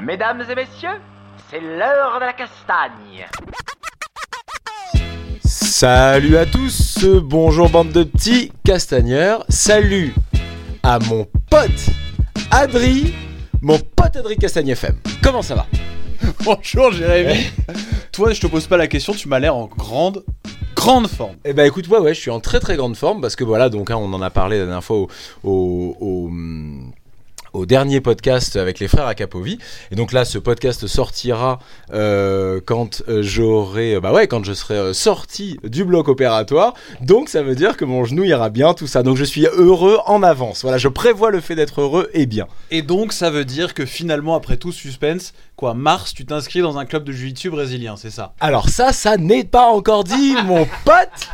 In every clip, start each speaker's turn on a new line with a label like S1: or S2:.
S1: Mesdames et messieurs, c'est l'heure de la castagne.
S2: Salut à tous, bonjour bande de petits castagneurs, salut à mon pote Adri, mon pote Adri Castagne FM. Comment ça va?
S3: Bonjour Jérémy. Toi, je te pose pas la question, tu m'as l'air en grande, grande forme.
S2: Eh ben écoute, ouais, ouais, je suis en très très grande forme parce que voilà, donc hein, on en a parlé la dernière fois au, au dernier podcast avec les frères Acapovi. Et donc là, ce podcast sortira euh, quand euh, j'aurai, bah ouais, quand je serai euh, sorti du bloc opératoire. Donc ça veut dire que mon genou ira bien, tout ça. Donc je suis heureux en avance. Voilà, je prévois le fait d'être heureux et bien.
S3: Et donc, ça veut dire que finalement, après tout suspense, quoi, mars, tu t'inscris dans un club de jiu-jitsu brésilien, c'est ça?
S2: Alors ça, ça n'est pas encore dit, mon pote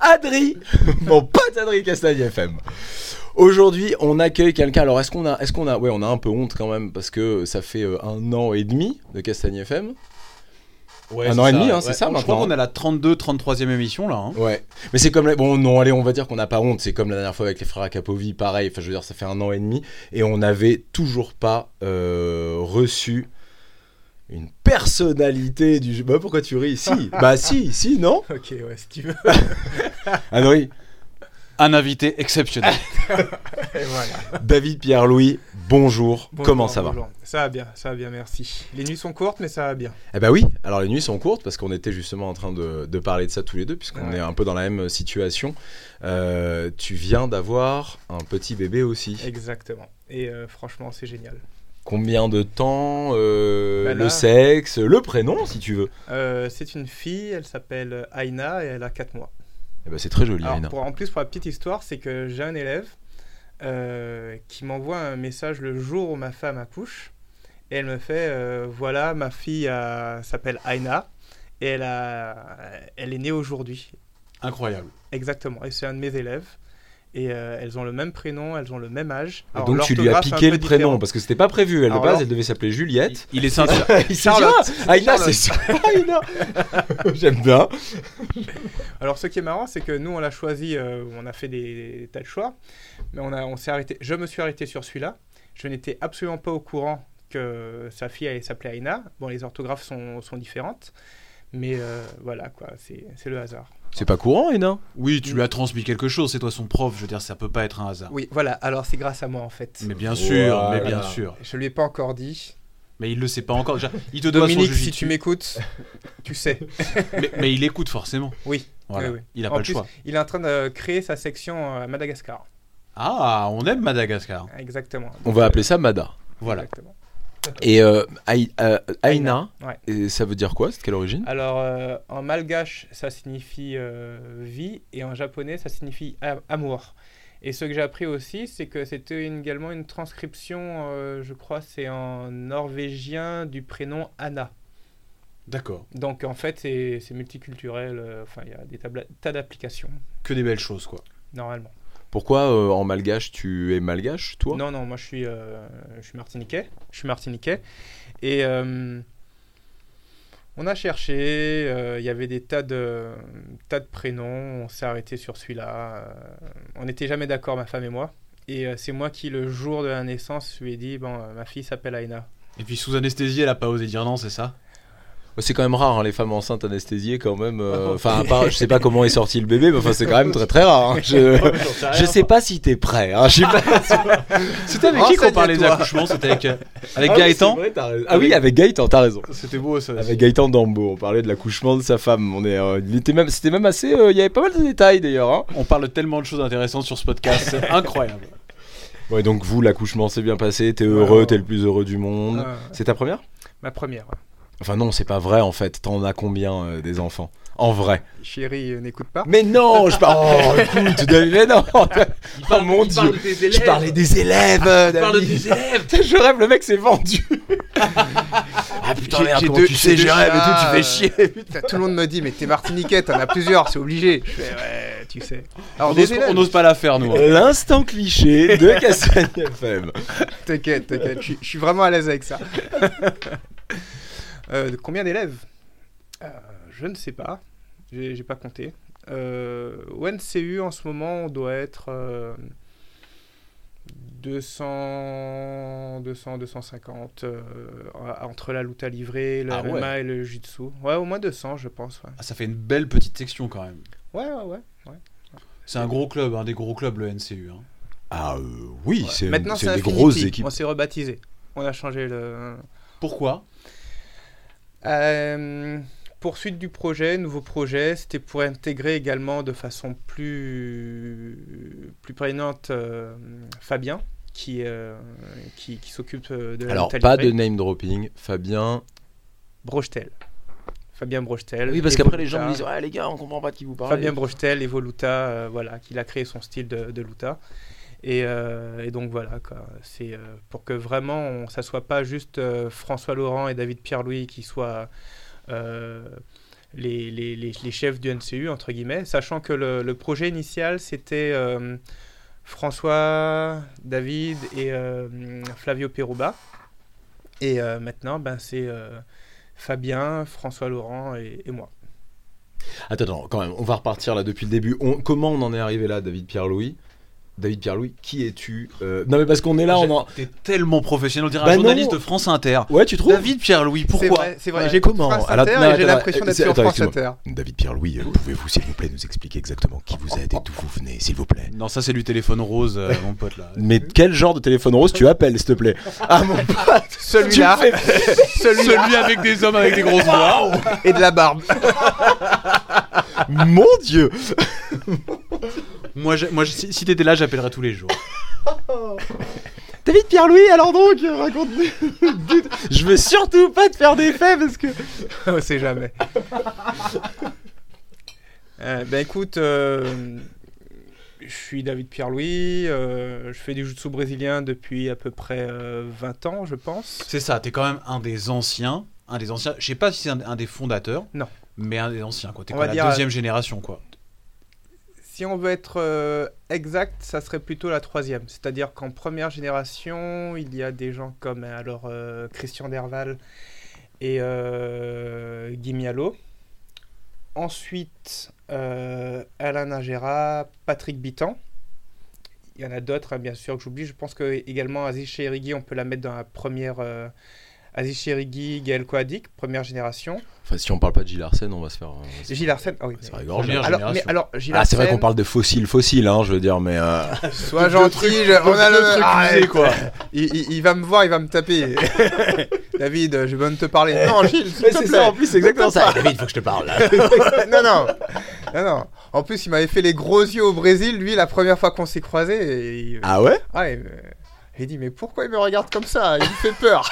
S2: Adri, mon pote Adri Castagne FM. Aujourd'hui, on accueille quelqu'un. Alors, est-ce qu'on a, est-ce qu'on a, ouais, on a un peu honte quand même parce que ça fait euh, un an et demi de Castagne FM.
S3: Ouais,
S2: Un an et demi, hein, c'est ça,
S3: Je crois qu'on est à la 32, 33e émission là. hein.
S2: Ouais. Mais c'est comme, la- bon, non, allez, on va dire qu'on n'a pas honte. C'est comme la dernière fois avec les frères Acapovi, pareil. Enfin, je veux dire, ça fait un an et demi et on n'avait toujours pas euh, reçu une personnalité du jeu. Bah, pourquoi tu ris? Si. bah, si, si, non
S4: Ok, ouais, si tu veux.
S2: Ah non, oui.
S3: Un invité exceptionnel.
S4: Et voilà.
S2: David Pierre-Louis, bonjour.
S4: Bonjour,
S2: Comment ça va.
S4: Ça va bien, ça va bien, merci. Les nuits sont courtes, mais ça va bien.
S2: Eh ben oui, alors les nuits sont courtes parce qu'on était justement en train de, de parler de ça tous les deux, puisqu'on
S4: Ouais.
S2: est un peu dans la même situation. Euh, tu viens d'avoir un petit bébé aussi.
S4: Exactement. Et euh, franchement, c'est génial.
S2: Combien de temps euh,
S4: là-
S2: Le sexe Le prénom, si tu veux?
S4: Euh, c'est une fille, elle s'appelle Aina et elle a 4 mois.
S2: Eh ben c'est très joli,
S4: Alors, pour- en plus, pour la petite histoire, c'est que j'ai un élève euh, qui m'envoie un message le jour où ma femme accouche. Et elle me fait euh, Voilà, ma fille a- s'appelle Aina et elle, a, elle est née aujourd'hui.
S3: Incroyable.
S4: Exactement. Et c'est un de mes élèves. Et euh, elles ont le même prénom, elles ont le même âge. Alors,
S2: donc tu lui as piqué le prénom
S4: différent.
S2: parce que c'était pas prévu. Elle, de
S4: Alors,
S2: base,
S4: alors-
S2: elle devait s'appeler Juliette.
S3: Il est ceinture.
S2: Il
S4: Charlotte.
S2: dit, ah, Aina, c'est ça. Aina. J'aime bien.
S4: Alors, ce qui est marrant, c'est que nous, on l'a choisi, euh, on a fait des, des tas de choix, mais on, a, on s'est arrêté. Je me suis arrêté sur celui-là. Je n'étais absolument pas au courant que sa fille allait s'appeler Aina. Bon, les orthographes sont, sont différentes, mais euh, voilà, quoi, c'est, c'est le hasard.
S2: C'est pas courant, Aina
S3: Oui, tu lui as transmis quelque chose, c'est toi son prof, je veux dire, ça peut pas être un hasard.
S4: Oui, voilà, alors c'est grâce à moi, en fait.
S3: Mais bien sûr,
S2: Voilà.
S3: mais bien sûr.
S4: Je lui ai pas encore dit.
S3: Mais il le sait pas encore. Déjà, il te
S4: Dominique,
S3: son
S4: si tu m'écoutes, tu sais.
S3: mais, mais il écoute forcément.
S4: Oui.
S3: Voilà.
S4: oui, oui.
S3: Il a
S4: En
S3: pas le choix.
S4: Il est en train de créer sa section à Madagascar.
S3: Ah, on aime Madagascar.
S4: Exactement.
S2: On va appeler ça Mada.
S3: Voilà.
S4: Exactement.
S2: Et euh, euh, Aina,
S4: Ouais.
S2: et ça veut dire quoi? C'est quelle origine?
S4: Alors, euh, en malgache, ça signifie euh, vie, et en japonais, ça signifie amour. Et ce que j'ai appris aussi, c'est que c'était également une transcription, je crois, c'est en norvégien du prénom Anna.
S3: D'accord.
S4: Donc, en fait, c'est multiculturel, enfin, il y a des tas d'applications,
S3: Que des belles choses, quoi.
S4: normalement.
S2: Pourquoi euh, en malgache tu es malgache, toi?
S4: Non, non, moi, je suis, euh, je suis martiniquais. Je suis martiniquais. Et euh, on a cherché, euh, il y avait des tas de, tas de prénoms, on s'est arrêté sur celui-là. on n'était jamais d'accord, ma femme et moi. Et euh, c'est moi qui, le jour de la naissance, lui ai dit bon, euh, ma fille s'appelle Aina.
S3: Et puis sous anesthésie, elle a pas osé dire non, c'est ça?
S2: C'est quand même rare, hein, les femmes enceintes anesthésiées, quand même. euh, Enfin, à part, je sais pas comment est sorti le bébé, mais enfin, c'est quand même très très rare. hein. Je, je sais pas si t'es prêt. Hein.
S3: C'était avec qui qu'on parlait accouchements C'était avec, euh, avec
S2: Ah oui,
S3: Gaëtan
S2: vrai. Ah oui, avec Gaëtan, t'as raison.
S3: C'était beau ça.
S2: Avec Gaëtan Dambo, on parlait de l'accouchement de sa femme. On est, euh, il était même, c'était même assez. euh, Il y avait pas mal de détails d'ailleurs. Hein.
S3: On parle tellement de choses intéressantes sur ce podcast, c'est incroyable.
S2: Ouais, donc vous, l'accouchement s'est bien passé. T'es heureux, t'es le plus heureux du monde.
S4: Euh,
S2: C'est ta première?
S4: Ma première. ouais.
S2: Enfin non, c'est pas vrai en fait. T'en as combien euh, des enfants? En vrai.
S4: Chérie, euh, n'écoute pas.
S2: Mais non, je parle. Oh, écoute, David, mais non. oh mon dieu. Je parlais des élèves. David.
S3: élèves
S2: Je rêve, le mec s'est vendu. ah putain, merde, comment
S4: deux-
S2: tu sais, je rêve et tout, tu fais
S4: euh,
S2: chier.
S4: Putain, tout le monde me dit, mais t'es martiniquais, t'en as plusieurs, c'est obligé. Je fais, ouais, tu sais. Alors,
S3: On
S4: des
S3: n'ose
S4: élèves,
S3: on n'ose pas la faire, nous. hein.
S2: L'instant cliché de Castagne FM.
S4: T'inquiète, t'inquiète, je suis- je suis vraiment à l'aise avec ça. Euh, de combien d'élèves Euh, Je ne sais pas, j'ai j'ai pas compté. Euh, au NCU, en ce moment, on doit être euh, 200, 200, 250 euh, entre la luta livrée, le
S3: Ah ouais.
S4: MMA et le jiu-jitsu. Ouais, au moins 200, je pense. Ouais,
S3: Ah, ça fait une belle petite section quand même.
S4: ouais, ouais. ouais, ouais.
S3: C'est un gros club, un des gros clubs, le NCU. hein.
S2: Ah euh, oui,
S4: Ouais.
S2: c'est
S4: Maintenant,
S2: c'est
S4: c'est
S2: des grosses équipes.
S4: On s'est rebaptisé. On a changé le.
S3: Pourquoi?
S4: Euh, poursuite du projet, nouveau projet, c'était pour intégrer également de façon plus, plus prégnante euh, Fabien, qui, euh, qui, qui s'occupe de la
S2: Alors pas de name dropping, Fabien.
S4: Brochetel. Fabien Brochetel.
S2: Oui, parce qu'après les gens me disent ouais les gars, on comprend pas de qui vous parlez.
S4: Fabien Brochetel, Evoluta, euh, voilà, qu'il a créé son style de, de Luta. Et, euh, et donc voilà. C'est euh, pour que vraiment on, ça soit pas juste euh, François Laurent et David Pierre-Louis qui soient les, chefs du NCU, entre guillemets, sachant que le, projet initial c'était François, David et Flavio Peruba. Et maintenant, ben, c'est Fabien, François Laurent et, moi.
S2: Attends, attends, quand même, on va repartir là depuis le début. Comment on en est arrivé là, David Pierre-Louis? David Pierre-Louis, qui es-tu Euh, Non mais parce qu'on est là, on en...
S3: T'es tellement professionnel, on dirait
S2: Bah
S3: un
S2: non.
S3: journaliste de France Inter.
S2: Ouais, tu trouves
S3: David Pierre-Louis, pourquoi
S4: vrai, c'est vrai.
S2: Ouais.
S4: J'écoute
S2: Comment Alors,
S4: j'ai l'impression d'être sur
S2: attends,
S4: France. Inter.
S2: David Pierre-Louis, euh, pouvez-vous s'il vous plaît nous expliquer exactement qui vous êtes et d'où vous venez, s'il vous plaît?
S3: Non, ça c'est du téléphone rose, euh, mon pote là.
S2: Mais quel genre de téléphone rose tu appelles, s'il te plaît? Ah mon pote
S4: Celui-là,
S3: Celui avec des hommes avec des grosses voix.
S4: et de la barbe.
S2: Mon dieu
S3: Moi, je- moi je- si, si t'étais là, j'appellerais tous les jours.
S2: David Pierre-Louis, alors donc, euh, raconte-nous. Je veux surtout pas te faire d'effet parce que.
S4: On sait jamais. Euh, ben écoute, euh, je suis David Pierre-Louis, euh, je fais du jiu-jitsu brésilien depuis à peu près euh, 20 ans, je pense.
S3: C'est ça, t'es quand même un des anciens. Un des anciens. Je sais pas si c'est un, un des fondateurs.
S4: Non.
S3: Mais un des anciens, quoi. T'es
S4: On
S3: quoi,
S4: va
S3: la
S4: dire,
S3: deuxième génération, quoi.
S4: Si on veut être euh, exact, ça serait plutôt la troisième. C'est-à-dire qu'en première génération, il y a des gens comme euh, alors euh, Christian Derval et Guy Mialo. Ensuite, Alain Nagera, Patrick Bitan. Il y en a d'autres, hein, bien sûr, que j'oublie. Je pense que également Aziz Chérigui, on peut la mettre dans la première. Euh, Aziz Chérigui, Gaël Koadik, première génération.
S2: Enfin, si on parle pas de Gilles Arsène, on va se faire. va se-
S4: Gilles Arsène, ah oui.
S2: C'est.
S3: Première
S4: alors,
S3: génération.
S4: mais alors, Gilles
S2: Ah, c'est vrai qu'on parle de fossiles, fossiles, hein, je veux dire, mais. euh,
S4: Sois gentil, je- on a le Arrête.
S3: usés, quoi.
S4: Il, il- il va me voir, il va me taper. David, besoin de te parler. Non, Gilles, s'il te plaît.
S2: plus, c'est exactement ça. David, faut que je te parle.
S4: non, non, non, non. En plus, il m'avait fait les gros yeux au Brésil, lui, la première fois qu'on s'est croisés. Et il...
S2: Ah ouais?
S4: Ah, il, me- il dit, mais pourquoi il me regarde comme ça? Il me fait peur.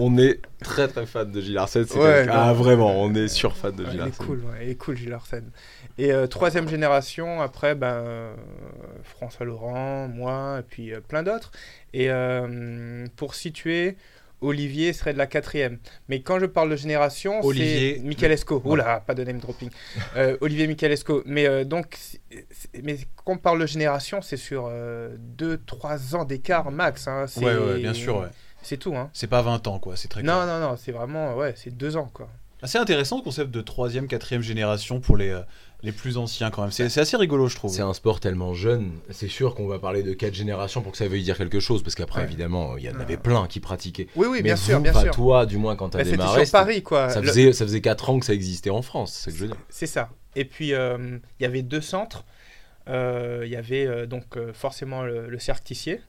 S2: On est très très fan de Gilles Arsène.
S4: Ouais.
S2: Ah vraiment, on est sur fan de Gilles
S4: il est
S2: Arsène.
S4: cool, ouais, il est cool, Gilles Arsène. Et euh, troisième génération, après, ben, euh, François Laurent, moi, et puis euh, plein d'autres. Et euh, pour situer, Olivier serait de la quatrième. Mais quand je parle de génération,
S3: Olivier-
S4: c'est Michalesco. Oula, pas de name dropping. Euh, Olivier Michalesco. Mais euh, donc, mais quand on parle de génération, c'est sur 2-3 ans d'écart max. hein. C'est-
S3: Ouais, ouais, bien sûr, ouais.
S4: C'est tout, hein.
S3: C'est pas 20 ans, quoi. C'est très
S4: Non,
S3: clair.
S4: non, non, c'est vraiment, ouais, c'est 2 ans, quoi.
S3: Assez intéressant le concept de troisième, quatrième génération pour les, euh, les plus anciens, quand même. C'est c'est assez rigolo, je trouve.
S2: C'est un sport tellement jeune, c'est sûr qu'on va parler de quatre générations pour que ça veuille dire quelque chose, parce qu'après,
S4: Ouais.
S2: évidemment, il y en avait plein qui pratiquaient.
S4: Oui, oui,
S2: Mais
S4: bien sûr, bien
S2: pas
S4: sûr.
S2: toi, du moins, quand t'as
S4: Bah, C'était
S2: démarré,
S4: sur Paris, quoi.
S2: ça
S4: Le-
S2: faisait, ça faisait 4 ans que ça existait en France, c'est ce que je veux dire.
S4: C'est ça. Et puis, euh, il y avait deux centres. Euh, Il y avait euh, donc euh, forcément le, le cercle Tissier, euh,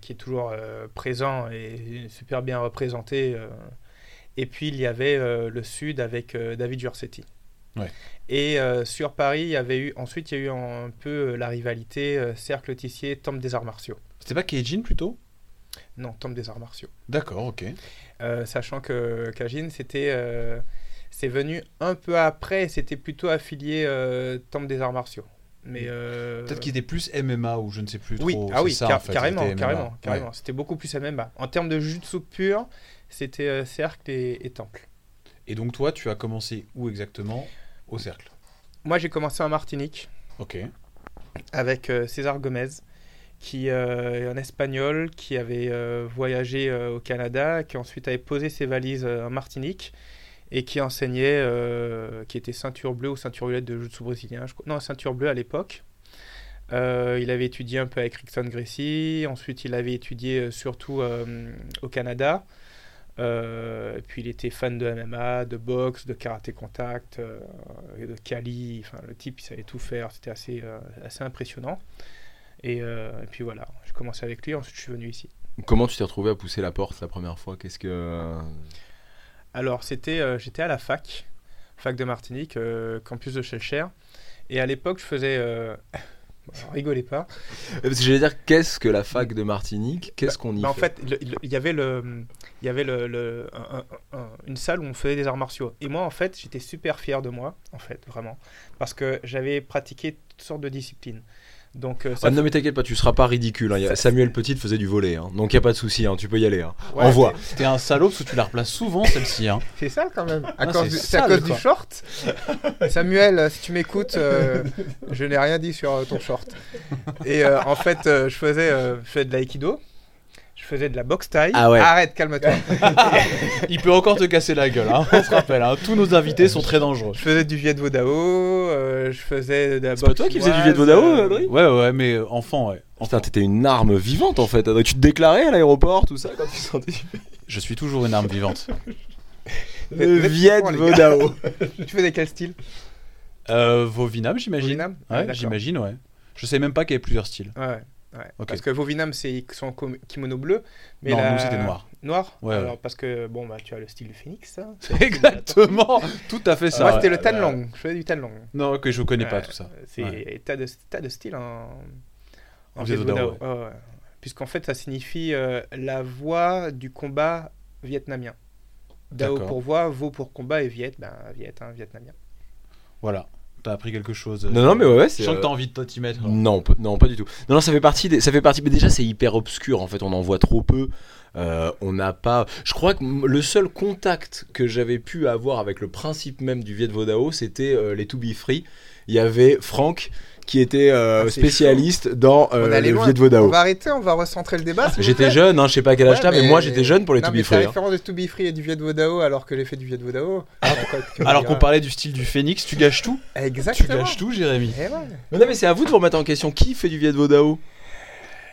S4: qui est toujours euh, présent et super bien représenté. euh. Et puis, il y avait euh, le sud avec euh, David Giorsetti.
S3: Ouais.
S4: Et euh, sur Paris, il y avait eu, ensuite, il y a eu un, peu euh, la rivalité euh, cercle Tissier, Temple des arts martiaux.
S3: C'était pas Keijin plutôt?
S4: Non, Temple des arts martiaux.
S3: D'accord, ok.
S4: Euh, sachant que Kajin, c'était, euh, c'est venu un peu après, c'était plutôt affilié euh, Temple des arts martiaux. Mais euh,
S3: Peut-être qu'il était plus MMA ou je ne sais plus
S4: oui,
S3: trop.
S4: ah oui,
S3: ça,
S4: car-
S3: en fait,
S4: carrément, carrément,
S3: Ouais.
S4: carrément. C'était beaucoup plus MMA. En termes de jutsu pur, c'était euh, cercle et, et temple.
S3: Et donc toi, tu as commencé où exactement? Au cercle.
S4: Moi, j'ai commencé en Martinique
S3: Ok.
S4: avec euh, César Gomez, qui est un Espagnol qui avait voyagé au Canada, qui ensuite avait posé ses valises en Martinique et qui enseignait, euh, qui était ceinture bleue ou ceinture violette de jiu-jitsu brésilien. Je... Non, ceinture bleue à l'époque. Euh, il avait étudié un peu avec Rickson Gracie. Ensuite, il avait étudié euh, surtout au Canada. Puis, il était fan de MMA, de boxe, de karaté contact, de Kali. Enfin, le type, il savait tout faire. C'était assez, assez impressionnant. Et, et puis voilà, j'ai commencé avec lui. Ensuite, je suis venu ici.
S2: Comment tu t'es retrouvé à pousser la porte la première fois? Qu'est-ce que.
S4: Alors, c'était, euh, j'étais à la fac, fac de Martinique, euh, campus de Chelcher. Et à l'époque, je faisais. euh, bon, rigolez pas.
S2: Parce que j'allais dire, qu'est-ce que la fac de Martinique? Qu'est-ce qu'on y
S4: Bah, en
S2: fait?
S4: fait, il y avait, le, y avait le, le- un- un- un- une salle où on faisait des arts martiaux. Et moi, en fait, j'étais super fier de moi, en fait, vraiment. Parce que j'avais pratiqué toutes sortes de disciplines. Donc, euh, ça
S2: Ah, non mais t'inquiète pas, tu seras pas ridicule. hein.
S4: Ça-
S2: Samuel Petit faisait du volet, hein. donc il y a pas de souci, hein. tu peux y aller. hein.
S4: Ouais,
S2: Envoie.
S3: T'es un salaud parce que tu la replaces souvent celle-ci. Hein.
S4: C'est ça quand même. À cause
S3: c'est
S4: du- C'est à cause
S3: quoi.
S4: du short. Samuel, euh, si tu m'écoutes, euh, je n'ai rien dit sur euh, ton short. Et euh, en fait, euh, je faisais, euh, je faisais de l'aïkido. Je faisais de la boxe taille.
S2: Ah ouais.
S4: Arrête, calme-toi.
S3: Il peut encore te casser la gueule, hein. on se rappelle. hein. Tous nos invités sont très dangereux.
S4: Je faisais du Viet Vo Dao, euh, je faisais de la
S2: C'est pas toi qui faisais du Viet Vo Dao,
S4: euh,
S3: Ouais, ouais, mais euh, enfant, ouais.
S2: Putain, t'étais une arme vivante en fait. Tu te déclarais à l'aéroport, tout ça, quand tu sentais.
S3: Je suis toujours une arme vivante.
S2: Le Viet
S4: forts, les
S2: Vo
S4: gars.
S2: Dao.
S4: Tu faisais quel style?
S3: Euh, Vovinam, j'imagine.
S4: Vovinam Ah,
S3: Ouais,
S4: d'accord.
S3: j'imagine, ouais. Je sais même pas qu'il y avait plusieurs styles.
S4: Ouais, ouais. Parce que Vovinam, c'est son kimono bleu. Mais
S3: non,
S4: la-
S3: nous c'était noir.
S4: Noir
S3: Ouais,
S4: Alors,
S3: ouais.
S4: parce que, bon, bah, tu as le style du phénix, ça.
S3: Exactement, tout à fait ça.
S4: Moi, c'était le Tanlong. Je faisais du Tanlong.
S3: Non, que je connais pas tout ça.
S4: Tas de, tas de styles en, en
S3: Viet
S4: Viet
S3: Vo
S4: Vo
S3: Dao,
S4: Dao. Ouais, ouais. Puisqu'en fait, ça signifie euh, la voix du combat vietnamien. Dao pour voix, Vo pour combat et Viet, ben, Viet, hein, vietnamien.
S3: Voilà, t'as appris quelque chose.
S2: Non, non, mais ouais, ouais,
S3: Je
S2: c'est.
S3: sens que
S2: euh,
S3: t'as envie de toi t'y mettre. là.
S2: Non, non, pas du tout. Non, non, ça fait partie. Des, ça fait partie. Mais déjà, c'est hyper obscur. En fait, on en voit trop peu. Euh, on n'a pas. Je crois que le seul contact que j'avais pu avoir avec le principe même du Viet Vo Dao, c'était euh, les To Be Free. Il y avait Franck qui était euh,
S4: Ah,
S2: spécialiste dans euh, le
S4: loin.
S2: Viet Vo
S4: On va arrêter, on va recentrer le débat.
S2: J'étais jeune, hein, je sais pas quel âge
S4: Ouais,
S2: t'as, mais...
S4: mais-
S2: moi j'étais jeune pour les
S4: Non,
S2: To
S4: mais
S2: Be Free.
S4: Ta
S2: hein.
S4: référence de To Be Free et du Viet Vo Dao, alors que j'ai fait du Viet Vo Dao.
S3: Alors qu'on parlait du style du phénix, tu gâches tout Tu
S4: Exactement.
S3: gâches tout, Jérémy.
S4: Eh ouais.
S2: Mais non, mais c'est à vous de vous remettre en question. Qui fait du Viet Vo Dao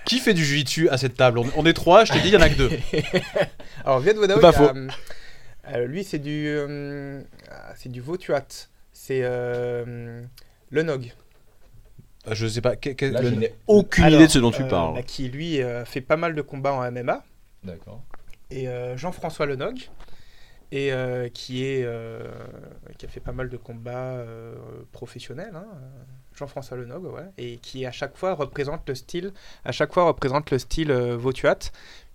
S3: Qui fait du jiu-jitsu à cette table? On, on est trois, je t'ai dit, il y en a que deux.
S4: Alors Viet Vo Dao,
S2: C'est pas
S4: il y a,
S2: faux.
S4: euh, euh, lui c'est du euh, ah, c'est du Votuat. C'est euh, le Nog.
S3: Euh, Je sais pas.
S2: Là, je n'ai aucune
S4: Alors,
S2: idée de ce dont tu
S4: euh,
S2: parles.
S4: bah, qui lui euh, fait pas mal de combats en MMA.
S2: D'accord.
S4: Et Jean-François Lenog. Et euh, qui est euh, qui a fait pas mal de combats euh, professionnels. hein, Jean-François Lenog, ouais. Et qui à chaque fois représente le style. À chaque fois représente le style Votuat.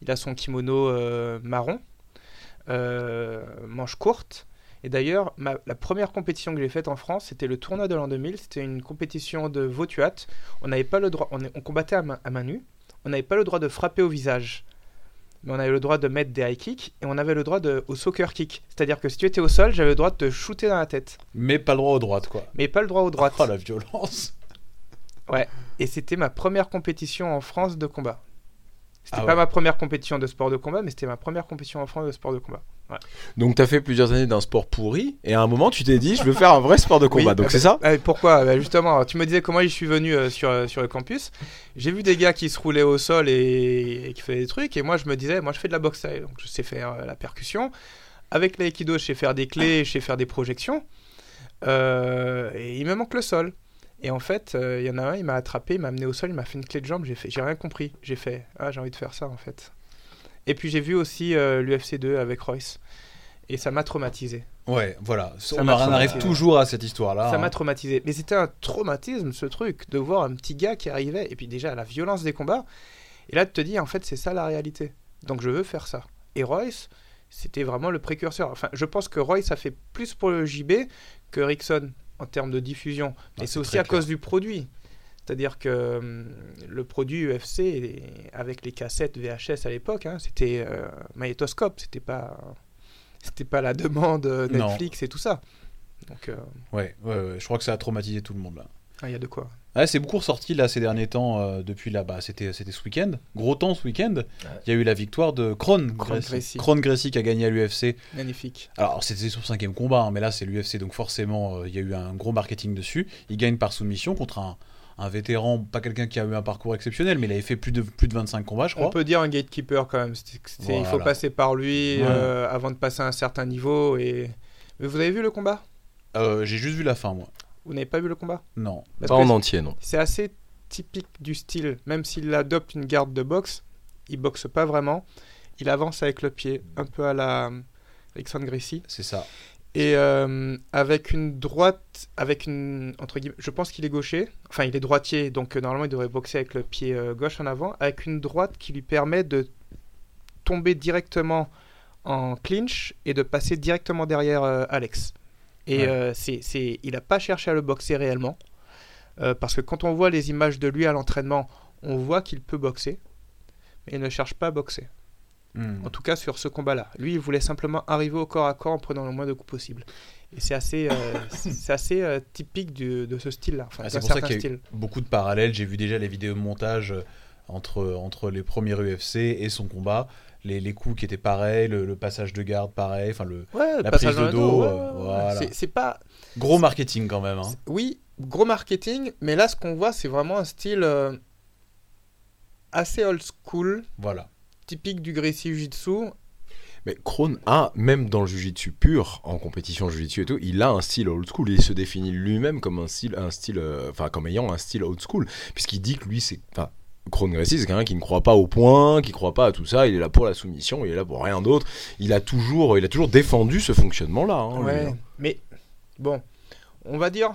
S4: Il a son kimono marron, manche courte. Et d'ailleurs, la première compétition que j'ai faite en France, c'était le tournoi de l'an 2000. C'était une compétition de Votuat. On n'avait pas le droit, on, combattait à main, à main nue. On n'avait pas le droit de frapper au visage. Mais on avait le droit de mettre des high kicks et on avait le droit de, au soccer kick. C'est-à-dire que si tu étais au sol, j'avais le droit de te shooter dans la tête.
S3: Mais pas le droit aux droites, quoi.
S4: Mais pas le droit aux droites.
S3: Oh la violence.
S4: Et c'était ma première compétition en France de combat. C'était
S3: Ah
S4: pas
S3: ouais.
S4: ma première compétition de sport de combat, mais c'était ma première compétition en France de sport de combat.
S2: Donc t'as fait plusieurs années d'un sport pourri, et à un moment tu t'es dit je veux faire un vrai sport de combat.
S4: Oui,
S2: Donc
S4: ah
S2: c'est
S4: bah-
S2: ça?
S4: ah, Pourquoi? Bah, Justement, tu me disais comment je suis venu euh, sur, euh, sur le campus. J'ai vu des gars qui se roulaient au sol et, et qui faisaient des trucs, et moi je me disais, moi je fais de la boxe donc je sais faire euh, la percussion. Avec l'aïkido, je sais faire des clés, je sais faire des projections. Et il me manque le sol. Et en fait, euh, il y en a un, il m'a attrapé, il m'a amené au sol, il m'a fait une clé de jambe, j'ai fait, j'ai rien compris. J'ai fait, ah j'ai envie de faire ça en fait. Et puis j'ai vu aussi l'UFC 2 avec Royce. Et ça m'a traumatisé.
S3: Ouais, voilà.
S4: Ça
S3: on arrive toujours à cette histoire-là.
S4: Ça
S3: hein.
S4: m'a traumatisé. Mais c'était un traumatisme, ce truc, de voir un petit gars qui arrivait, et puis déjà la violence des combats, et là de te dire, en fait, c'est ça la réalité. Donc je veux faire ça. Et Royce, c'était vraiment le précurseur. Enfin, je pense que Royce a fait plus pour le JB que Rickson en termes de diffusion.
S3: Ah,
S4: c'est
S3: c'est
S4: aussi à
S3: clair.
S4: cause du produit. C'est-à-dire que hum, le produit UFC, et- avec les cassettes VHS à l'époque, hein, c'était euh, magnétoscope, c'était pas, c'était pas la demande euh,
S3: Non.
S4: Netflix et tout ça. Donc, euh,
S3: Ouais, ouais, ouais, je crois que ça a traumatisé tout le monde là.
S4: ah, il y a de quoi.
S3: Ouais, c'est beaucoup ressorti là ces derniers temps euh, depuis là. C'était c'était ce week-end, gros temps ce week-end. Il y a eu la victoire de Kron
S4: Kron
S3: Gracie. Kron Gracie qui a gagné à l'UFC.
S4: Magnifique.
S3: Alors c'était son cinquième combat, hein, mais là c'est l'UFC donc forcément euh, il y a eu un gros marketing dessus. Il gagne par soumission contre un, un vétéran, pas quelqu'un qui a eu un parcours exceptionnel, mais il avait fait plus de, plus de 25 combats, je crois.
S4: On peut dire un gatekeeper quand même. Il faut passer par lui
S3: Ouais.
S4: euh, avant de passer à un certain niveau. Et... Mais vous avez vu le combat?
S3: Euh, J'ai juste vu la fin, moi.
S4: Vous n'avez pas vu le combat
S3: Non.
S4: Parce
S2: Pas en entier, non.
S4: C'est assez typique du style. Même s'il adopte une garde de boxe, il boxe pas vraiment. Il avance avec le pied, un peu à la Alexandre Gracie.
S3: C'est ça.
S4: Et euh, avec une droite, avec une. Entre guillemets, je pense qu'il est gaucher. Enfin, il est droitier, donc euh, normalement, il devrait boxer avec le pied euh, gauche en avant. Avec une droite qui lui permet de tomber directement en clinch et de passer directement derrière euh, Alex. Et
S3: Ouais.
S4: euh, c'est, c'est, il n'a pas cherché à le boxer réellement. Euh, parce que quand on voit les images de lui à l'entraînement, on voit qu'il peut boxer. Mais il ne cherche pas à boxer.
S3: Hmm.
S4: En tout cas, sur ce combat-là. Lui, il voulait simplement arriver au corps à corps en prenant le moins de coups possible. Et c'est assez, euh, c'est assez euh, typique du- de ce style-là. Enfin,
S3: Ah, c'est pour ça qu'il y a
S4: style.
S3: eu beaucoup de parallèles. J'ai vu déjà les vidéos de montage entre, entre les premiers UFC et son combat. Les, les coups qui étaient pareils, le, le passage de garde pareil. Enfin, le
S4: Ouais,
S3: la
S4: passage
S3: prise de dos,
S4: ouais,
S3: euh, voilà.
S4: C'est- pas.
S3: gros marketing quand même. hein.
S4: Oui, gros marketing, mais là, ce qu'on voit, c'est vraiment un style euh, assez old school,
S3: Voilà.
S4: typique du Gracie Jiu-Jitsu.
S2: Mais Krohn a, même dans le Jiu-Jitsu pur, en compétition Jiu-Jitsu et tout, il a un style old school. Il se définit lui-même comme un style, un style, euh, enfin comme ayant un style old school, puisqu'il dit que lui c'est, Gracie c'est quelqu'un qui ne croit pas au point, qui croit pas à tout ça. Il est là pour la soumission, il est là pour rien d'autre. Il a toujours, il a toujours défendu ce fonctionnement-là. hein,
S4: Ouais,
S2: hein.
S4: mais bon, on va dire,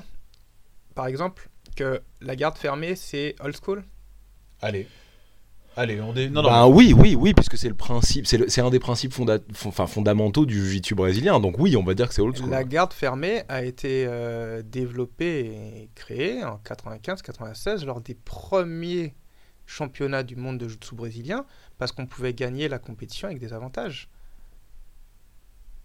S4: par exemple, que la garde fermée, c'est old school.
S3: Allez. Allez, on dé... Non,
S2: Ben
S3: non.
S2: oui, oui, oui, puisque c'est le principe, c'est, le- c'est un des principes fonda- fon- enfin, fondamentaux du Jiu-Jitsu brésilien. Donc oui, on va dire que c'est old school.
S4: La garde fermée a été euh, développée et créée en 95-96 lors des premiers championnats du monde de jiu-jitsu brésilien parce qu'on pouvait gagner la compétition avec des avantages.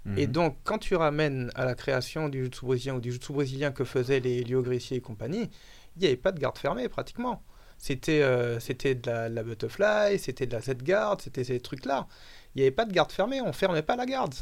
S3: Mhm.
S4: Et donc, quand tu ramènes à la création du jiu-jitsu brésilien ou du jiu-jitsu brésilien que faisaient les Lio Gressier et compagnie, il n'y avait pas de garde fermée pratiquement. C'était euh, c'était de la, la butterfly, c'était de la Z-guard, c'était ces trucs-là. Il n'y avait pas de garde fermée, on fermait pas la garde.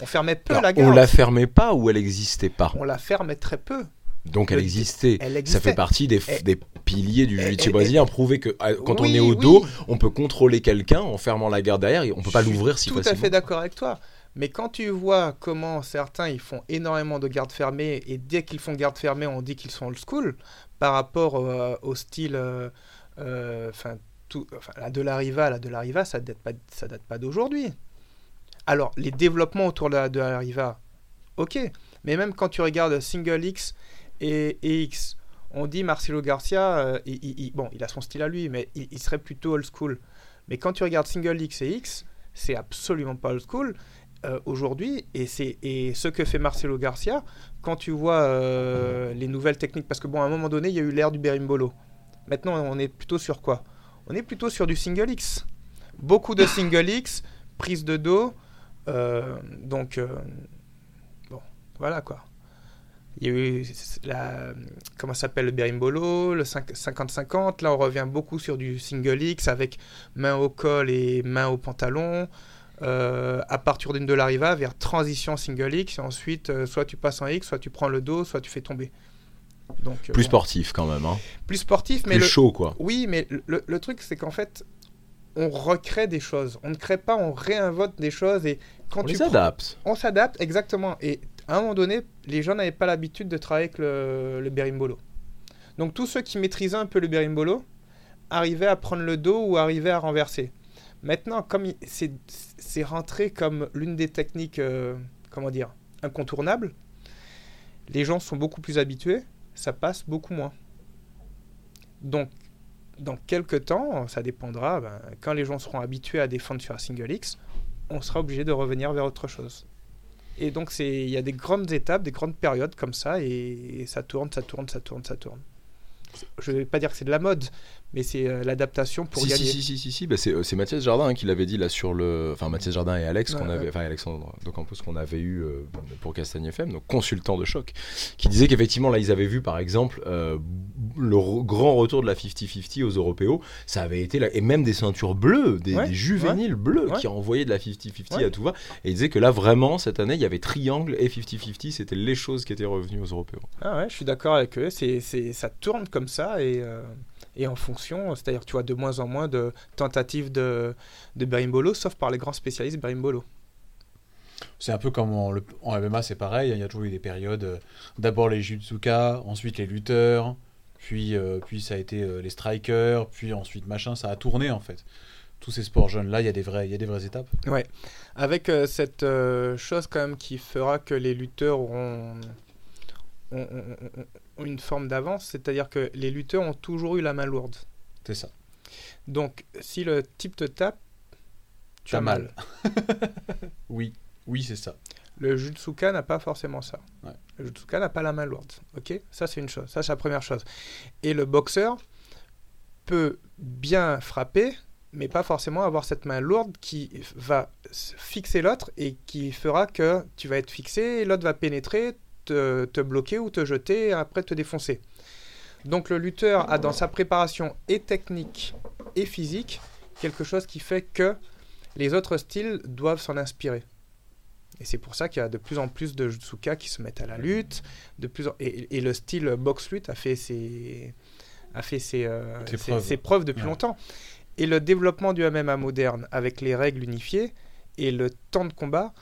S4: On fermait peu
S2: Alors,
S4: la
S2: on
S4: garde.
S2: la fermait pas ou elle existait pas?
S4: On la fermait très peu.
S2: Donc elle
S4: Le-
S2: existait.
S4: Elle
S2: Ça fait partie des, des piliers du jiu-jitsu brésilien. Prouver que euh, quand on est au
S4: oui.
S2: dos, on peut contrôler quelqu'un en fermant la garde derrière et on peut pas l'ouvrir si
S4: Tout
S2: facilement.
S4: à fait d'accord avec toi. Mais quand tu vois comment certains ils font énormément de garde fermée et dès qu'ils font garde fermée, on dit qu'ils sont old school par rapport euh, au style, euh, euh, tout, enfin la de la Riva, la de la Riva, ça date pas, ça date pas d'aujourd'hui. Alors les développements autour de la de la Riva, ok. Mais même quand tu regardes Single X et, X, on dit Marcelo Garcia, euh, il, bon, il a son style à lui, mais il, serait plutôt old school. Mais quand tu regardes Single X et X, c'est absolument pas old school euh, aujourd'hui. Et, ce que fait Marcelo Garcia, quand tu vois euh, les nouvelles techniques, parce que bon, à un moment donné, il y a eu l'ère du berimbolo. Maintenant, on est plutôt sur quoi? On est plutôt sur du single X. Beaucoup de single X, prise de dos. donc, bon, voilà quoi. Il y a eu la, comment s'appelle le berimbolo, le 5 50-50. Là, on revient beaucoup sur du single X avec main au col et main au pantalon. Euh, à partir d'une de la riva vers transition single X. Et ensuite, euh, soit tu passes en X, soit tu prends le dos, soit tu fais tomber. Donc, euh,
S2: Plus
S4: bon.
S2: sportif quand même. Hein.
S4: plus sportif, mais
S2: Plus
S4: le,
S2: chaud quoi.
S4: oui, mais le, le truc, c'est qu'en fait, on recrée des choses. On ne crée pas, on réinvente des choses. Et quand
S2: On
S4: tu
S2: les
S4: prends-
S2: adapte.
S4: on s'adapte, exactement. Et à un moment donné, les gens n'avaient pas l'habitude de travailler avec le, berimbolo. Donc tous ceux qui maîtrisaient un peu le berimbolo arrivaient à prendre le dos ou arrivaient à renverser. Maintenant, comme c'est rentré comme l'une des techniques, euh, comment dire, incontournables, les gens sont beaucoup plus habitués, ça passe beaucoup moins. Donc, dans quelques temps, ça dépendra, ben, quand les gens seront habitués à défendre sur un single X, on sera obligé de revenir vers autre chose. Et donc, il y a des grandes étapes, des grandes périodes comme ça, et, et ça tourne, ça tourne, ça tourne, ça tourne. Je ne vais pas dire que c'est de la mode, mais c'est euh, l'adaptation pour
S2: si,
S4: gagner.
S2: si, si, si, si, bah, c'est, euh, c'est Mathias Jardin hein, qui l'avait dit là sur le. Enfin, Mathias Jardin et Alex, qu'on
S4: Ouais,
S2: avait, enfin, Alexandre Docampos qu'on avait eu euh, pour Castagne FM, donc consultant de choc, qui disait qu'effectivement, là, ils avaient vu par exemple euh, le re- grand retour de la 50-50 aux Européos, ça avait été là, et même des ceintures bleues, des,
S4: Ouais,
S2: des juvéniles bleus qui envoyaient de la 50-50
S4: Ouais.
S2: à tout va, et ils disaient que là, vraiment, cette année, il y avait triangle et 50-50, c'était les choses qui étaient revenues aux Européos.
S4: Ah ouais, je suis d'accord avec eux. C'est, c'est, ça tourne comme ça et, et en fonction, c'est-à-dire tu vois de moins en moins de tentatives de, de berimbolo, sauf par les grands spécialistes berimbolo.
S3: C'est un peu comme en, le- en MMA, c'est pareil. hein, Il y a toujours eu des périodes. euh, D'abord les jutsuka, ensuite les lutteurs, puis, euh, puis ça a été euh, les strikers, puis ensuite machin. Ça a tourné en fait. Tous ces sports jeunes là, il y a des vrais, il y a des vraies étapes.
S4: Ouais, avec cette chose quand même qui fera que les lutteurs auront, ont- ont- ont- ont une forme d'avance, c'est-à-dire que les lutteurs ont toujours eu la main lourde.
S3: C'est ça.
S4: Donc si le type te tape, tu as mal.
S3: Oui, oui, c'est ça.
S4: Le jutsuka n'a pas forcément ça.
S3: Ouais.
S4: Le jutsuka n'a pas la main lourde. Ok, ça c'est une chose. Ça c'est la première chose. Et le boxeur peut bien frapper, mais pas forcément avoir cette main lourde qui va fixer l'autre et qui fera que tu vas être fixé et l'autre va pénétrer, te, te bloquer ou te jeter et après te défoncer. Donc le lutteur a dans sa préparation et technique et physique quelque chose qui fait que les autres styles doivent s'en inspirer. Et c'est pour ça qu'il y a de plus en plus de jutsuka qui se mettent à la lutte. De plus en- et, et le style a fait ses, a fait ses, euh,
S3: ses- preuves.
S4: ses preuves depuis
S3: Ouais.
S4: longtemps. Et le développement du MMA moderne avec les règles unifiées et le temps de combat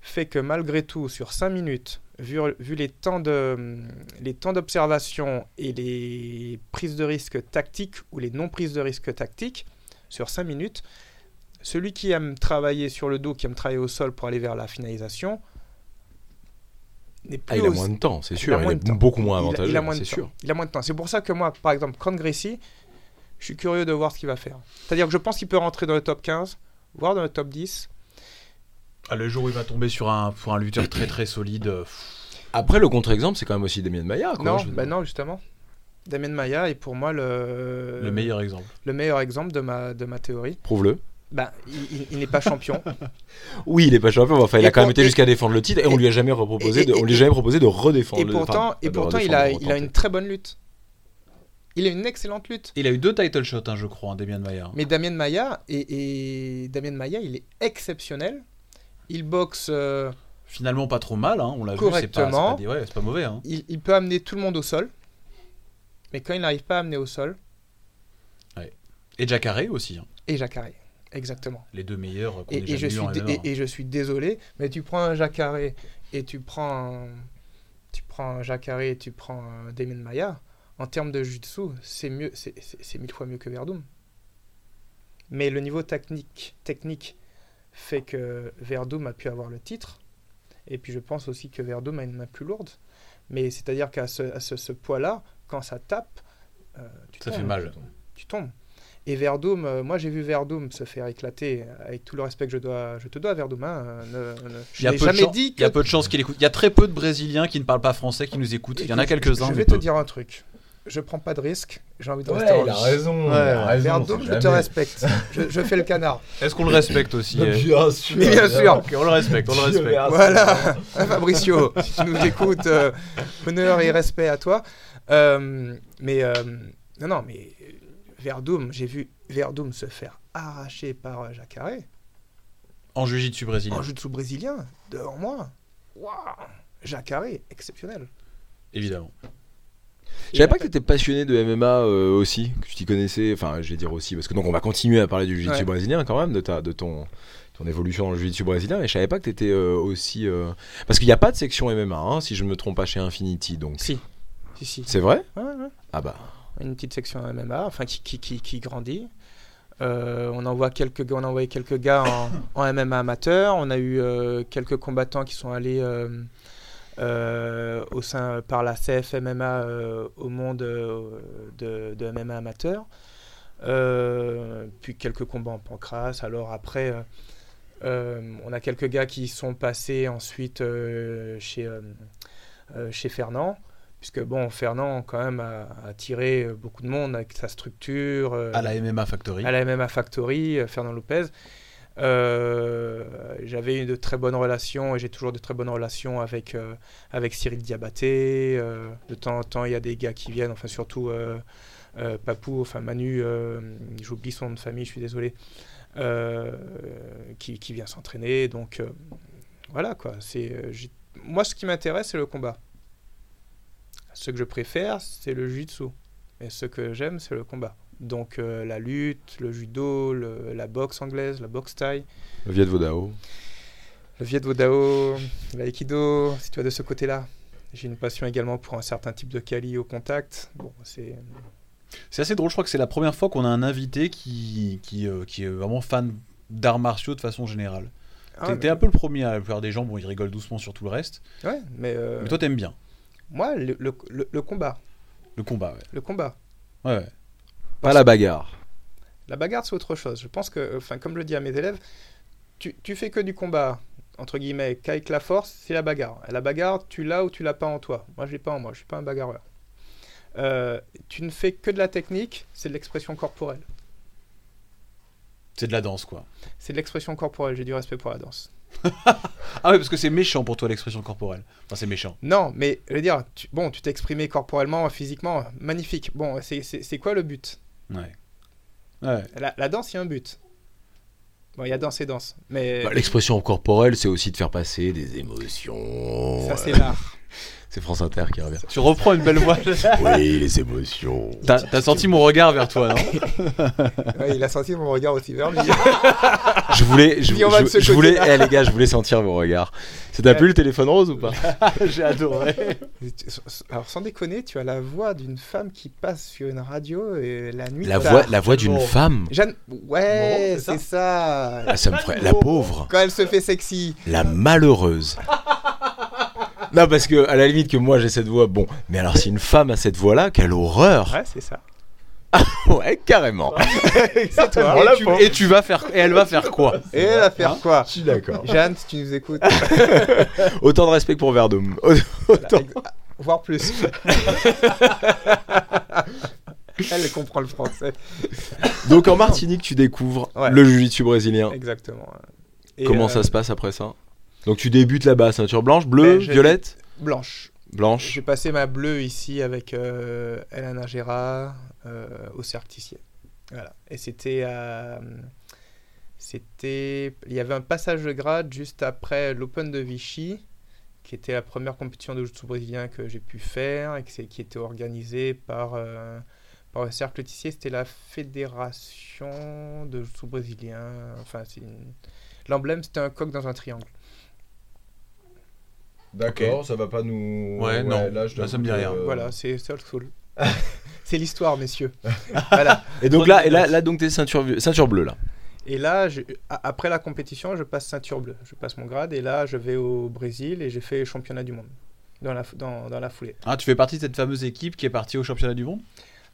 S4: fait que malgré tout, sur 5 minutes, vu, vu les temps de les temps d'observation et les prises de risque tactiques ou les non prises de risque tactiques, sur 5 minutes, celui qui aime travailler sur le dos, qui aime travailler au sol pour aller vers la finalisation, n'est plus
S2: Ah, il a moins de temps, c'est
S4: il
S2: sûr, il
S4: moins
S2: est
S4: temps.
S2: beaucoup moins
S4: il
S2: avantageux,
S4: il a moins de
S2: c'est
S4: temps.
S2: sûr.
S4: Il a moins de temps. C'est pour ça que moi, par exemple, quand Gracie, je suis curieux de voir ce qu'il va faire. C'est-à-dire que je pense qu'il peut rentrer dans le top 15, voire dans le top 10.
S3: Ah, le jour où il va tomber sur un, pour un lutteur très très solide. euh, pff,
S2: Après, le contre-exemple, c'est quand même aussi Damien Maillard. Quoi,
S4: non,
S2: je
S4: bah non, justement. Damien Maya est pour moi le,
S3: le meilleur exemple.
S4: le meilleur exemple de ma, de ma théorie.
S2: Prouve-le.
S4: Bah, il, il- il n'est pas champion.
S2: Oui, il est pas champion, mais enfin, il
S4: Et
S2: a quand même
S4: pour-
S2: été
S4: et-
S2: jusqu'à défendre le titre et, on
S4: et-
S2: lui a jamais proposé
S4: et-
S2: de, on lui a jamais proposé de redéfendre.
S4: et
S2: le-
S4: pourtant,
S2: enfin,
S4: et
S2: de
S4: pourtant il,
S2: redéfendre,
S4: a,
S2: de
S4: il a
S2: retenter.
S4: une très bonne lutte. Il a une excellente lutte.
S3: Il a eu deux title shots, hein, je crois, hein, Damian Maillard.
S4: Mais Damien Maya, et, et Damien Maya, il est exceptionnel. Il boxe, euh,
S3: Finalement, pas trop mal, hein, on l'a vu. C'est pas, ouais, mauvais. Hein.
S4: il, il peut amener tout le monde au sol. Mais quand il n'arrive pas à amener au sol,
S3: Et Jacare aussi. hein.
S4: et Jacare. Exactement.
S3: Les deux meilleurs qu'on
S4: Et,
S3: ait
S4: et je suis
S3: en
S4: et, et je suis désolé, mais tu prends un Jacare et tu prends un, tu prends un Jacare et tu prends un Damien Maya, en termes de jutsu, c'est mieux, c'est mille fois mieux que Verdum. Mais le niveau technique, technique fait que Verdum a pu avoir le titre. Et puis je pense aussi que Verdum a une main plus lourde. Mais c'est-à-dire qu'à ce, à ce, ce poids-là, quand ça tape, euh, tu
S3: Ça
S4: tombes.
S3: fait mal.
S4: Tu tombes. Et Verdum, euh, moi j'ai vu Verdum se faire éclater, avec tout le respect que je, dois, je te dois, Verdum. hein, euh, ne- je n'ai jamais dit
S3: Il y a peu de chances qu'il écoute. Il y a très peu de Brésiliens qui ne parlent pas français qui nous écoutent. Il y en a quelques-uns.
S4: Je vais te
S3: peu.
S4: dire un truc. Je prends pas de risque. J'ai envie de
S2: Ouais,
S4: rester en
S2: il a
S4: vie.
S2: raison.
S4: Ouais,
S2: il a raison,
S4: je te respecte. je, je fais le canard.
S3: Est-ce qu'on le respecte aussi euh
S2: Bien sûr.
S4: Mais bien sûr.
S3: On le respecte, on le respecte.
S4: Voilà, Fabricio, si tu nous écoutes, euh, honneur et respect à toi. Euh, mais euh, non, non, mais Verdum, j'ai vu Verdum se faire arracher par euh, Jacare
S3: En jiu-jitsu brésilien,
S4: en jiu-jitsu brésilien devant moi. Waouh, Jacare, exceptionnel.
S3: évidemment.
S2: Je savais pas que tu étais passionné de MMA euh, aussi, que tu t'y connaissais. Enfin, je vais dire aussi, parce que donc on va continuer à parler du jiu-jitsu
S4: Ouais.
S2: brésilien quand même, de, ta, de ton, ton évolution dans le jiu-jitsu brésilien. Mais je savais pas que tu étais aussi. euh, Parce qu'il n'y a pas de section MMA, hein, si je ne me trompe pas, chez Infinity. Donc,
S4: Si, si, si.
S2: c'est vrai?
S4: Ouais, ouais.
S2: Ah bah.
S4: Une petite section MMA, enfin qui, qui, qui, qui grandit. Euh, on envoie quelques, on a envoyé quelques gars en, en MMA amateur. On a eu euh, quelques combattants qui sont allés euh, euh, au sein par la CFMMA euh, au monde euh, de, de MMA amateur. Euh, puis quelques combats en pancras. Alors après, euh, euh, on a quelques gars qui sont passés ensuite euh, chez, euh, euh, chez Fernand. Puisque bon, Fernand, quand même, a attiré euh, beaucoup de monde avec sa structure. euh,
S3: À la MMA Factory.
S4: à la MMA Factory, euh, Fernand Lopez. Euh, J'avais eu de très bonnes relations et j'ai toujours de très bonnes relations avec, euh, avec Cyril Diabaté. euh, de temps en temps, il y a des gars qui viennent, enfin surtout Papou, enfin Manu, j'oublie son nom de famille, je suis désolé, qui, vient s'entraîner. Donc voilà quoi. C'est moi ce qui m'intéresse c'est le combat. Ce que je préfère c'est le jiu-jitsu. Et ce que j'aime c'est le combat. Donc euh, la lutte, le judo, le- la boxe anglaise, la boxe thaï,
S2: Le Viet Vodao.
S4: le viet vo dao, l'aïkido, si tu vas de ce côté-là. J'ai une passion également pour un certain type de kali au contact. Bon, c'est
S3: C'est assez drôle, je crois que c'est la première fois qu'on a un invité qui, qui, euh, qui est vraiment fan d'arts martiaux de façon générale.
S4: Ah,
S3: T'es- un peu le premier, la plupart des gens, bon, ils rigolent doucement sur tout le reste.
S4: ouais, mais, euh,
S3: Mais toi, t'aimes bien
S4: moi, le, le- le- le combat,
S3: le combat, ouais.
S4: le combat.
S3: Ouais, ouais.
S2: Pas la bagarre.
S4: La bagarre, c'est autre chose. Je pense que, enfin, comme je le dis à mes élèves, tu, tu fais que du combat, entre guillemets, qu'avec la force, c'est la bagarre. Et la bagarre, tu l'as ou tu l'as pas en toi. Moi, je l'ai pas en moi, je suis pas un bagarreur. Euh, tu ne fais que de la technique, c'est de l'expression corporelle.
S3: C'est de la danse, quoi.
S4: C'est de l'expression corporelle, j'ai du respect pour la danse.
S3: Ah ouais, parce que c'est méchant pour toi, l'expression corporelle. Enfin, c'est méchant.
S4: Non, mais je veux dire, tu- bon, tu t'es exprimé corporellement, physiquement, magnifique. Bon, c'est quoi le but?
S3: Ouais. Ouais.
S4: la, la danse, il y a un but. Bon, il y a danse et danse, mais
S2: Bah, L'expression corporelle, c'est aussi de faire passer des émotions.
S4: ça, c'est l'art.
S2: C'est France Inter qui revient.
S3: Tu reprends une belle voix.
S2: Oui, les émotions.
S3: T'as t'as senti mon regard vers toi, non?
S4: Ouais, il a senti mon regard aussi vers lui.
S2: Je voulais, je, voulais, eh, les gars, je voulais sentir vos regards. Ça t'a plu le téléphone rose ou pas?
S3: J'ai adoré.
S4: Alors, sans déconner, tu as la voix d'une femme qui passe sur une radio et la nuit.
S2: La voix, la voix d'une
S3: Bon.
S2: femme.
S4: Jeanne. Ouais,
S3: Bon, c'est
S4: c'est ça.
S2: Ah, ça me ferait la pauvre,
S4: Quand elle se fait sexy.
S2: la malheureuse. Non, parce que à la limite que moi j'ai cette voix, bon. Mais alors si une femme a cette voix-là, quelle horreur
S4: Ouais, c'est ça.
S2: Ouais, carrément.
S4: C'est toi.
S3: et, tu, et tu vas faire, et elle va faire quoi?
S4: Et elle va faire quoi?
S2: Je suis d'accord.
S4: Jeanne, si tu nous écoutes.
S2: Autant de respect pour Verdum. Autant.
S4: Voire plus. elle comprend le français.
S2: Donc en Martinique, tu découvres
S4: Ouais.
S2: le jiu-jitsu brésilien.
S4: Exactement. Et,
S2: Comment
S4: euh,
S2: ça se passe après ça? Donc tu débutes là-bas, ceinture blanche, bleue,
S4: Ben,
S2: violette,
S4: Blanche.
S2: blanche.
S4: J'ai passé ma bleue ici avec euh, Elena Gérard euh, au Cercle Tissier. Voilà. Et c'était C'était. Il y avait un passage de grade juste après l'Open de Vichy, qui était la première compétition de jiu brésilien que j'ai pu faire et qui, était organisée par, euh, par le Cercle Tissier. C'était la fédération de jiu brésilien. Enfin, une- l'emblème, c'était un coq dans un triangle.
S2: D'accord, ça va pas nous.
S3: Ouais, non, là, ça me dit rien.
S4: Voilà, c'est old school. c'est l'histoire, messieurs. voilà.
S2: Et donc là, et là, là donc t'es ceinture, ceinture bleue là.
S4: Et là, je- après la compétition, je passe ceinture bleue. Je passe mon grade et là, je vais au Brésil et j'ai fait les championnats du monde dans la, f- dans, dans la foulée.
S3: Ah, tu fais partie de cette fameuse équipe qui est partie au championnat du monde?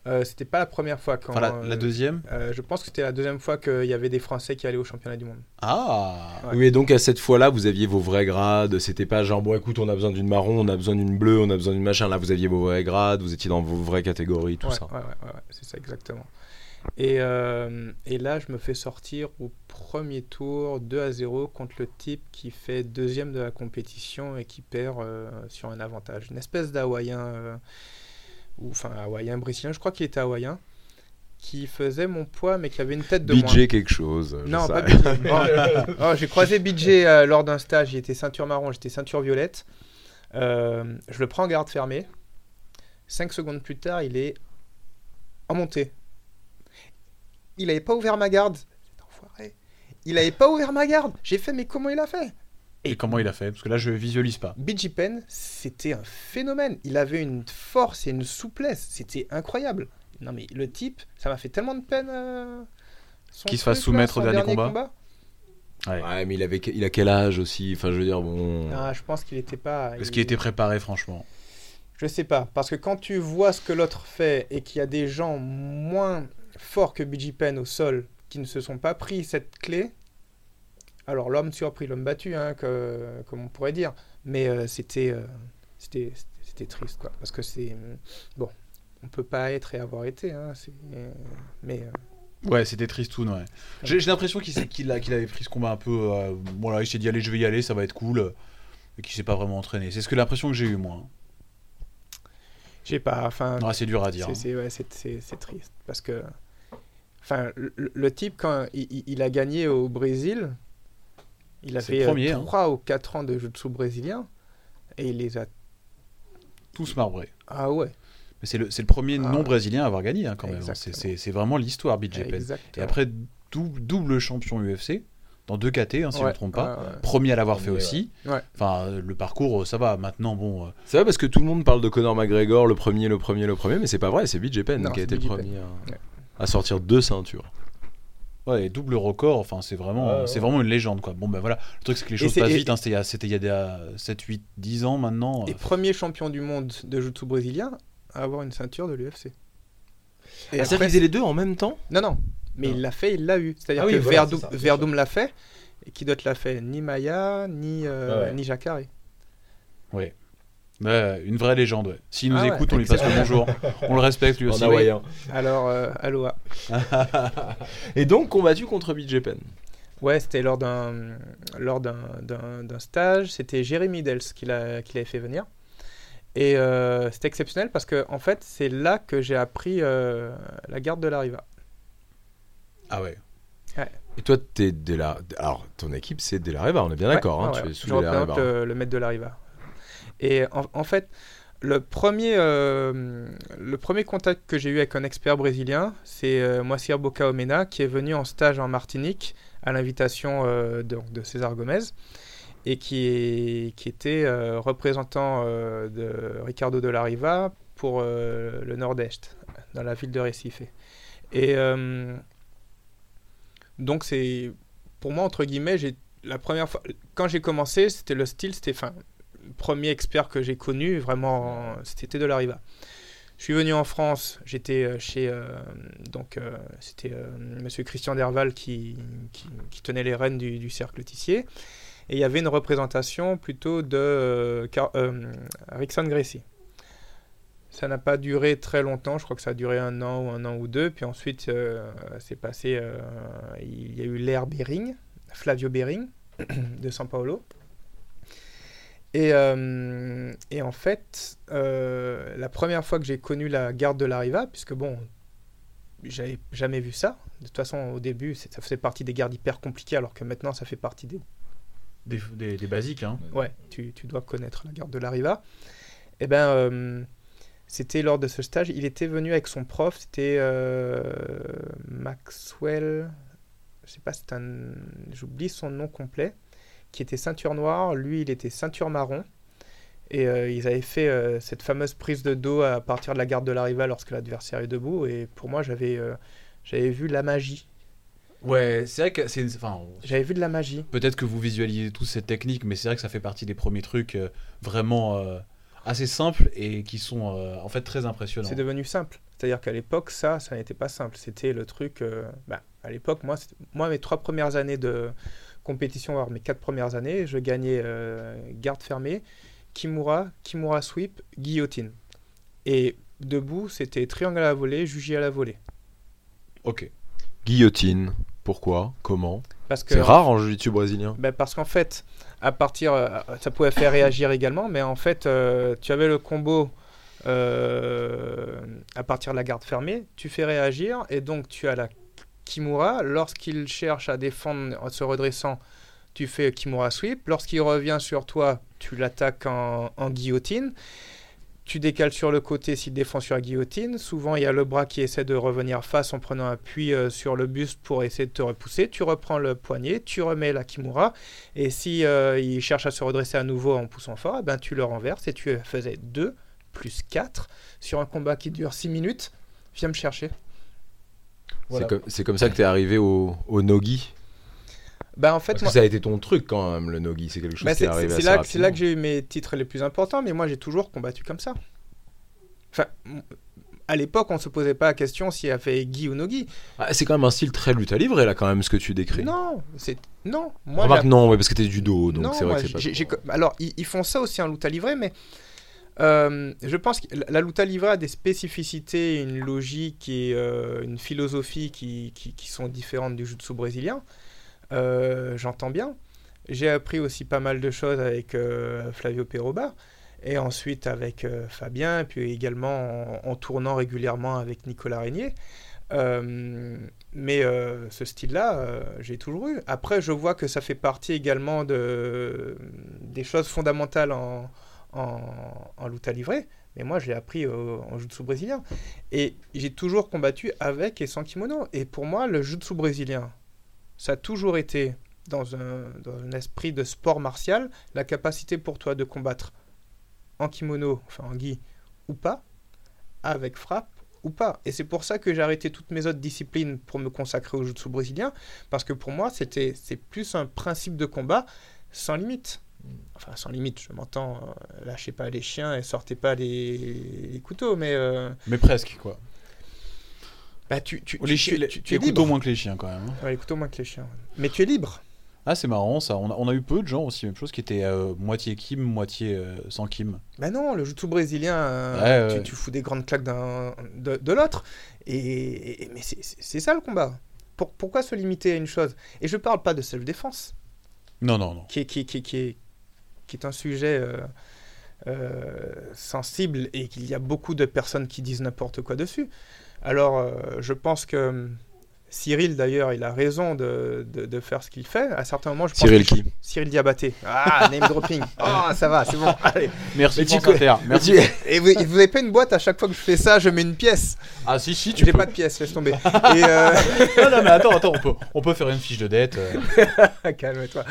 S4: Euh, C'était pas la première fois quand.
S3: Enfin, la,
S4: euh,
S3: la deuxième?
S4: euh, je pense que c'était la deuxième fois qu'il y avait des Français qui allaient au championnat du monde.
S3: Ah
S4: Ouais.
S2: Oui, et donc à cette fois-là, vous aviez vos vrais grades. C'était pas genre, bon, écoute, on a besoin d'une marron, on a besoin d'une bleue, on a besoin d'une machin. Là, vous aviez vos vrais grades, vous étiez dans vos vraies catégories, tout
S4: ouais,
S2: ça.
S4: ouais, ouais, ouais, ouais, c'est ça exactement. Et, euh, et là, je me fais sortir au premier tour 2 à 0 contre le type qui fait deuxième de la compétition et qui perd euh, sur un avantage. Une espèce d'Hawaïen, euh, ou enfin Hawaïen brésilien, je crois qu'il était Hawaïen, qui faisait mon poids mais qui avait une tête de moins.
S2: BJ quelque chose.
S4: Non,
S2: sais.
S4: pas BJ. Oh, oh, j'ai croisé BJ euh, lors d'un stage. Il était ceinture marron, j'étais ceinture violette. Euh, je le prends en garde fermée. Cinq secondes plus tard, il est en montée. Il n'avait pas ouvert ma garde. Il n'avait pas ouvert ma garde. J'ai fait, mais comment il a fait?
S3: Et comment il a fait? Parce que là, je visualise pas.
S4: BJ Penn, c'était un phénomène. Il avait une force et une souplesse. C'était incroyable. Non, mais le type, ça m'a fait tellement de peine. euh,
S3: Qu'il se fasse soumettre au dernier combat.
S2: Ouais, mais il, avait, il a quel âge aussi? Enfin, je veux dire, bon.
S4: Ah, je pense qu'il n'était pas.
S3: Est-ce
S4: il-
S3: qu'il était préparé, franchement
S4: Je sais pas, parce que quand tu vois ce que l'autre fait et qu'il y a des gens moins forts que BJ Penn au sol qui ne se sont pas pris cette clé, alors l'homme surpris, l'homme battu, hein, que- comme on pourrait dire, mais euh, c'était euh, c'était c'était triste quoi parce que c'est bon on peut pas être et avoir été hein, mais euh,
S3: Ouais, c'était tristoun, ouais. J'ai j'ai l'impression qu'il qu'il a- qu'il avait pris ce combat un peu. voilà, il s'est dit, allez, je vais y aller, ça va être cool. Et qu'il s'est pas vraiment entraîné. C'est ce que l'impression que j'ai eu, moi.
S4: j'ai pas enfin
S3: Ouais, c'est dur à dire.
S4: C'est-
S3: hein.
S4: C'est ouais, triste parce que, enfin, le, le type quand il a gagné au Brésil, il a fait
S3: premier, hein.
S4: 3 ou 4 ans de jiu-jitsu brésilien et il les a.
S3: Tous marbrés.
S4: Ah ouais.
S3: Mais c'est le, c'est le premier
S4: Ah.
S3: non-brésilien à avoir gagné, hein, quand même.
S4: Exactement.
S3: C'est- C'est c'est vraiment l'histoire, BJ Penn.
S4: exactement.
S3: Et après, double, double champion UFC, dans deux KT, hein, si je ne
S4: Ouais,
S3: me trompe pas.
S4: ouais, ouais.
S3: Premier à l'avoir fait aussi.
S4: Ouais.
S3: Enfin, euh, le parcours, euh, ça va. Maintenant, bon. euh,
S2: C'est vrai parce que tout le monde parle de Conor McGregor, le premier, le premier, le premier, mais c'est pas vrai, c'est BJ Penn
S4: Non,
S2: qui a été le premier à,
S4: Ouais.
S2: à sortir deux ceintures.
S3: Ouais, et double record, enfin, c'est vraiment,
S2: Ouais, ouais.
S3: c'est vraiment une légende, quoi. Bon, ben voilà. Le truc, c'est que les choses passent
S4: et-
S3: vite. hein, C'était il y a- des, euh, 7, 8, 10 ans maintenant.
S4: Et
S3: euh,
S4: premier champion du monde de jiu-jitsu brésilien à avoir une ceinture de l'UFC. Et
S2: Ah,
S4: après-
S2: faisaient les deux en même temps?
S4: Non, non, mais
S2: Non.
S4: il l'a fait, il l'a eu. C'est-à-dire
S2: Ah oui,
S4: que
S2: voilà,
S4: Verdum,
S2: ça,
S4: l'a fait, et qui d'autre l'a fait Ni Maya, ni, euh,
S2: Ah ouais.
S4: ni Jacare.
S3: Ouais. Ouais, une vraie légende, ouais. S'il nous
S4: Ah ouais,
S3: écoute, on lui passe le bonjour. On le respecte lui
S2: En
S3: aussi.
S4: Alors, euh, aloha.
S2: Et donc combattu contre BJ Penn.
S4: Ouais, c'était lors d'un lors d'un- d'un d'un stage. C'était Jérémy Dels qui l'a qui l'avait fait venir. Et euh, c'était exceptionnel parce que en fait, c'est là que j'ai appris euh, la garde de la Riva.
S3: Ah ouais.
S2: Et toi, t'es de la. Alors, ton équipe, c'est de la Reva, on est bien d'accord. hein,
S4: Ouais,
S2: tu es sous
S4: je représente le, le maître de la Riva. Et en, fait, le premier, euh, le premier contact que j'ai eu avec un expert brésilien, c'est euh, Moacir Boca Omena, qui est venu en stage en Martinique à l'invitation euh, de, César Gomez et qui, qui était euh, représentant euh, de Ricardo de la Riva pour le Nord-Est, dans la ville de Recife. Et donc, c'est pour moi, entre guillemets, j'ai la première fois, quand j'ai commencé, c'était le style, c'était, enfin, premier expert que j'ai connu, vraiment, c'était de la Riva. Je suis venu en France, j'étais euh, chez, euh, donc, euh, c'était euh, Monsieur Christian Derval qui, tenait les rênes du, cercle Tissier, et il y avait une représentation plutôt de euh, Car- Rickson Gracie. Ça n'a pas duré très longtemps, je crois que ça a duré un an ou un an ou deux, puis ensuite c'est passé, il y a eu l'ère Bering, Flavio Bering de São Paulo. Et, euh, et en fait, euh, la première fois que j'ai connu la garde de la Riva, puisque bon, j'avais jamais vu ça. De toute façon, au début, ça faisait partie des gardes hyper compliquées, alors que maintenant, ça fait partie des.
S3: Des, des- des basiques, hein.
S4: Ouais, tu, tu dois connaître la garde de la Riva. Et ben, euh, c'était lors de ce stage, il était venu avec son prof, c'était euh, Maxwell. Je sais pas, c'est un. J'oublie son nom complet. Qui était ceinture noire, lui, il était ceinture marron. Et euh, ils avaient fait euh, cette fameuse prise de dos à partir de la garde de la Riva lorsque l'adversaire est debout. Et pour moi, j'avais euh, j'avais vu la magie.
S3: Ouais, c'est vrai que c'est. Enfin,
S4: J'avais vu de la magie.
S3: peut-être que vous visualisez tous cette technique, mais c'est vrai que ça fait partie des premiers trucs vraiment assez simples et qui sont en fait très impressionnants.
S4: C'est devenu simple. C'est-à-dire qu'à l'époque, ça, ça n'était pas simple. C'était le truc. bah, à l'époque, moi, moi, mes trois premières années de compétition, voire mes quatre premières années, je gagnais euh, garde fermée, Kimura, Kimura sweep, guillotine. Et debout, c'était triangle à la volée, jugé à la volée.
S3: Ok.
S2: Guillotine. Pourquoi? Comment?
S4: Parce que
S2: C'est rare en jiu-jitsu brésilien.
S4: Ben, parce qu'en fait, à partir, euh, ça pouvait faire réagir également, mais en fait, euh, tu avais le combo euh, à partir de la garde fermée, tu fais réagir, et donc tu as la Kimura. Lorsqu'il cherche à défendre en se redressant, tu fais Kimura sweep. Lorsqu'il revient sur toi, tu l'attaques en, guillotine. Tu décales sur le côté s'il défend sur la guillotine. Souvent, il y a le bras qui essaie de revenir face en prenant appui euh, sur le buste pour essayer de te repousser. Tu reprends le poignet, tu remets la Kimura. Et si euh, il cherche à se redresser à nouveau en poussant fort, eh ben, tu le renverses et tu faisais 2 plus 4 sur un combat qui dure 6 minutes. Viens me chercher.
S2: C'est comme, ça que t'es arrivé au, au nogi.
S4: Bah, en fait,
S2: Parce
S4: moi-
S2: que ça a été ton truc quand même, le nogi. C'est quelque chose
S4: Bah,
S2: qui est
S4: c'est
S2: arrivé
S4: c'est
S2: assez
S4: là, que- c'est là que
S2: rapidement.
S4: j'ai eu mes titres les plus importants, mais moi j'ai toujours combattu comme ça. Enfin, à l'époque, on se posait pas la question s'il a fait Guy ou no Guy.
S2: Ah, c'est quand même un style très lutte à livrer là quand même ce que tu décris.
S4: Non, c'est non. Moi,
S2: Remarque non, ouais, parce que t'es du dos, donc
S4: non,
S2: c'est vrai
S4: moi,
S2: que c'est pas.
S4: Alors, ils, ils font ça aussi en lutte à livrer, mais Euh, je pense que la- luta libre a des spécificités, une logique et euh, une philosophie qui, sont différentes du jiu-jitsu brésilien. Euh, J'entends bien. J'ai appris aussi pas mal de choses avec Flavio Peroba et ensuite avec Fabien, puis également en, tournant régulièrement avec Nicolas Régnier. Mais ce style-là, j'ai toujours eu. Après, je vois que ça fait partie également de, des choses fondamentales en, en, en lutte. Mais moi, j'ai appris au- en jiu-jitsu brésilien. Et j'ai toujours combattu avec et sans kimono. Et pour moi, le jiu-jitsu brésilien, ça a toujours été, dans un, dans un esprit de sport martial, la capacité pour toi de combattre en kimono, enfin en gi, ou pas, avec frappe ou pas. Et c'est pour ça que j'ai arrêté toutes mes autres disciplines pour me consacrer au jiu-jitsu brésilien, parce que pour moi, c'était c'est plus un principe de combat sans limite. Enfin, sans limite, je m'entends, euh, lâchez pas les chiens et sortez pas les, les couteaux, mais euh,
S3: Mais presque, quoi.
S4: bah, tu, tu,
S3: Les,
S4: tu- tu-
S3: les
S4: es
S3: couteaux moins que les chiens, quand même. hein.
S4: Ouais, les couteaux moins que les chiens. Mais tu es libre.
S3: Ah, c'est marrant, ça. On a, on a eu peu de gens aussi, même chose, qui étaient euh, moitié Kim, moitié euh, sans Kim.
S4: Bah non, le jiu-jitsu brésilien,
S3: Ouais,
S4: tu,
S3: ouais.
S4: tu fous des grandes claques de, de l'autre. Et, et- mais c'est- ça le combat. Pour- pourquoi se limiter à une chose? Et je parle pas de self-défense,
S3: Non, non, non.
S4: qui est, qui, qui, qui qui est un sujet euh, euh, sensible et qu'il y a beaucoup de personnes qui disent n'importe quoi dessus. Alors, euh, je pense que hum, Cyril, d'ailleurs, il a raison de, de- de faire ce qu'il fait. À certains moments, je pense
S2: Cyril
S4: que-
S2: qui?
S4: Cyril Diabaté. Ah, name dropping. Ah, ça va, c'est bon. Allez.
S3: Merci,
S2: tu.
S3: Merci.
S4: Et vous, vous avez pas une boîte à chaque fois que je fais ça, je mets une pièce?
S3: Ah, si, si, tu
S4: J'ai pas de pièce, laisse tomber. Et euh...
S3: non, non, mais attends, attends, on peut, on peut faire une fiche de dette. euh.
S4: calme-toi.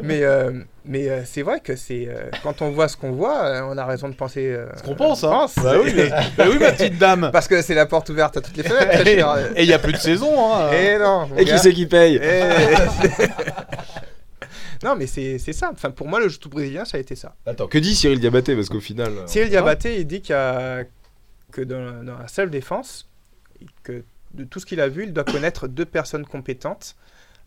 S4: Mais euh, mais euh, c'est vrai que c'est euh, quand on voit ce qu'on voit, euh, on a raison de penser. euh,
S3: Ce qu'on pense, hein.
S4: pense.
S3: Bah oui, mais- bah oui, ma petite dame.
S4: Parce que c'est la porte ouverte à toutes les fenêtres.
S3: Et il y a plus de saison, hein.
S4: Et non. mon
S2: Et qui c'est qui paye
S4: Et- non, mais c'est c'est ça. Enfin, pour moi, le jiu brésilien, ça a été ça.
S2: Attends, que dit Cyril Diabaté? Parce qu'au final.
S4: Cyril Diabaté, il dit qu'il y a- que dans, dans la self-défense, que de tout ce qu'il a vu, il doit connaître deux personnes compétentes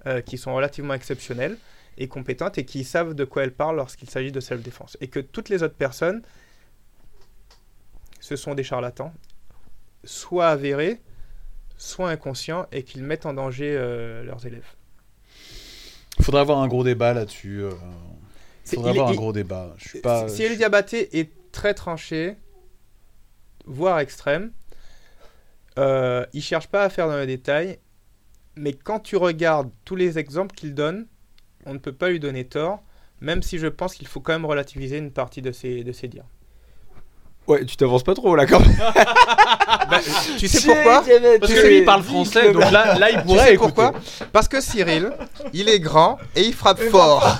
S4: euh, qui sont relativement exceptionnelles et compétentes et qui savent de quoi elles parlent lorsqu'il s'agit de self-défense. Et que toutes les autres personnes, ce sont des charlatans, soit avérés, soit inconscients et qu'ils mettent en danger euh, leurs élèves.
S3: Faudrait avoir un gros débat là-dessus. euh. Faudrait
S4: il est-
S3: avoir un
S4: il-
S3: gros débat. Je suis pas.
S4: Si Cyril Diabaté est très tranché, voire extrême, euh, il cherche pas à faire dans le détail, mais quand tu regardes tous les exemples qu'il donne, on ne peut pas lui donner tort, même si je pense qu'il faut quand même relativiser une partie de ses, de ses dires.
S2: Ouais, tu t'avances pas trop là quand même.
S4: Tu sais pourquoi
S3: Parce que lui, il parle français, donc là, là il
S4: Tu
S3: pourrait
S4: sais
S3: écouter.
S4: pourquoi? Parce que Cyril, il est grand et il frappe fort.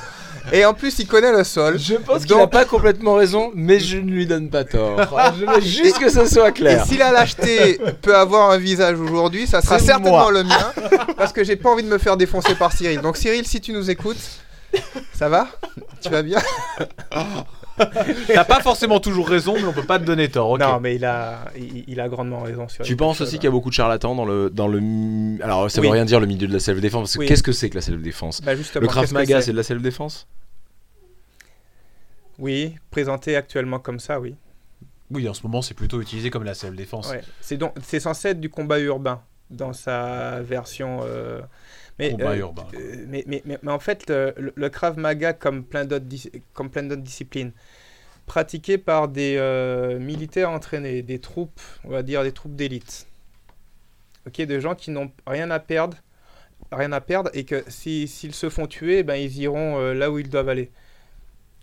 S4: Et en plus, il connaît le sol.
S2: Je pense qu'il
S4: Donc-
S2: a pas complètement raison, mais je ne lui donne pas tort. Je veux juste que ce soit
S4: Et
S2: clair.
S4: si la lâcheté peut avoir un visage aujourd'hui, ça sera
S3: C'est
S4: certainement
S3: moi.
S4: le mien, parce que j'ai pas envie de me faire défoncer par Cyril. Donc Cyril, si tu nous écoutes, ça va? Tu vas bien?
S3: T'as pas forcément toujours raison, mais on peut pas te donner tort. ok.
S4: Non, mais il a, il, il a grandement raison sur.
S2: Tu penses aussi qu'il y a beaucoup de charlatans dans le dans le mi- alors ça
S4: Oui.
S2: veut rien dire le milieu de la self-défense parce que
S4: Oui.
S2: qu'est-ce que c'est que la self-défense?
S4: Bah, justement,
S2: Le Krav
S4: qu'est-ce que
S2: Maga
S4: c'est
S2: c'est de la self-défense?
S4: Oui, présenté actuellement comme ça, oui.
S3: Oui, en ce moment, c'est plutôt utilisé comme la self-défense.
S4: Ouais. C'est donc, c'est censé être du combat urbain dans sa version. euh, Mais,
S3: Combat
S4: euh,
S3: urbain.
S4: euh, mais, mais, mais, mais en fait, le, le- Krav Maga, comme plein d'autres disciplines, pratiqué par des euh, militaires entraînés, des troupes, on va dire des troupes d'élite. Ok, de gens qui n'ont rien à perdre, rien à perdre, et que si- s'ils se font tuer, ben ils iront euh, là où ils doivent aller.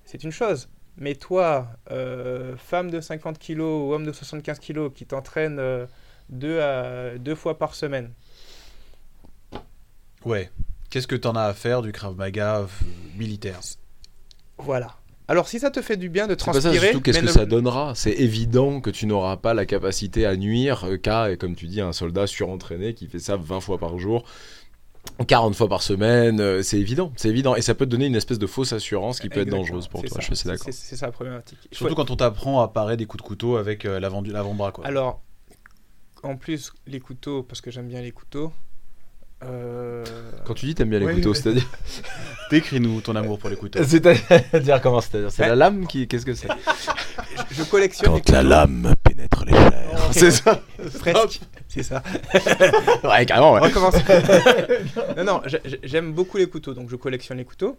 S4: C'est une chose. Mais toi, euh, femme de 50 kilos ou homme de 75 kilos qui t'entraîne euh, deux, à, deux fois par semaine,
S3: Ouais. Qu'est-ce que t'en as à faire du Krav Maga euh, militaire
S4: voilà. Alors si ça te fait du bien de
S2: C'est pas ça,
S4: transpirer,
S2: surtout qu'est-ce que
S4: ne-
S2: ça donnera? C'est évident que tu n'auras pas la capacité à nuire euh, qu'à, et comme tu dis, un soldat surentraîné qui fait ça 20 fois par jour, 40 fois par semaine, euh, c'est évident, c'est évident. Et ça peut te donner une espèce de fausse assurance qui peut être dangereuse pour
S4: c'est
S2: toi,
S4: ça,
S2: je suis d'accord.
S4: C'est c'est ça la problématique.
S3: Surtout quand on t'apprend à parer des coups de couteau avec euh, l'avant du- l'avant-bras, quoi.
S4: Alors, en plus, les couteaux, parce que j'aime bien les couteaux. Euh,
S2: Quand tu dis t'aimes bien les couteaux, c'est-à-dire
S3: Décris-nous ton amour pour les couteaux.
S2: C'est-à-dire comment C'est-à-dire c'est
S4: Ouais.
S2: la lame qui Qu'est-ce que c'est
S4: je collectionne. les
S2: Quand la
S4: couteaux.
S2: lame pénètre les chairs.
S4: Oh.
S2: C'est ça.
S4: Presque. C'est ça.
S2: Ouais, carrément.
S4: On
S2: Ouais.
S4: recommence. non, non, j'ai- j'ai- j'aime beaucoup les couteaux, donc je collectionne les couteaux.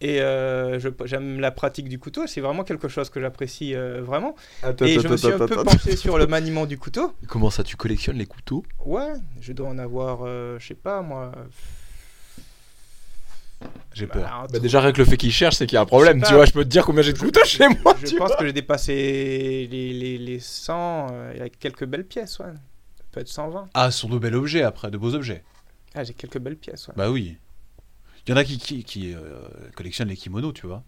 S4: Et euh, j'aime la pratique du couteau, c'est vraiment quelque chose que j'apprécie euh, vraiment. et je me suis un peu penché sur le maniement du couteau.
S2: Comment ça, tu collectionnes les couteaux?
S4: Ouais, je dois en avoir, euh, je sais pas moi.
S3: J'ai
S4: bah,
S3: peur.
S2: Bah
S4: truc-
S2: déjà rien que le fait qu'il cherche, c'est qu'il y a un problème. Tu vois, je peux te dire combien j'ai de couteaux chez moi.
S4: Je pense que j'ai dépassé les, les, les 100, euh, il y a quelques belles pièces, ouais. Peut-être 120.
S3: Ah, ce sont de bels objets après, de beaux objets.
S4: Ah, j'ai quelques belles pièces, ouais.
S3: Bah oui. Il y en a qui, qui, qui, euh, collectionnent les kimonos, tu vois.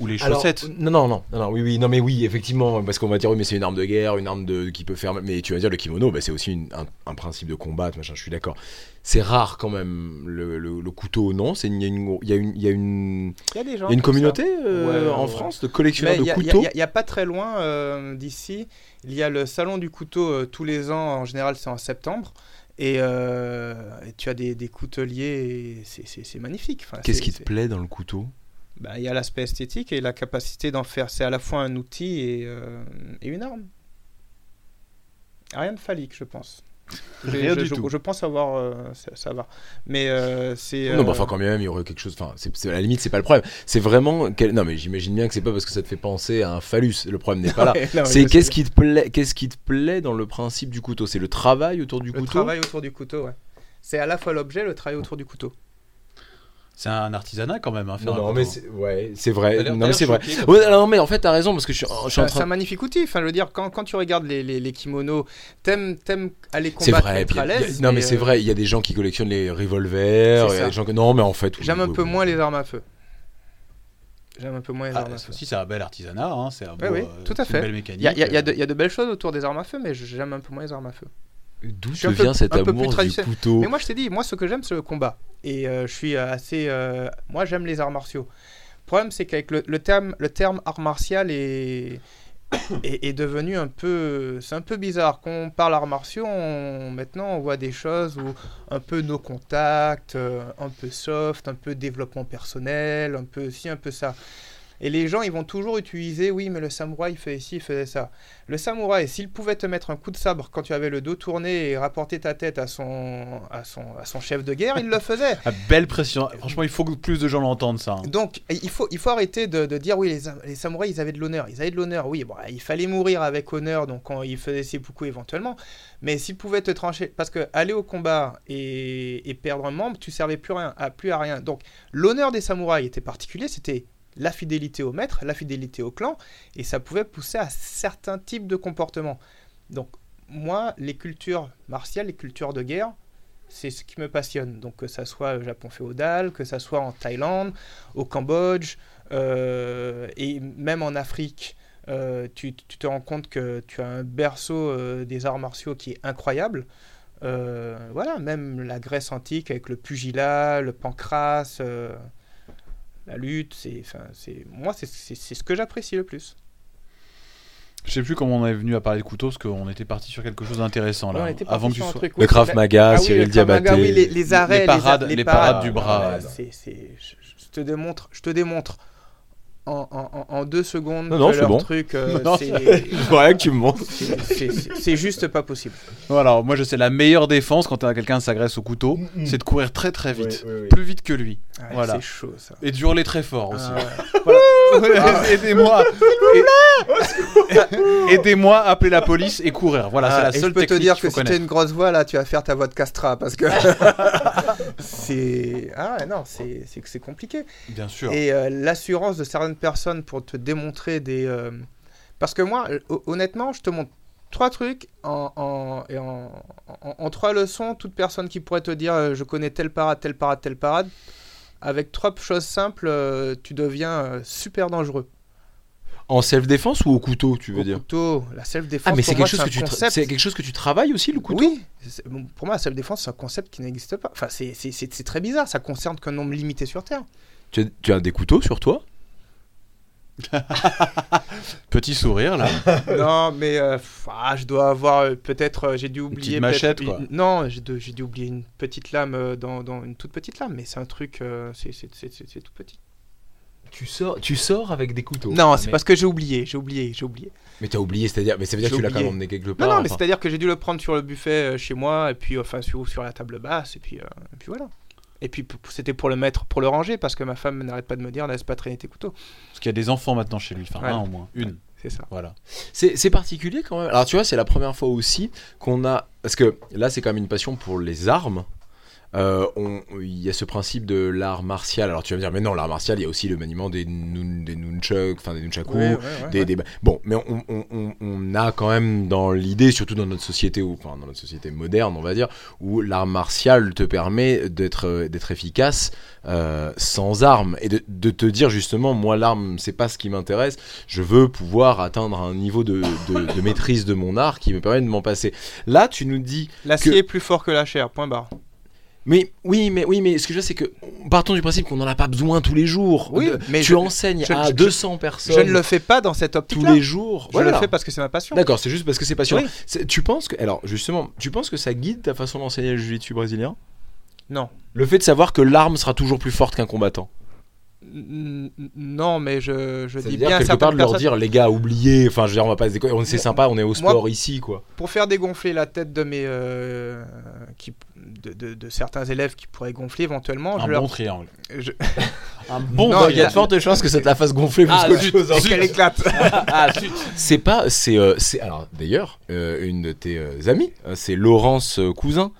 S3: Ou les chaussettes.
S2: non, non, non, non, non, oui, oui, non, mais oui, effectivement, parce qu'on va dire, oui, mais c'est une arme de guerre, une arme de, qui peut faire. Mais tu vas dire, le kimono, bah, c'est aussi une- un, un principe de combat, machin, je suis d'accord. C'est rare quand même, le, le- le couteau, non? C'est Il y a une, il y a une, il y a une,
S4: Il y a des gens.
S2: il y a une
S4: comme ça.
S2: communauté euh,
S4: Ouais,
S2: en
S4: ouais.
S2: France de collectionneurs de couteaux?
S4: il y a- pas très loin euh, d'ici, il y a le salon du couteau euh, tous les ans. En général, c'est en septembre. Et, euh, et tu as des, des couteliers, c'est- magnifique. Enfin,
S2: Qu'est-ce qui te plaît dans le couteau?
S4: Bah, Il y a l'aspect esthétique et la capacité d'en faire. C'est à la fois un outil et, euh, et une arme. Rien de phallique, je pense.
S3: Rien
S4: je,
S3: du
S4: je-
S3: tout.
S4: je pense avoir. euh, ça, ça va. Mais euh, c'est.
S2: Non, bah, enfin, quand même, il y aurait quelque chose. Enfin, c'est, à la limite, c'est pas le problème. C'est vraiment. quel- Non, mais j'imagine bien que c'est pas parce que ça te fait penser à un phallus. Le problème n'est pas là.
S4: Ouais,
S2: C'est qu'est-ce qui te plaît, qu'est-ce qui te plaît dans le principe du couteau? C'est le travail autour du
S4: Le
S2: couteau?
S4: travail autour du couteau, ouais. C'est à la fois l'objet, le travail autour du couteau.
S3: C'est un artisanat quand même, hein, faire
S2: Non,
S3: un
S2: non, mais c'est ouais, c'est vrai. Non, mais c'est vrai. Ouais, alors, mais en fait, t'as raison parce que je suis, je suis en
S4: C'est
S2: train.
S4: un magnifique outil. Enfin, je veux dire, quand, quand tu regardes les, les, les kimonos, t'aimes, t'aimes aller
S2: C'est
S4: combattre,
S2: vrai.
S4: être
S2: puis
S4: à l'aise.
S2: non, mais c'est
S4: euh,
S2: vrai. Il y a des gens qui collectionnent les revolvers.
S4: C'est
S2: il y a
S4: ça.
S2: des gens que- Non, mais en fait. oui,
S4: J'aime un
S2: oui,
S4: peu
S2: oui.
S4: moins les armes à feu. J'aime un peu moins les
S3: Ah,
S4: armes à feu.
S3: aussi, c'est un bel artisanat. Hein, c'est un beau,
S4: oui,
S3: euh,
S4: tout à
S3: c'est
S4: fait.
S3: Une belle mécanique.
S4: Il y y
S3: euh,
S4: il y a de belles choses autour des armes à feu, mais j'aime un peu moins les armes à feu.
S2: D'où te
S4: peu-
S2: vient cet
S4: peu plus
S2: amour du couteau
S4: Mais moi, je t'ai dit, moi, ce que j'aime, c'est le combat. Et euh, je suis assez. euh, moi, j'aime les arts martiaux. Le problème, c'est qu'avec le, le terme, le terme art martial est, est, est devenu un peu. C'est un peu bizarre. Quand on parle arts martiaux, on- maintenant, on voit des choses où un peu no contact, euh, un peu soft, un peu développement personnel, un peu ci, un peu ça. Et les gens, ils vont toujours utiliser, oui, mais le samouraï il fait ci, il faisait ça. Le samouraï, s'il pouvait te mettre un coup de sabre quand tu avais le dos tourné et rapporter ta tête à son, à son, à son chef de guerre, il le faisait.
S3: ah, belle pression. Franchement, il faut que plus de gens l'entendent, ça. hein.
S4: Donc, il faut, il faut arrêter de, de dire, oui, les, les samouraïs, ils avaient de l'honneur. Ils avaient de l'honneur, oui, bon, il fallait mourir avec honneur, donc quand ils faisaient seppuku éventuellement. Mais s'ils pouvaient te trancher, parce que aller au combat et, et perdre un membre, tu servais plus, rien, à, plus à rien. Donc, l'honneur des samouraïs était particulier, c'était la fidélité au maître, la fidélité au clan, et ça pouvait pousser à certains types de comportements. Donc, moi, les cultures martiales, les cultures de guerre, c'est ce qui me passionne. Donc, que ça soit au Japon féodal, que ça soit en Thaïlande, au Cambodge, euh, et même en Afrique, euh, tu, te rends compte que tu as un berceau euh, des arts martiaux qui est incroyable. Voilà, même la Grèce antique avec le pugilat, le pancras, la lutte, c'est, enfin, c'est, moi, c'est, c'est, c'est ce que j'apprécie le plus.
S3: Je sais plus comment on est venu à parler de couteau, parce qu'on était parti sur quelque chose d'intéressant là.
S4: Ouais,
S3: avant que tu sois.
S4: truc,
S2: Le Krav Maga,
S4: Ah oui,
S2: Cyril
S4: le Maga,
S2: Diabaté.
S4: oui, les, les arrêts,
S3: Les parades-
S4: les,
S3: les parades du
S4: Ah,
S3: bras.
S4: c'est, c'est, je, je te démontre, je te démontre en, en, en- en deux secondes
S2: Non,
S4: leur
S2: bon.
S4: truc, euh,
S2: Non,
S4: c'est,
S2: que tu me montres.
S4: c'est- juste pas possible.
S3: Voilà, moi je sais la meilleure défense quand quelqu'un s'agresse au couteau,
S2: Mm, mm.
S3: c'est de courir très très vite,
S2: Oui, oui, oui.
S3: plus vite que lui,
S4: Ouais,
S3: Voilà.
S4: C'est chaud ça.
S3: et de hurler très fort aussi.
S4: Ah, ouais.
S3: Voilà. Aidez-moi, Et- aidez-moi, appelez la police et courir. Voilà,
S4: Ah,
S3: c'est la seule
S4: je peux te
S3: technique
S4: dire que si tu as une grosse voix là, tu vas faire ta voix de castra parce que c'est ah non, c'est compliqué.
S3: Bien sûr.
S4: Et euh, l'assurance de certaines personnes pour te démontrer des euh, parce que moi euh, hon- honnêtement, je te montre trois trucs en, en, et en, en- en trois leçons, toute personne qui pourrait te dire euh, je connais telle parade, telle parade, telle parade avec trois choses simples, euh, tu deviens euh, super dangereux.
S2: En self-défense ou au couteau, tu veux
S4: Au
S2: dire
S4: couteau, la self-défense.
S2: Ah, mais c'est quelque chose que tu tra- c'est quelque chose que tu travailles aussi le couteau.
S4: Oui, bon, pour moi, la self-défense, c'est un concept qui n'existe pas. Enfin, c'est- c'est c'est- c'est très bizarre, ça concerne qu'un nombre limité sur Terre.
S2: Tu as, tu as des couteaux sur toi
S3: Petit sourire là.
S4: non, mais euh, ah, je dois avoir euh, peut-être, euh, j'ai dû oublier.
S3: petite machette, quoi.
S4: une- Non, j'ai dû, j'ai dû oublier une petite lame dans, dans une toute petite lame, mais c'est un truc, euh, c'est c'est- c'est- c'est- c'est tout petit.
S2: Tu sors, tu sors avec des couteaux.
S4: Non, c'est
S2: mais,
S4: parce que j'ai oublié, j'ai oublié, j'ai oublié.
S2: Mais t'as oublié, c'est-à-dire, mais ça veut dire que tu l'as quand même emmené quelque
S4: Non,
S2: part.
S4: non, mais
S2: enfin.
S4: c'est-à-dire que j'ai dû le prendre sur le buffet euh, chez moi, et puis enfin sur, sur la table basse, et puis, euh, et puis voilà. Et puis c'était pour le mettre, pour le ranger, parce que ma femme n'arrête pas de me dire laisse pas traîner tes couteaux.
S3: Parce qu'il y a des enfants maintenant chez lui. Enfin,
S4: Ouais.
S3: un au moins. Une.
S4: C'est ça.
S3: Voilà.
S2: C'est c'est particulier quand même. Alors tu vois, c'est la première fois aussi qu'on a... Parce que là, c'est quand même une passion pour les armes. Euh, on- Il y a ce principe de l'art martial. Alors tu vas me dire, mais non, l'art martial, il y a aussi le maniement des, nun, des nunchucks, enfin des nunchaku,
S4: Ouais, ouais, ouais,
S2: des,
S4: ouais.
S2: des- Bon, mais on, on- on- on a quand même dans l'idée, surtout dans notre société, ou enfin dans notre société moderne, on va dire, où l'art martial te permet d'être d'être efficace euh, sans armes et de, de te dire justement, moi l'arme, c'est pas ce qui m'intéresse. Je veux pouvoir atteindre un niveau de, de- de maîtrise de mon art qui me permet de m'en passer. Là, tu nous dis,
S4: L'acier
S2: que-
S4: est plus fort que la chair, point barre.
S2: Mais oui, mais oui, mais ce que je veux, c'est que partons du principe qu'on n'en a pas besoin tous les jours.
S4: Oui,
S2: De-
S4: mais
S2: tu
S4: je-
S2: enseignes
S4: je-
S2: à
S4: je-
S2: 200 personnes
S4: Je ne le fais pas dans cette
S2: tous
S4: optique-là.
S2: les jours.
S4: Je
S2: Voilà.
S4: le fais parce que c'est ma passion.
S2: D'accord, c'est juste parce que c'est passionnant.
S4: Oui.
S2: Tu penses que, alors justement, tu penses que ça guide ta façon d'enseigner le jiu-jitsu brésilien?
S4: Non.
S2: Le fait de savoir que l'arme sera toujours plus forte qu'un combattant?
S4: Non, mais je, je dis bien à
S2: quelque part de leur
S4: personnes.
S2: dire, les gars, oubliez. Enfin, je veux dire, on va pas se déconner. On c'est sympa, on est au
S4: moi-
S2: sport ici, quoi.
S4: Pour faire dégonfler la tête de mes euh, qui, de, de- de certains élèves qui pourraient gonfler éventuellement,
S3: Un
S4: je leur-
S3: bon triangle.
S4: je-
S3: Un bon
S4: Non,
S2: il y a de fortes chances que ça te la fasse gonfler plus
S3: Ah,
S2: qu'autre chose. hein.
S4: qu'elle éclate.
S3: Ah.
S2: C'est pas, c'est, euh, c'est alors d'ailleurs euh, une de tes euh, amies, c'est Laurence euh, Cousin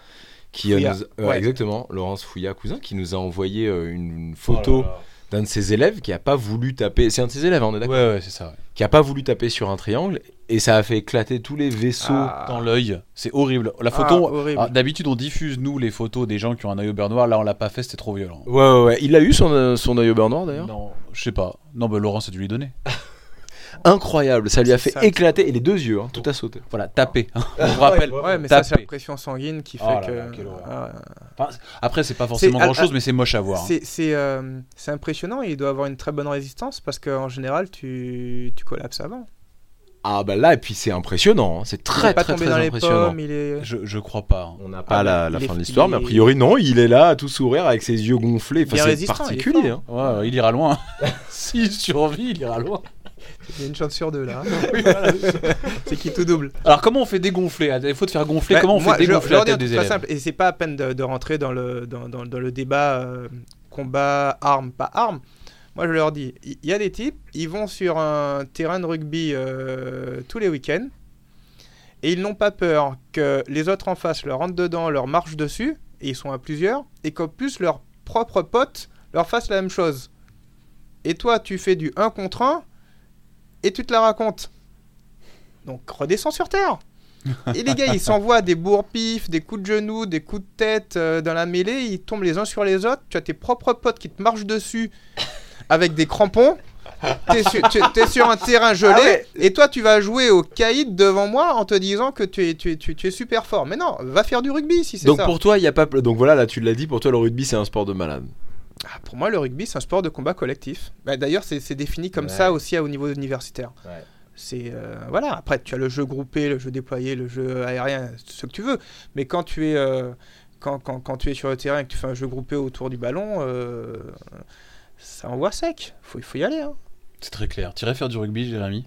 S2: qui
S4: Fouilla,
S2: nous-
S4: ouais.
S2: exactement Laurence Fouilla Cousin qui nous a envoyé euh, une
S3: Oh
S2: photo
S3: là
S2: d'un de ses élèves qui a pas voulu taper, c'est un de ses élèves, hein, on est d'accord,
S3: Ouais, ouais, c'est ça. ouais.
S2: qui a pas voulu taper sur un triangle et ça a fait éclater tous les vaisseaux.
S4: Ah.
S3: Dans l'œil, c'est horrible. La
S4: Ah,
S3: photo.
S4: horrible.
S3: ah, D'habitude, on diffuse nous les photos des gens qui ont un œil au beurre noir. Là, on l'a pas fait, c'était trop violent.
S2: Ouais, ouais, ouais. Il a eu son, euh, son œil au beurre noir d'ailleurs?
S3: Non, je sais pas. Non, bah Laurent, ça dû lui donner.
S2: Incroyable, ça lui a fait
S4: ça.
S2: éclater et les deux yeux, hein, tout a sauté.
S3: Voilà, taper. hein. On vous rappelle.
S4: Ouais, mais ça, c'est la pression sanguine qui fait
S3: Oh là
S4: que.
S3: là.
S4: Ah,
S3: Enfin, après, c'est pas forcément grand chose, mais c'est moche à voir. hein.
S4: c'est euh, c'est impressionnant et il doit avoir une très bonne résistance parce qu'en général, tu, tu collapses avant.
S2: Ah bah là et puis c'est impressionnant, hein. c'est
S4: il
S2: très très très
S4: dans les
S2: impressionnant.
S4: pommes, il est.
S3: Je, je crois pas.
S2: On n'a pas
S4: Ah,
S2: la,
S4: il
S2: fin de l'histoire,
S4: il
S2: mais a priori non, il est là à tout sourire avec ses yeux gonflés. Enfin, c'est
S4: il
S2: particulier.
S4: fort.
S2: hein.
S3: Ouais, il ira loin. S'il survit, il ira loin.
S4: Il y a une chance sur deux là. c'est qui tout double.
S3: Alors, comment on fait dégonfler? Il faut te faire gonfler.
S4: Bah,
S3: comment on
S4: moi,
S3: fait dégonfler
S4: je
S3: la tête des
S4: très
S3: élèves?
S4: simple, et c'est pas à peine de, de rentrer dans le, dans, dans- dans le débat euh, combat, arme, pas arme. Moi, je leur dis, il y, a des types, ils vont sur un terrain de rugby euh, tous les week-ends, et ils n'ont pas peur que les autres en face leur rentrent dedans, leur marchent dessus, et ils sont à plusieurs, et qu'en plus leurs propres potes leur fassent la même chose. Et toi, tu fais du 1 contre 1, et tu te la racontes. Donc redescends sur terre. Et les gars, ils s'envoient des bourre-pifs, des coups de genoux, des coups de tête euh, dans la mêlée, ils tombent les uns sur les autres. Tu as tes propres potes qui te marchent dessus avec des crampons. T'es sur, tu- t'es sur un terrain gelé
S2: Ah ouais.
S4: et toi tu vas jouer au caïd devant moi en te disant que tu es, tu es, tu es- tu es super fort. Mais non, va faire du rugby si c'est
S2: Donc
S4: ça.
S2: pour toi, il y a pas. Donc voilà, là tu l'as dit, pour toi le rugby c'est un sport de malade.
S4: Ah, pour moi, le rugby, c'est un sport de combat collectif. Bah, D'ailleurs, c'est c'est défini comme
S2: Ouais.
S4: ça aussi au niveau universitaire.
S2: Ouais.
S4: C'est euh, voilà. Après, tu as le jeu groupé, le jeu déployé, le jeu aérien, ce que tu veux. Mais quand tu es euh, quand, quand, quand tu es sur le terrain et que tu fais un jeu groupé autour du ballon, euh, ça envoie sec. Faut, il faut y aller. Hein.
S3: C'est très clair. Tu irais faire du rugby, Jérémy?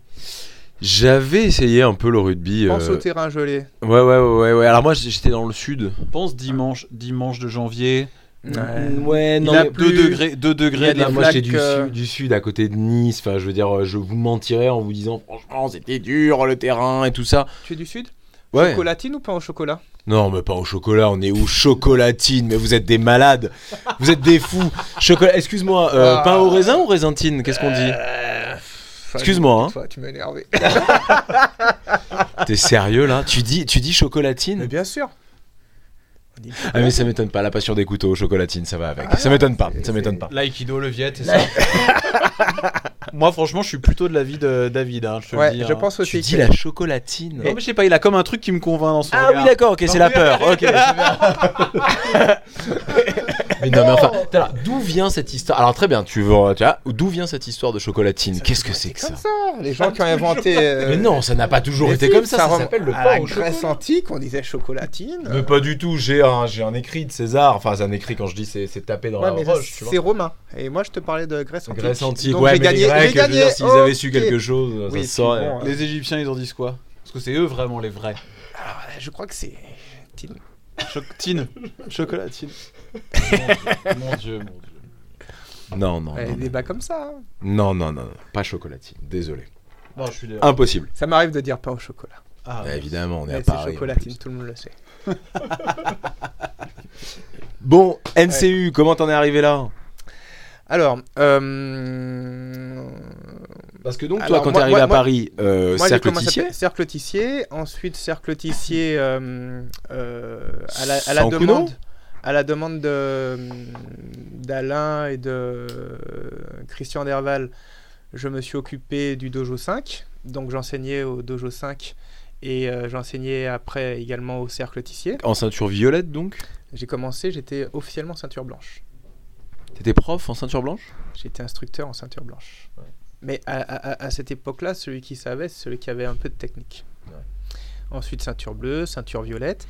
S2: J'avais essayé un peu le rugby.
S4: Pense
S2: euh,
S4: au terrain gelé.
S2: Ouais, ouais, ouais, ouais, ouais. Alors moi j'étais dans le sud.
S3: Pense dimanche, dimanche de janvier.
S2: Ouais,
S3: Il
S2: non,
S3: a
S2: mais
S3: 2 degrés, 2
S4: Il y
S3: degrés
S4: a
S3: de
S4: des
S3: la
S2: moi j'étais du,
S4: flaques, euh,
S2: sud, du sud, à côté de Nice. Enfin, je veux dire, euh, je vous mentirais en vous disant franchement c'était dur le terrain et tout ça.
S4: Tu es du sud?
S2: Ouais.
S4: Chocolatine ou pas au chocolat?
S2: Non, mais pas au chocolat, on est où? Chocolatine, mais vous êtes des malades. Vous êtes des fous. Chocolat, excuse-moi, euh,
S4: Ah.
S2: pain au raisin ou raisintine Qu'est-ce qu'on dit? Excuse-moi, hein.
S4: Tu m'as énervé.
S2: T'es sérieux là? Tu dis, tu dis
S4: Mais
S2: chocolatine
S4: bien sûr.
S2: Ah mais ça m'étonne pas, la passion des couteaux, chocolatine, ça va avec.
S4: Ah
S2: ça m'étonne pas, ça m'étonne pas.
S3: L'aïkido, le Viet, c'est ça Moi, franchement, je suis plutôt de l'avis de David. Hein, je te le
S4: Ouais,
S3: dis,
S4: je
S3: hein.
S4: pense aussi
S2: Tu dis la chocolatine
S3: Non, mais je sais pas, il a comme un truc qui me convainc dans son
S2: Ah
S3: regard.
S2: oui d'accord, ok, c'est la peur. Ok. Mais non, mais enfin, t'as là, d'où vient cette histoire? Alors très bien, tu veux, tu vois, d'où vient cette histoire de chocolatine? Qu'est-ce que c'est que ça?
S4: comme ça. Les gens qui ont inventé. euh,
S2: Mais non, ça n'a pas toujours
S4: mais
S2: été
S4: si,
S2: comme ça. Ça,
S4: remonte
S2: s'appelle le
S4: à
S2: pain
S4: la
S2: au
S4: Grèce
S2: chocolat.
S4: antique, on disait chocolatine.
S2: Mais pas du tout. J'ai un, j'ai un écrit de César. Enfin, c'est un écrit quand je dis c'est, c'est tapé dans
S4: Ouais,
S2: la roche. Tu vois.
S4: c'est romain. Et moi, je te parlais de Grèce antique.
S2: Grèce antique.
S4: Donc
S2: ouais,
S4: j'ai
S2: mais
S4: gagné.
S2: les Grecs,
S4: j'ai
S2: je veux
S4: gagné.
S2: dire, s'ils avaient su
S4: Ok.
S2: quelque chose,
S4: Oui,
S2: ça se saurait.
S4: bon,
S3: Les Égyptiens, ils en disent quoi? Parce que c'est eux vraiment les vrais.
S4: Alors, euh, je crois que c'est. Tin.
S3: Chocotine. Chocolatine. mon Dieu, mon Dieu.
S2: Non, non,
S4: Ouais,
S2: non,
S4: des débats comme ça. hein.
S2: non, non, non, non, pas chocolatine. Désolé.
S3: Non, je suis d'accord.
S2: Impossible.
S4: Ça m'arrive de dire pain au chocolat.
S3: Ah,
S2: Bah, évidemment, on est à
S4: Mais c'est
S2: Paris. en
S4: chocolatine,
S2: plus.
S4: tout le monde le sait.
S2: Bon, NCU, comment t'en es arrivé là?
S4: Alors, euh,
S2: Parce que donc, toi, quand arrivé
S4: moi-
S2: à
S4: moi-
S2: Paris, euh,
S4: moi
S2: cercle
S4: commencé
S2: tissier
S4: cercle tissier, ensuite cercle tissier euh, euh, à la, à demande, à la demande de d'Alain et de Christian Derval, je me suis occupé du dojo 5, donc j'enseignais au dojo 5 et euh, j'enseignais après également au cercle tissier.
S2: En ceinture violette, donc?
S4: J'ai commencé, j'étais officiellement ceinture blanche.
S2: T'étais prof en ceinture blanche?
S4: J'étais instructeur en ceinture blanche. Mais à, à- à cette époque-là, celui qui savait, c'est celui qui avait un peu de technique. Ensuite, ceinture bleue, ceinture violette.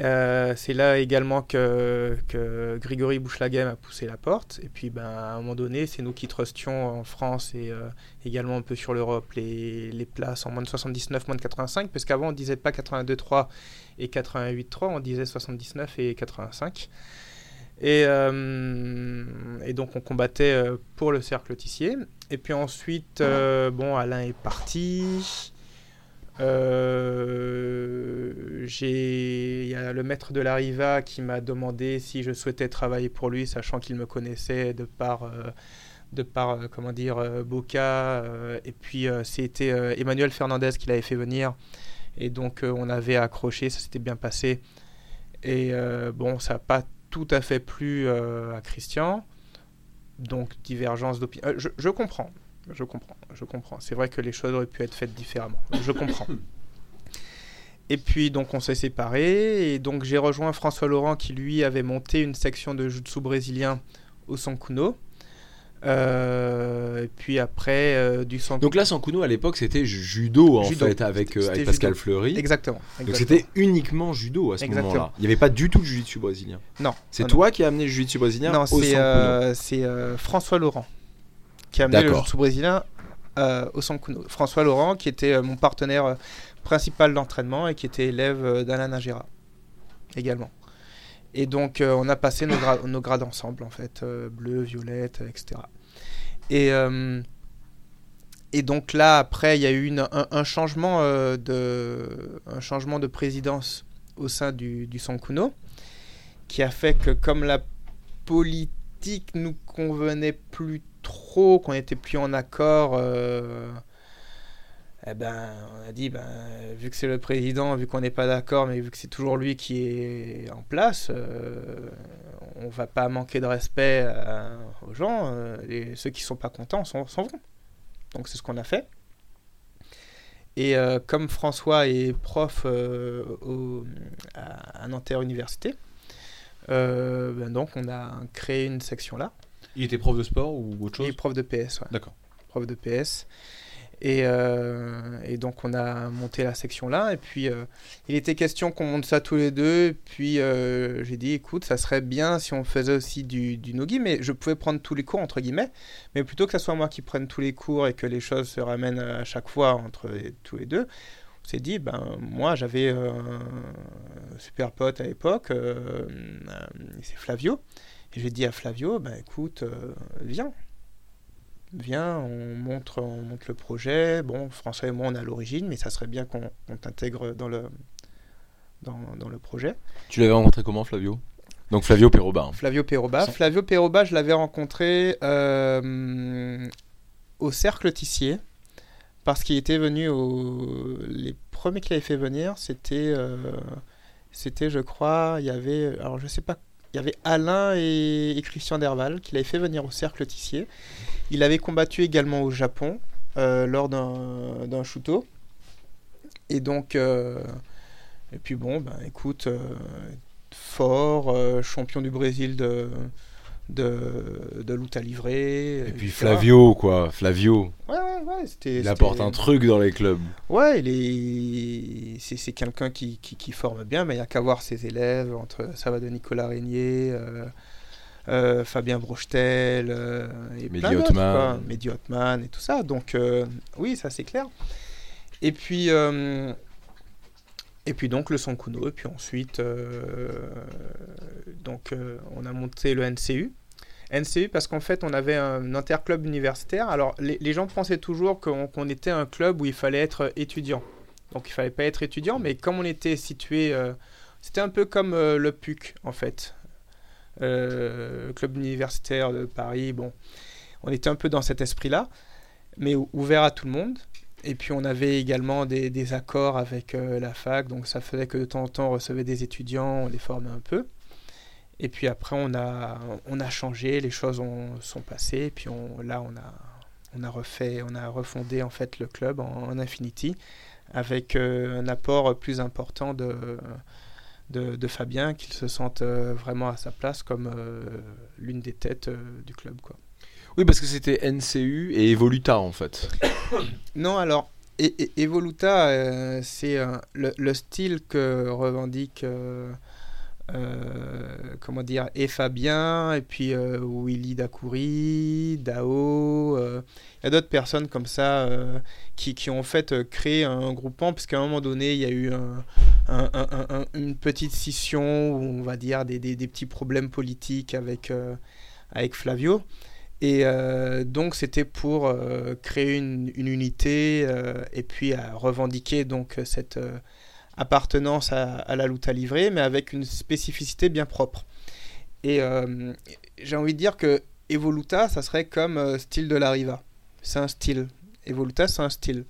S4: Euh, c'est là également que, que Grigory Bouchelaghem a poussé la porte. Et puis, ben, à un moment donné, c'est nous qui trustions en France et euh, également un peu sur l'Europe les, les places en moins de 79, moins de 85. Parce qu'avant, on disait pas 82-3 et 88-3, on disait 79 et 85. Et, euh, et donc on combattait euh, pour le cercle tissier. Et puis ensuite, euh, bon, Alain est parti. Euh, j'ai, il y a le maître de la Riva qui m'a demandé si je souhaitais travailler pour lui, sachant qu'il me connaissait de par, euh, de par euh, comment dire, euh, Boca. et puis c'était Emmanuel Fernandez qui l'avait fait venir. Et donc on avait accroché, ça s'était bien passé. Et bon, ça n'a pas tout à fait plu à Christian. Donc, divergence d'opinion. Euh, je, je comprends. Je comprends. Je comprends. C'est vrai que les choses auraient pu être faites différemment. Je comprends. Et puis, donc, on s'est séparés. Et donc, j'ai rejoint François Laurent qui, lui, avait monté une section de jutsu brésilien au Sankuno. Euh, et puis après, euh, du Sankuno.
S2: Donc là, Sankuno, à l'époque, c'était judo, en
S4: Judo.
S2: fait, avec, euh, avec Pascal
S4: judo.
S2: Fleury.
S4: Exactement.
S2: Donc c'était uniquement judo à ce
S4: Exactement.
S2: moment-là. Il n'y avait pas du tout de jiu-jitsu brésilien.
S4: Non.
S2: C'est
S4: non,
S2: toi qui as amené le jiu-jitsu brésilien
S4: Non,
S2: au
S4: c'est François Laurent qui a amené le
S2: D'accord.
S4: jiu brésilien euh, au Sankuno. François Laurent qui était euh, mon partenaire euh, principal d'entraînement et qui était élève d'Alain Nagera également. Et donc euh, on a passé nos, nos grades ensemble en fait, euh, bleu, violette, etc. Et, euh, et donc là après il y a eu une- un, changement de un changement de présidence au sein du, du Sankuno qui a fait que comme la politique nous convenait plus trop, qu'on était plus en accord, eh ben, on a dit, ben, vu que c'est le président, vu qu'on n'est pas d'accord, mais vu que c'est toujours lui qui est en place, euh, on va pas manquer de respect euh, aux gens. euh, et ceux qui sont pas contents s'en vont. Donc c'est ce qu'on a fait. Et euh, comme François est prof au- à, à Nanterre Université, ben donc on a créé une section là.
S3: Il était prof de sport ou autre
S4: Il est
S3: chose?
S4: prof de PS, ouais.
S3: D'accord.
S4: Prof de PS. Et, euh, et donc on a monté la section là. Et puis euh, il était question qu'on monte ça tous les deux. Et puis euh, j'ai dit écoute, ça serait bien si on faisait aussi du, du nogi, mais je pouvais prendre tous les cours entre guillemets. Mais plutôt que ce soit moi qui prenne tous les cours et que les choses se ramènent à chaque fois entre tous les deux, on s'est dit ben moi j'avais un super pote à l'époque, c'est Flavio. Et j'ai dit à Flavio, ben écoute, viens. Viens, on montre, on monte le projet. Bon, François et moi, on est à l'origine, mais ça serait bien qu'on t'intègre dans le, dans, dans le projet.
S2: Tu l'avais rencontré comment, Flavio? Donc Flavio Peroba. hein.
S4: Flavio Peroba.
S3: Sans-
S4: Flavio Peroba, je l'avais rencontré euh, au Cercle Tissier, parce qu'il était venu au... Les premiers qu'il avait fait venir, c'était, euh, c'était, je crois, il y avait... Alors, je sais pas... Il y avait Alain et, Christian Derval qui l'avaient fait venir au Cercle Tissier. Il avait combattu également au Japon euh, lors d'un, shuto. Et donc... euh, Et puis bon, ben écoute... euh, fort, champion du Brésil de, de, de lutte à livrer.
S2: Et puis
S4: etc.
S2: Flavio, quoi. Flavio,
S4: Ouais, ouais, ouais. C'était,
S2: il apporte un truc dans les clubs.
S4: Ouais, il est... c'est, c'est quelqu'un qui, qui, qui forme bien, mais il n'y a qu'à voir ses élèves, entre ça va de Nicolas Régnier, euh, euh, Fabien Brochetel, euh, et
S2: Mehdi
S4: plein et tout ça. Donc, euh, oui, ça c'est clair. Et puis, et puis donc le Sankuno, et puis ensuite, euh, donc, euh, on a monté le NCU. NCU parce qu'en fait on avait un interclub universitaire. Alors les, gens pensaient toujours qu'on était un club où il fallait être étudiant. Donc il fallait pas être étudiant, mais comme on était situé, euh, c'était un peu comme le PUC en fait, club universitaire de Paris. Bon, on était un peu dans cet esprit-là, mais ou- ouvert à tout le monde. Et puis on avait également des, accords avec euh, la fac, donc ça faisait que de temps en temps on recevait des étudiants, on les formait un peu. Et puis après on a, on a changé, les choses ont, sont passées, et puis on, là on a, on a refait, on a refondé en fait le club en, Infinity avec euh, un apport plus important de, de, Fabien, qu'il se sente euh, vraiment à sa place comme l'une des têtes du club. Quoi.
S2: Oui, parce que c'était NCU et Evoluta, en fait.
S4: Non, alors, E- E- Evoluta, euh, c'est euh, le, le style que revendique, euh, comment dire, et Fabien, et puis Willy Dakouri, Dao. Il y a d'autres personnes comme ça qui, qui ont en fait créé un groupement, parce qu'à un moment donné, il y a eu un- un- un- un- un- une petite scission, ou on va dire des, des- des petits problèmes politiques avec, avec Flavio. Et euh, donc c'était pour euh, créer une, unité euh, et puis revendiquer donc cette appartenance à, à la lutte à livrer, mais avec une spécificité bien propre. Et j'ai envie de dire que Evoluta, ça serait comme style de la Riva. C'est un style. Evoluta, c'est un style.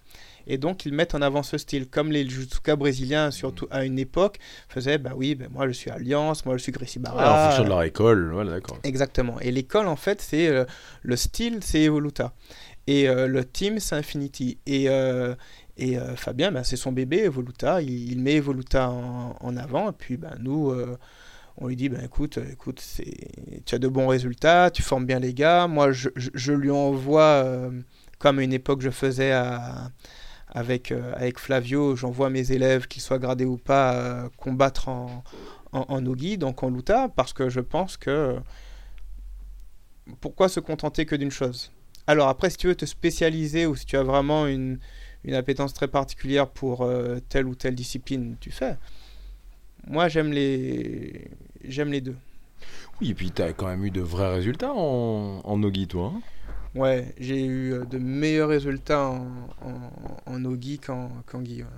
S4: Et donc ils mettent en avant ce style, comme les judoka brésiliens, surtout à une époque, faisaient, bah oui, ben moi je suis Alliance, moi je suis Gracie Barra.
S2: en fonction de leur école, voilà, d'accord.
S4: Exactement. Et l'école, en fait, c'est euh, le style, c'est Evoluta. Et euh, le team, c'est Infinity. Et, euh, et euh, Fabien, ben, c'est son bébé, Evoluta. Il, il met Evoluta en, en avant. Et puis, ben, nous, euh, on lui dit ben, écoute, écoute tu as de bons résultats, tu formes bien les gars. Moi, je, je- je lui envoie, euh, comme à une époque je faisais à- avec, euh, avec Flavio, j'envoie mes élèves, qu'ils soient gradés ou pas, euh, combattre en, en, en Ogi, donc en Luta, parce que je pense que pourquoi se contenter que d'une chose? Alors après, si tu veux te spécialiser ou si tu as vraiment une, une appétence très particulière pour euh, telle ou telle discipline, tu fais. Moi, j'aime les, j'aime les deux.
S2: Oui, et puis t'as quand même eu de vrais résultats en, en Nogi, toi. hein?
S4: Ouais, j'ai eu euh, de meilleurs résultats en, en, en Ogi qu'en, qu'en Guy. ouais.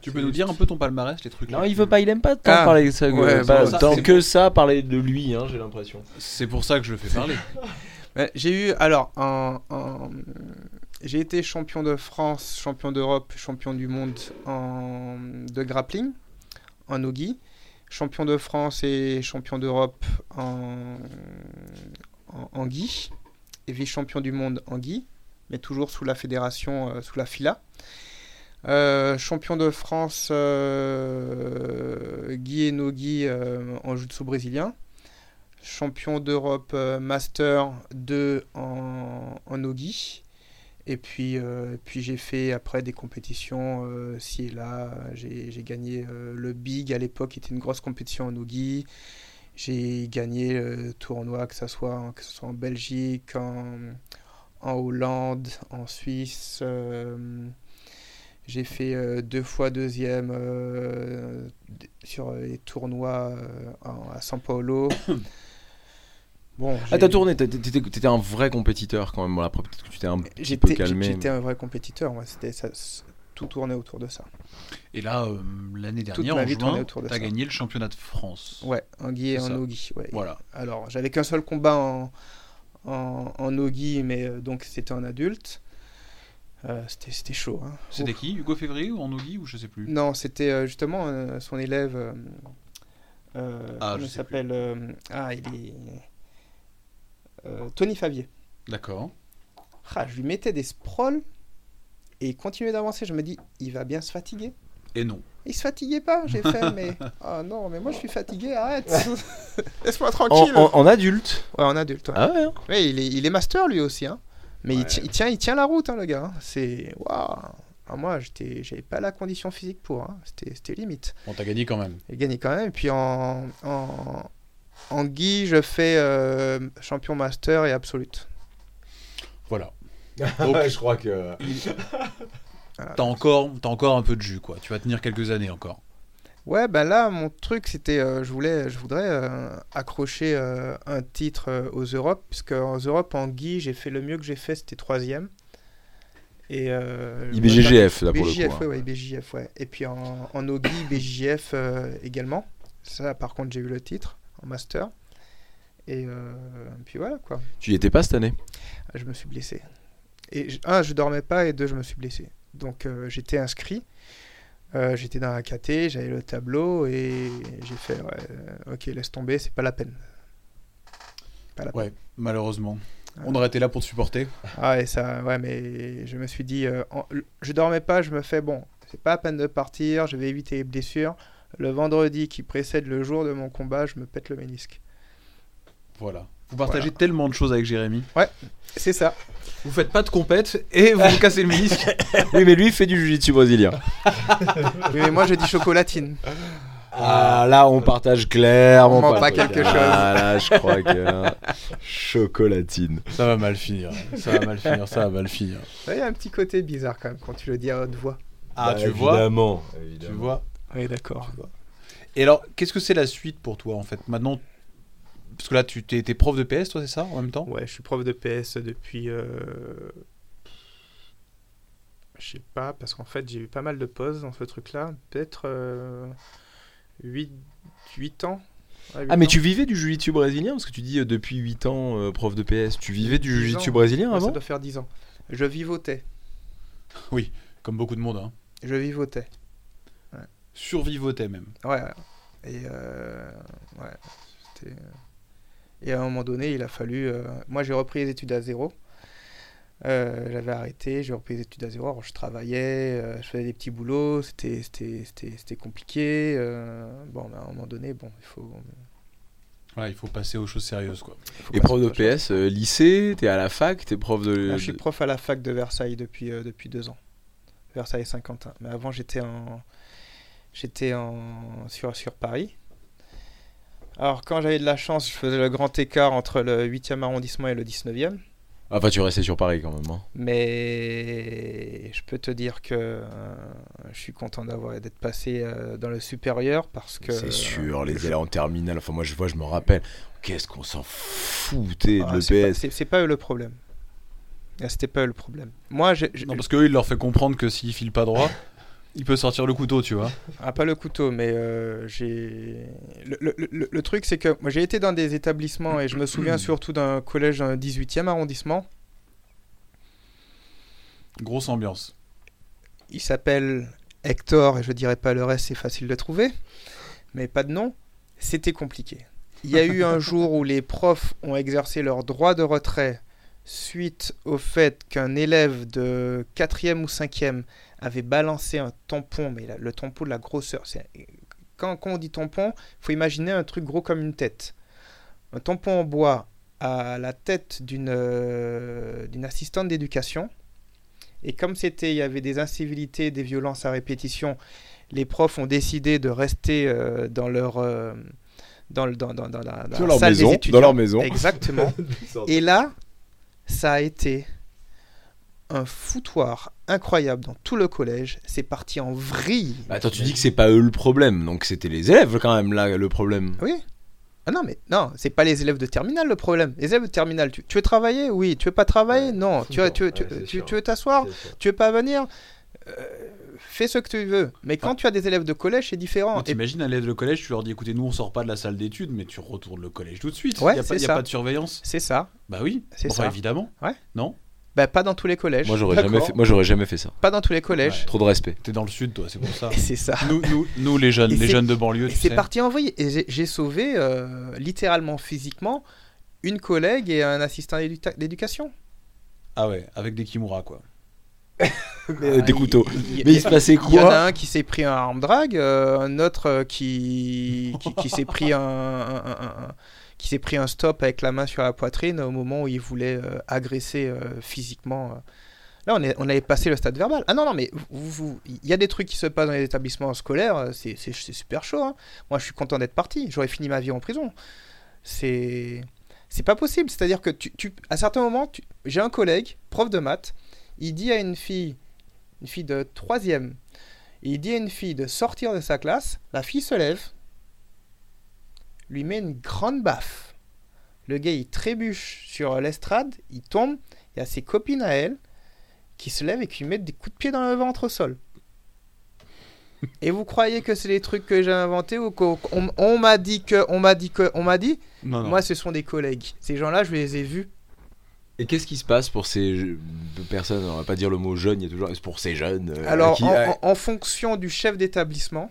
S3: Tu peux nous dire un peu ton palmarès, les trucs
S2: Non, il veut pas, il aime pas tant
S4: Ah,
S2: parler de ça.
S4: ouais,
S2: tant
S3: c'est
S2: que ça, parler de lui, hein, j'ai l'impression.
S3: C'est pour ça que je le fais parler.
S4: J'ai eu, alors, en- j'ai été champion de France, champion d'Europe, champion du monde en, de grappling, en Ogi, champion de France et champion d'Europe en, en, en Guy, et vice-champion du monde en Guy, mais toujours sous la fédération, euh, sous la FILA. Euh, champion de France euh, Guy et Nogi euh, en jiu-jitsu brésilien champion d'Europe Master 2 en, en Ogi. Et puis, puis j'ai fait après des compétitions ci et là. J'ai gagné le Big à l'époque, qui était une grosse compétition en Ogi. J'ai gagné le tournoi, que ce soit, en- que ce soit en Belgique, en, en Hollande, en Suisse. euh, j'ai fait euh, deux fois deuxième euh, sur les tournois en- à São Paulo. Bon,
S2: Ah, t'as tourné, t'étais un vrai compétiteur quand même. Bon, après, peut-être que tu t'es un petit peu calmé.
S4: j'étais un vrai compétiteur. C'était ça, tout tournait autour de ça.
S3: Et là, euh, l'année dernière, en juin, t'as
S4: ça.
S3: gagné le championnat de France.
S4: Ouais, en Guy et en
S3: ça.
S4: Ogi. Ouais.
S3: Voilà.
S4: Alors, j'avais qu'un seul combat en, en, en mais euh, donc c'était en adulte. Euh, c'était chaud. Hein.
S3: C'était qui Hugo Février ou en Nogi ou je sais plus?
S4: Non, c'était euh, justement son élève.
S3: Ah, je
S4: s'appelle Ah, il est. Tony Favier.
S3: D'accord.
S4: Ah, je lui mettais des sprawls et il continuait d'avancer. Je me dis, il va bien se fatiguer.
S3: Et non.
S4: Il se fatiguait pas, j'ai fait, mais. Oh non, mais moi je suis fatigué, arrête Laisse-moi tranquille
S2: en- en adulte
S4: Ouais, en adulte, ouais.
S2: Ah ouais hein
S4: Ouais, il est, il est master lui aussi, hein. Mais il, tient, il tient la route, hein, le gars. hein. C'est. Waouh Ah, Moi, j'étais, j'avais pas la condition physique pour. hein. C'était, c'était limite.
S3: Bon, t'as gagné quand même.
S4: Il gagnait quand même. Et puis en. En, en Guy, je fais euh, champion master et absolute.
S3: Voilà.
S2: je crois que.
S3: T'as encore, t'as encore un peu de jus, quoi. Tu vas tenir quelques années encore.
S4: Ouais, ben là, mon truc, c'était, euh, je voulais, je voudrais euh, accrocher euh, un titre euh, aux Europes, puisque aux Europes, en Guy, j'ai fait le mieux que j'ai fait, c'était troisième. Et euh,
S2: IBGGF, là, pour le
S4: IBJJF,
S2: coup, hein.
S4: ouais, ouais. Et puis en, en Ogi, euh, également. Ça, par contre, j'ai eu le titre en master. Et euh, puis voilà, quoi.
S2: Tu y étais pas cette année?
S4: Je me suis blessé. Et je- un, je dormais pas, et deux, je me suis blessé. Donc euh, j'étais inscrit. Euh, j'étais dans la KT, j'avais le tableau et j'ai fait ouais, euh, ok laisse tomber, c'est pas la peine. Pas la
S3: Ouais, malheureusement. On aurait été là pour te supporter.
S4: Ah ouais ça ouais mais je me suis dit euh, en- je dormais pas, je me fais bon c'est pas la peine de partir, je vais éviter les blessures. Le vendredi qui précède le jour de mon combat, je me pète le ménisque.
S3: Voilà. Vous partagez tellement de choses avec Jérémy.
S4: C'est ça.
S3: Vous faites pas de compète et vous vous cassez le ménisque.
S2: Oui, mais lui, il fait du jiu-jitsu brésilien.
S4: Oui, mais moi je dis chocolatine.
S2: Ah, là, on partage clairement
S4: On
S2: pas,
S4: pas quelque chose.
S2: Ah, là, je crois que. Chocolatine.
S3: Ça va mal finir. Ça va mal finir. Ça va mal finir.
S4: Il y a un petit côté bizarre quand même quand tu le dis à haute voix.
S3: Ah,
S2: Bah,
S3: tu vois.
S2: évidemment,
S3: Tu vois.
S4: Oui d'accord.
S3: Et alors, qu'est-ce que c'est la suite pour toi en fait? Maintenant, parce que là, tu t'es prof de PS, toi, c'est ça, en même temps?
S4: Ouais, je suis prof de PS depuis. euh, Je sais pas, parce qu'en fait, j'ai eu pas mal de pauses dans ce truc-là. Peut-être 8, 8 ans.
S2: Ah, mais
S4: ans.
S2: tu vivais du jiu-jitsu brésilien Parce que tu dis euh, depuis 8 ans, euh, prof de PS. Tu vivais du
S4: 10
S2: jiu-jitsu brésilien
S4: Ouais,
S2: avant?
S4: Ça doit faire 10 ans. Je vivotais.
S3: Comme beaucoup de monde, hein.
S4: Je vivotais.
S3: Survivotais même.
S4: Ouais. ouais. Et. euh, Ouais. C'était. Et à un moment donné, il a fallu. euh, Moi, j'ai repris les études à zéro. Euh, J'avais arrêté, j'ai repris les études à zéro. Alors, je travaillais, euh, je faisais des petits boulots, c'était c'était- c'était- c'était compliqué. euh, Bon, mais à un moment donné, bon, il faut.
S3: Ouais, il faut passer aux choses sérieuses, quoi.
S2: Et prof
S4: à
S2: de
S4: autre chose.
S2: PS, euh, lycée, t'es à la fac, t'es prof de.
S4: Là, je suis prof à la fac de Versailles depuis, euh, depuis deux ans. Versailles Saint-Quentin. Mais avant, j'étais en. J'étais en... Sur, sur Paris. Alors, quand j'avais de la chance, je faisais le grand écart entre le 8e arrondissement et le 19e.
S2: Enfin, tu restais sur Paris quand même. hein.
S4: Mais je peux te dire que euh, je suis content d'avoir d'être passé euh, dans le supérieur parce que.
S2: C'est sûr, les élèves en terminale. Enfin, moi, je vois, je me rappelle. Qu'est-ce qu'on s'en foutait
S4: Ah,
S2: de
S4: c'est pas-
S2: l'EPS.
S4: c'est- pas eux le problème. Ah, C'était pas eux le problème. Moi,
S3: Non, parce qu'eux, il leur fait comprendre que s'il file pas droit, il peut sortir le couteau, tu vois.
S4: Ah, pas le couteau, mais euh, j'ai. Le, le- le- le truc, c'est que moi, j'ai été dans des établissements et je me souviens surtout d'un collège dans le 18e arrondissement.
S3: Grosse ambiance.
S4: Il s'appelle Hector et je dirais pas le reste, c'est facile de trouver, mais pas de nom. C'était compliqué. Il y a eu un jour où les profs ont exercé leur droit de retrait suite au fait qu'un élève de 4e ou 5e avait balancé un tampon, mais le tampon de la grosseur. Quand, quand on dit tampon, il faut imaginer un truc gros comme une tête. Un tampon en bois à la tête d'une euh, d'une assistante d'éducation. Et comme c'était, il y avait des incivilités, des violences à répétition, les profs ont décidé de rester euh, dans leur euh, dans, le- dans, dans, dans la, dans
S2: Sur
S4: la
S2: leur
S4: salle des étudiants.
S2: dans leur maison.
S4: Exactement. Et là, ça a été un foutoir incroyable dans tout le collège. C'est parti en vrille.
S2: Bah, Attends, tu dis que c'est pas eux le problème, donc c'était les élèves quand même là le problème.
S4: Oui. Ah non, mais non, c'est pas les élèves de terminale le problème. Les élèves de terminale, tu, tu veux travailler? Oui. Tu veux pas travailler? Non. Tu, veux- tu, veux- tu,
S2: Ouais,
S4: tu- veux t'asseoir? Tu veux pas venir? Euh, Fais ce que tu veux. Mais quand tu as des élèves de collège, c'est différent.
S3: T'imagines un élève de collège, tu leur dis écoutez, nous on sort pas de la salle d'études, mais tu retournes le collège tout de suite.
S4: Ouais,
S3: il y a, pas,
S4: c'est
S3: y a
S4: ça.
S3: pas de surveillance.
S4: c'est ça.
S3: Bah oui,
S4: C'est
S3: enfin,
S4: ça.
S3: évidemment. Non?
S4: Bah, pas dans tous les collèges.
S2: Moi j'aurais jamais fait, moi j'aurais jamais fait ça.
S4: Pas dans tous les collèges.
S2: Trop de respect.
S3: T'es dans le sud, toi, c'est pour ça.
S4: C'est ça.
S3: nous, nous, nous, les jeunes,
S4: Et
S3: les jeunes de banlieue,
S4: c'est
S3: sais.
S4: parti en vrille. Et j'ai- j'ai sauvé, euh, littéralement, physiquement, une collègue et un assistant d'éduca- d'éducation.
S3: Ah ouais, avec des kimura, quoi.
S2: euh, des
S4: Ah,
S2: couteaux. Mais il se passait
S4: Il y en
S2: quoi
S4: a un qui s'est pris un arme drag, euh, un autre euh, qui, qui, qui s'est pris un, un- un- un- qui s'est pris un stop avec la main sur la poitrine au moment où il voulait euh, agresser euh, physiquement. euh. Là, on, est, on avait passé le stade verbal. Ah non, non, mais il y a des trucs qui se passent dans les établissements scolaires, c'est super chaud. hein. Moi, je suis content d'être parti. J'aurais fini ma vie en prison. C'est c'est pas possible. C'est-à-dire que tu, à certains moments, j'ai un collègue, prof de maths, il dit à une fille, une fille de troisième, il dit à une fille de sortir de sa classe, la fille se lève, lui met une grande baffe. Le gars, il trébuche sur l'estrade, il tombe, il y a ses copines à elle qui se lèvent et qui lui mettent des coups de pied dans le ventre au sol. Et vous croyez que c'est des trucs que j'ai inventés ou qu'on on- m'a dit que, on m'a dit que, on m'a dit?
S3: Non, non.
S4: Moi, ce sont des collègues. Ces gens-là, je les ai vus.
S2: Et qu'est-ce qui se passe pour ces personnes? On va pas dire le mot jeune, il y a toujours. Pour ces jeunes. euh,
S4: Alors,
S2: qui-
S4: en,
S2: euh,
S4: en- en fonction du chef d'établissement,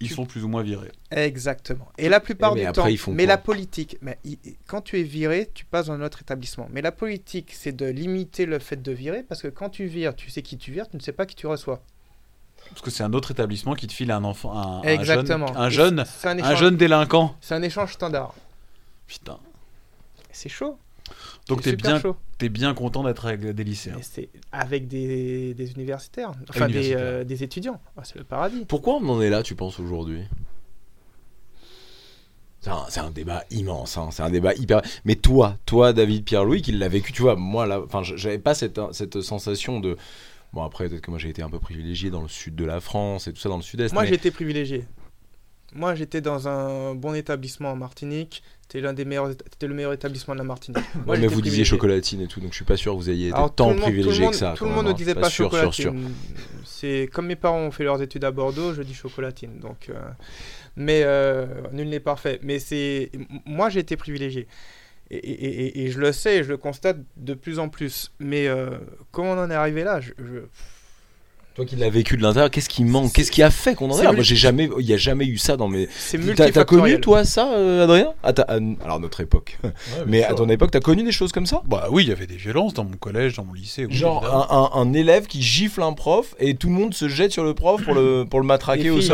S3: Ils sont plus ou moins virés.
S4: Exactement. Et la plupart
S2: mais
S4: du
S2: après,
S4: temps,
S2: ils font
S4: mais la politique, mais il- quand tu es viré, tu passes dans un autre établissement. Mais la politique, c'est de limiter le fait de virer, parce que quand tu vires, tu sais qui tu vires, tu ne sais pas qui tu reçois.
S3: Parce que c'est un autre établissement qui te file un enfant, un, un
S4: Exactement.
S3: jeune, un jeune,
S4: un
S3: jeune délinquant.
S4: c'est un échange standard.
S3: Putain.
S4: C'est chaud.
S3: Donc t'es bien,
S4: chaud.
S3: t'es bien content d'être avec des lycéens.
S4: Mais c'est avec des, des universitaires, enfin des, euh, des étudiants. Ah, c'est le paradis.
S2: Pourquoi on en est là, tu penses, aujourd'hui? C'est un, c'est un débat immense, hein, c'est un débat hyper. Mais toi, toi, David Pierre-Louis, qui l'a vécu, tu vois, moi, là, enfin, j'avais pas cette, cette sensation de. Bon, après, peut-être que moi j'ai été un peu privilégié dans le sud de la France et tout ça, dans le sud-est.
S4: Moi,
S2: mais-
S4: j'ai été privilégié. Moi, j'étais dans un bon établissement en Martinique. C'était l'un des meilleurs, c'était le meilleur établissement de la Martinique. Moi,
S2: Ouais, mais vous disiez chocolatine et tout, donc je suis pas sûr que vous ayez été
S4: Alors,
S2: tant privilégié que ça.
S4: Tout le monde ne
S2: hein.
S4: disait pas
S2: sûr, sûr, sûr.
S4: chocolatine. C'est comme mes parents ont fait leurs études à Bordeaux, je dis chocolatine. Donc, euh, mais euh, nul n'est parfait. Mais c'est moi j'ai été privilégié. Et, et- et- et je le sais, je le constate de plus en plus. Mais euh, comment on en est arrivé là? Je, je-
S2: Toi qui l'as vécu de l'intérieur, qu'est-ce qui manque? Qu'est-ce qui a fait qu'on en est là? Moi, j'ai jamais, il y a jamais eu ça dans mes.
S4: C'est
S2: T'as- T'as connu toi ça, euh, Adrien? À ta- à- Alors notre époque. Mais à ton époque, t'as connu des choses comme ça?
S3: Bah oui, il y avait des violences dans mon collège, dans mon lycée. oui,
S2: Genre un, un- un élève qui gifle un prof et tout le monde se jette sur le prof pour le, pour le matraquer
S4: Des
S2: au
S4: filles.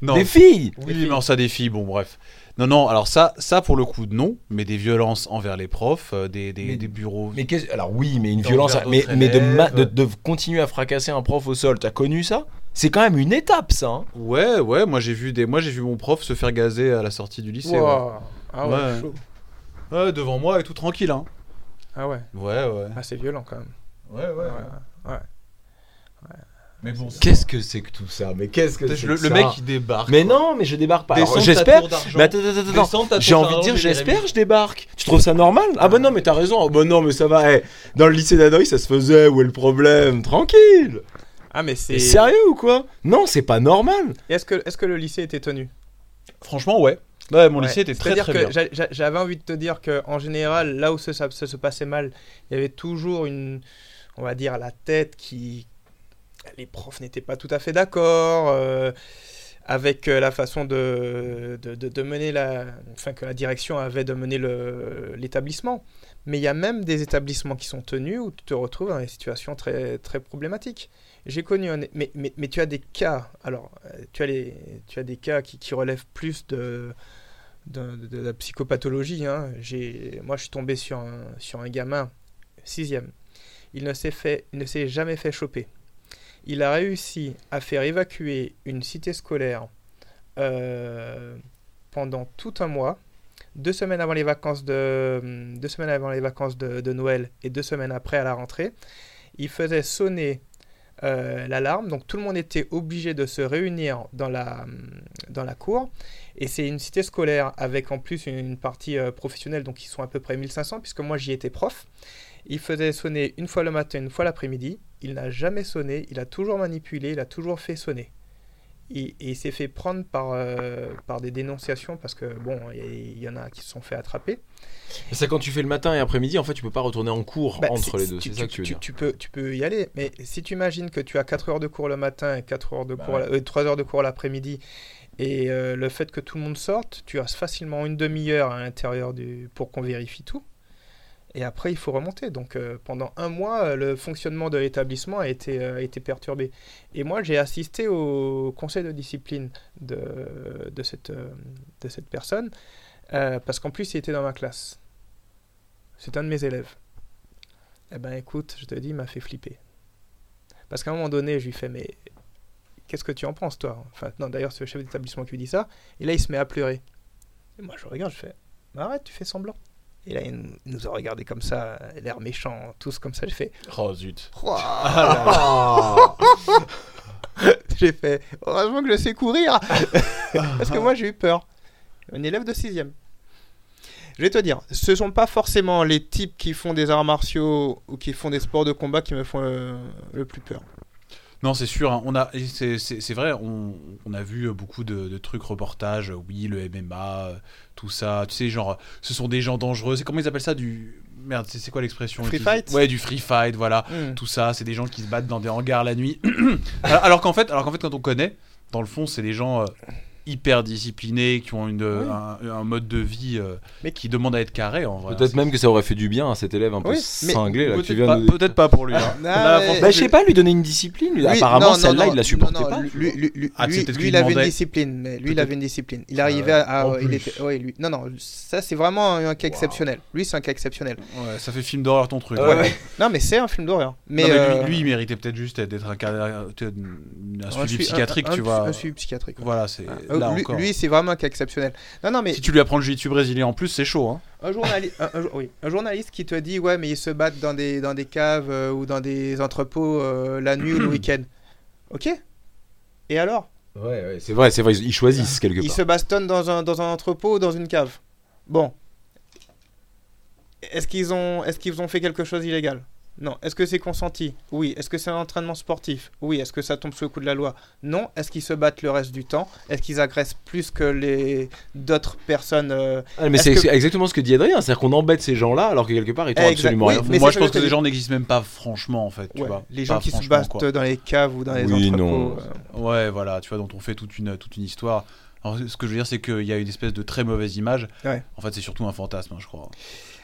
S4: Non.
S2: Des filles?
S3: Oui, mais ça des filles, bon bref. Non, non, alors ça, ça pour le coup, non, mais des violences envers les profs, euh, des, des,
S2: Mais-
S3: des bureaux.
S2: Mais qu'est-ce- alors oui, mais une violence, mais, mais de, ma- de,
S3: élèves.
S2: de continuer à fracasser un prof au sol, t'as connu ça? C'est quand même une étape ça. hein.
S3: Ouais, ouais, moi j'ai vu des, moi j'ai vu mon prof se faire gazer à la sortie du lycée. ouais.
S4: Ah ouais,
S3: Ouais.
S4: chaud.
S3: Ouais, devant moi et tout tranquille, hein.
S4: Ah ouais.
S3: Ouais, ouais.
S4: Ah, c'est violent quand même.
S3: Ouais, ouais.
S4: Ouais.
S3: Mais bon,
S2: Qu'est-ce que c'est que tout ça Mais qu'est-ce que c'est
S3: le,
S2: que
S3: le
S2: ça
S3: mec il débarque.
S2: Mais non, mais je débarque pas. J'espère. Mais attends, attends, attends, J'ai envie de dire, j'espère, je débarque. Tu trouves ça normal? Ah bah non, mais t'as raison. Ah bah non, mais ça va. eh, dans le lycée d'Adrien, ça se faisait. Où est le problème? Tranquille.
S4: Ah mais c'est.
S2: Sérieux ou quoi? Non, c'est pas normal.
S4: Est-ce que, est-ce que le lycée était tenu?
S3: Franchement, ouais. Ouais, mon
S4: Ouais.
S3: lycée était très très
S4: que
S3: bien.
S4: j'a- j'a- j'avais envie de te dire que en général, là où ça, ça- ça se passait mal, il y avait toujours une, on va dire, la tête qui, les profs n'étaient pas tout à fait d'accord euh, avec euh, la façon de, mener la, enfin que la direction avait de mener l'établissement. Mais il y a même des établissements qui sont tenus où tu te retrouves dans des situations très très problématiques. J'ai connu un, mais, tu as des cas, alors euh, tu as les, tu as des cas qui, relèvent plus de la psychopathologie. hein. Moi, je suis tombé sur un, sur un gamin, sixième. Il ne s'est jamais fait choper. Il a réussi à faire évacuer une cité scolaire euh, pendant tout un mois, deux semaines avant les vacances de, Noël et deux semaines après à la rentrée. Il faisait sonner euh, l'alarme, donc tout le monde était obligé de se réunir dans la, cour. Et c'est une cité scolaire avec en plus une, une partie euh, professionnelle, donc ils sont à peu près 1500, puisque moi j'y étais prof. Il faisait sonner une fois le matin, une fois l'après-midi. Il n'a jamais sonné, il a toujours manipulé, il a toujours fait sonner. Et, et il s'est fait prendre par, euh, par des dénonciations, parce que bon, il y, y en a qui se sont fait attraper.
S2: Et ça, quand tu fais le matin et après-midi, en fait, tu peux pas retourner en cours
S4: Bah,
S2: entre les deux.
S4: tu-
S2: C'est ça que tu veux
S4: tu,
S2: dire.
S4: tu peux, tu peux y aller, mais si tu imagines que tu as 4 heures de cours le matin et 4 heures de
S3: Bah
S4: cours,
S3: ouais.
S4: la- euh, 3 heures de cours l'après-midi, et euh, le fait que tout le monde sorte, tu as facilement une demi-heure à l'intérieur du... pour qu'on vérifie tout. Et après, il faut remonter. Donc, euh, pendant un mois, euh, le fonctionnement de l'établissement a été, euh, été perturbé. Et moi, j'ai assisté au conseil de discipline de, de, cette, euh, de cette personne, parce qu'en plus, il était dans ma classe. C'est un de mes élèves. Eh ben, écoute, je te dis, il m'a fait flipper. Parce qu'à un moment donné, je lui fais, mais qu'est-ce que tu en penses, toi? Enfin, non, d'ailleurs, c'est le chef d'établissement qui lui dit ça. Et là, il se met à pleurer. Et moi, je regarde, je fais, arrête, tu fais semblant. Et là, il nous- a regardé comme ça, l'air méchant, tous comme ça. J'ai fait,
S3: Oh zut.
S2: Ah.
S4: j'ai fait, heureusement que je sais courir Parce que moi, j'ai eu peur. Un élève de 6 Je vais te dire, ce sont pas forcément les types qui font des arts martiaux ou qui font des sports de combat qui me font euh, le plus peur.
S3: Non, c'est sûr. hein, on a, c'est, vrai. On, on a vu beaucoup de, de trucs reportages. Oui, le MMA, tout ça. Tu sais, genre, ce sont des gens dangereux. C'est comment ils appellent ça du merde. C'est, quoi l'expression?
S4: Free fight?
S3: Ouais, du free fight. Voilà.
S4: Hmm.
S3: Tout ça, c'est des gens qui se battent dans des hangars la nuit. alors, alors qu'en fait, alors qu'en fait, quand on connaît, dans le fond, c'est des gens euh, hyper disciplinés qui ont une,
S4: Oui.
S3: un, un mode de vie euh,
S4: Mais
S3: qui demande à être carré. En vrai.
S2: Peut-être même que ça aurait fait du bien à cet élève un peu
S4: Oui,
S2: cinglé
S3: Peut-être
S2: tu viens
S3: pas,
S2: de...
S3: peut-être pas pour lui. hein.
S4: Ah,
S3: Là,
S4: mais-
S3: franchement,
S2: Bah, je sais pas, lui donner une discipline. lui.
S4: Lui-
S2: Apparemment, celle-là,
S4: non,
S2: il la supportait
S4: non, non,
S2: pas.
S4: Lui, lui, lui,
S3: Ah, qu'il
S4: il avait une discipline. Mais lui, il avait une discipline. Il arrivait
S3: ouais.
S4: à.
S3: En
S4: il était, ouais, lui. Non, non, ça, c'est vraiment un cas exceptionnel. Lui, c'est un cas exceptionnel.
S3: Ouais, ça fait film d'horreur ton truc.
S2: Ouais.
S4: Non, mais c'est un film d'horreur. Mais, euh,
S3: lui, il méritait peut-être juste d'être un, cas- un
S4: un
S3: suivi
S4: sui-
S3: psychiatrique,
S4: un-
S3: tu vois.
S4: Un suivi psychiatrique.
S3: Voilà, c'est
S4: Ah,
S3: là
S4: lui,
S3: encore.
S4: lui, c'est vraiment un cas exceptionnel. Non, non, mais
S3: Si tu lui apprends le jiu-jitsu brésilien en plus, c'est chaud. Hein.
S4: un, journali- un, un jour- oui, un journaliste qui te dit ouais mais ils se battent dans des, dans des caves euh, ou dans des entrepôts euh, la nuit ou le week-end. Ok. Et alors?
S2: Ouais, ouais, c'est vrai, c'est vrai, ils choisissent quelque
S4: Ils
S2: part.
S4: se bastonnent dans un, dans un entrepôt ou dans une cave? Bon. Est-ce qu'ils ont, est qu'ils ont fait quelque chose d'illégal? Non. Est-ce que c'est consenti? Oui. Est-ce que c'est un entraînement sportif? Oui. Est-ce que ça tombe sous le coup de la loi? Non. Est-ce qu'ils se battent le reste du temps? Est-ce qu'ils agressent plus que les d'autres personnes euh,
S2: Ah, mais c'est
S4: que-
S2: exactement ce que dit Adrien, c'est-à-dire qu'on embête ces gens-là alors que quelque part ils ont
S4: Exact,
S2: absolument
S4: oui,
S2: rien.
S4: mais
S3: Moi, je pense
S4: que
S3: que les gens n'existent même pas franchement, en fait. Tu
S4: ouais,
S3: vois.
S4: les gens qui se battent
S3: quoi.
S4: dans les caves ou dans les
S2: Oui,
S4: entrepôts
S2: non.
S4: euh,
S3: Ouais, voilà, tu vois, dont on fait toute une, toute une histoire. Alors, ce que je veux dire, c'est qu'il y a une espèce de très mauvaise image.
S4: Ouais.
S3: En fait, c'est surtout un fantasme, hein, je crois.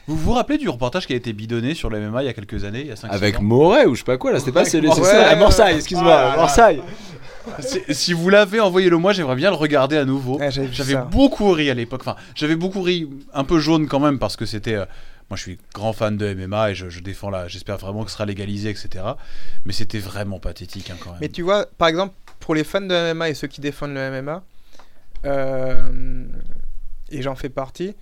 S3: Vous vous rappelez du reportage qui a été bidonné sur le MMA il y a quelques années, il y a 5
S2: Avec Moret ou je sais pas quoi là, c'était pas à
S4: Ouais,
S2: Morsaille,
S4: ouais.
S2: excuse-moi,
S3: Ah
S2: à. Morsaille.
S3: Si, si vous l'avez, envoyé-le moi, j'aimerais bien le regarder à nouveau.
S4: ouais, j'avais
S3: beaucoup ri à l'époque. Enfin, j'avais beaucoup ri, un peu jaune quand même, parce que c'était. euh, moi, je suis grand fan de MMA et je, je défends là. J'espère vraiment que ce sera légalisé, etc. Mais c'était vraiment pathétique hein, quand même.
S4: Mais tu vois, par exemple, pour les fans de MMA et ceux qui défendent le MMA, euh, et j'en fais partie,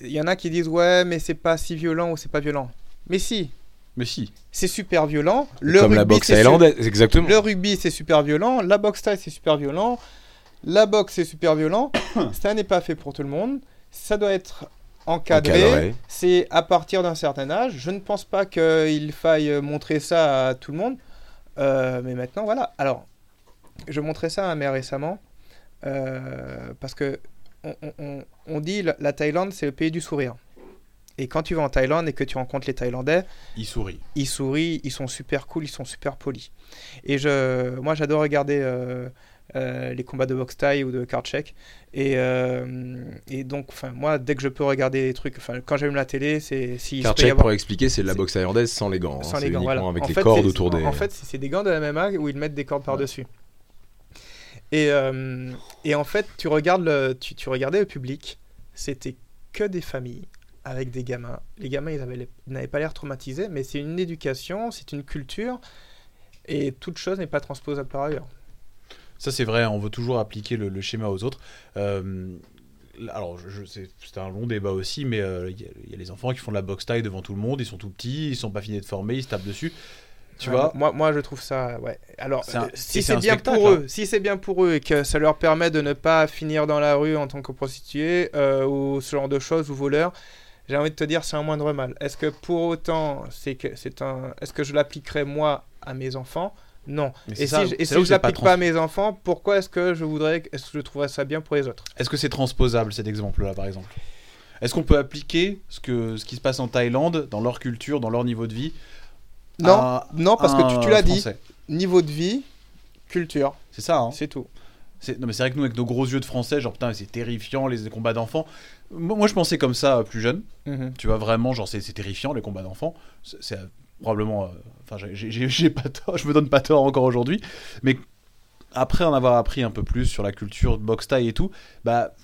S4: il y en a qui disent ouais, mais c'est pas si violent ou c'est pas violent. Mais si,
S3: Mais si.
S4: c'est super violent. Le
S2: Comme la
S4: rugby,
S2: boxe
S4: c'est su-
S2: thaïlandaise, exactement.
S4: Le rugby, c'est super violent. La boxe thaï, c'est super violent. La boxe, c'est super violent. ça n'est pas fait pour tout le monde. Ça doit être encadré.
S2: Encadré.
S4: C'est à partir d'un certain âge. Je ne pense pas qu'il faille montrer ça à tout le monde. Euh, mais maintenant, voilà. Alors, je montrais ça à ma mère récemment. euh, parce que on, on- on- on dit la, la Thaïlande, c'est le pays du sourire. Et quand tu vas en Thaïlande et que tu rencontres les Thaïlandais,
S3: Il sourit.
S4: ils sourient, ils sont super cool, ils sont super polis. Et je, moi, j'adore regarder euh, euh, les combats de boxe thaï ou de card check. Et, euh, et donc, enfin, moi, dès que je peux regarder des trucs, enfin, quand j'allume la télé, c'est si
S2: check
S4: avoir-
S2: pour expliquer, c'est de la boxe thaïlandaise sans les gants. hein,
S4: sans les gants, voilà.
S2: avec
S4: En
S2: les
S4: fait,
S2: cordes autour des.
S4: En fait, c'est c'est des gants de MMA où ils mettent des cordes par-dessus. Et, euh, et en fait, tu, regardes le, regardais le public, c'était que des familles avec des gamins. Les gamins, ils n'avaient pas l'air traumatisés, mais c'est une éducation, c'est une culture, et toute chose n'est pas transposable par ailleurs.
S3: Ça, c'est vrai, on veut toujours appliquer le, schéma aux autres. Euh, alors, c'est un long débat aussi, mais euh, il y a les enfants qui font de la boxe taille devant tout le monde, ils sont tout petits, ils sont pas finis de former, ils se tapent dessus. Tu
S4: Ouais,
S3: vois
S4: moi, moi, je trouve ça. Ouais. Alors,
S3: un-
S4: si
S3: c'est
S4: bien pour
S3: hein.
S4: eux, si c'est bien pour eux et que ça leur permet de ne pas finir dans la rue en tant que prostituée euh, ou ce genre de choses ou voleur, j'ai envie de te dire c'est un moindre mal. Est-ce que pour autant c'est que c'est un, est-ce que je l'appliquerais moi à mes enfants? Non.
S3: Mais
S4: Et
S3: ça,
S4: si, je, et si je
S3: c'est pas
S4: l'applique pas à mes enfants, pourquoi est-ce que je voudrais, est-ce que je trouverais ça bien pour les autres?
S3: Est-ce que c'est transposable cet exemple-là, par exemple? Est-ce qu'on peut appliquer ce, que, ce qui se passe en Thaïlande, dans leur culture, dans leur niveau de vie
S4: Non,
S3: à
S4: non parce que tu, l'as dit. Niveau de vie, culture,
S3: C'est ça, hein
S4: c'est tout.
S3: C'est- Non mais c'est vrai que nous avec nos gros yeux de français, genre putain c'est terrifiant les combats d'enfants. Moi je pensais comme ça plus jeune.
S5: Mhm.
S3: Tu vois vraiment genre c'est terrifiant les combats d'enfants. C'est probablement, euh, enfin j'ai- pas tort, je me donne pas tort encore aujourd'hui. Mais après en avoir appris un peu plus sur la culture de boxe taille et tout, bah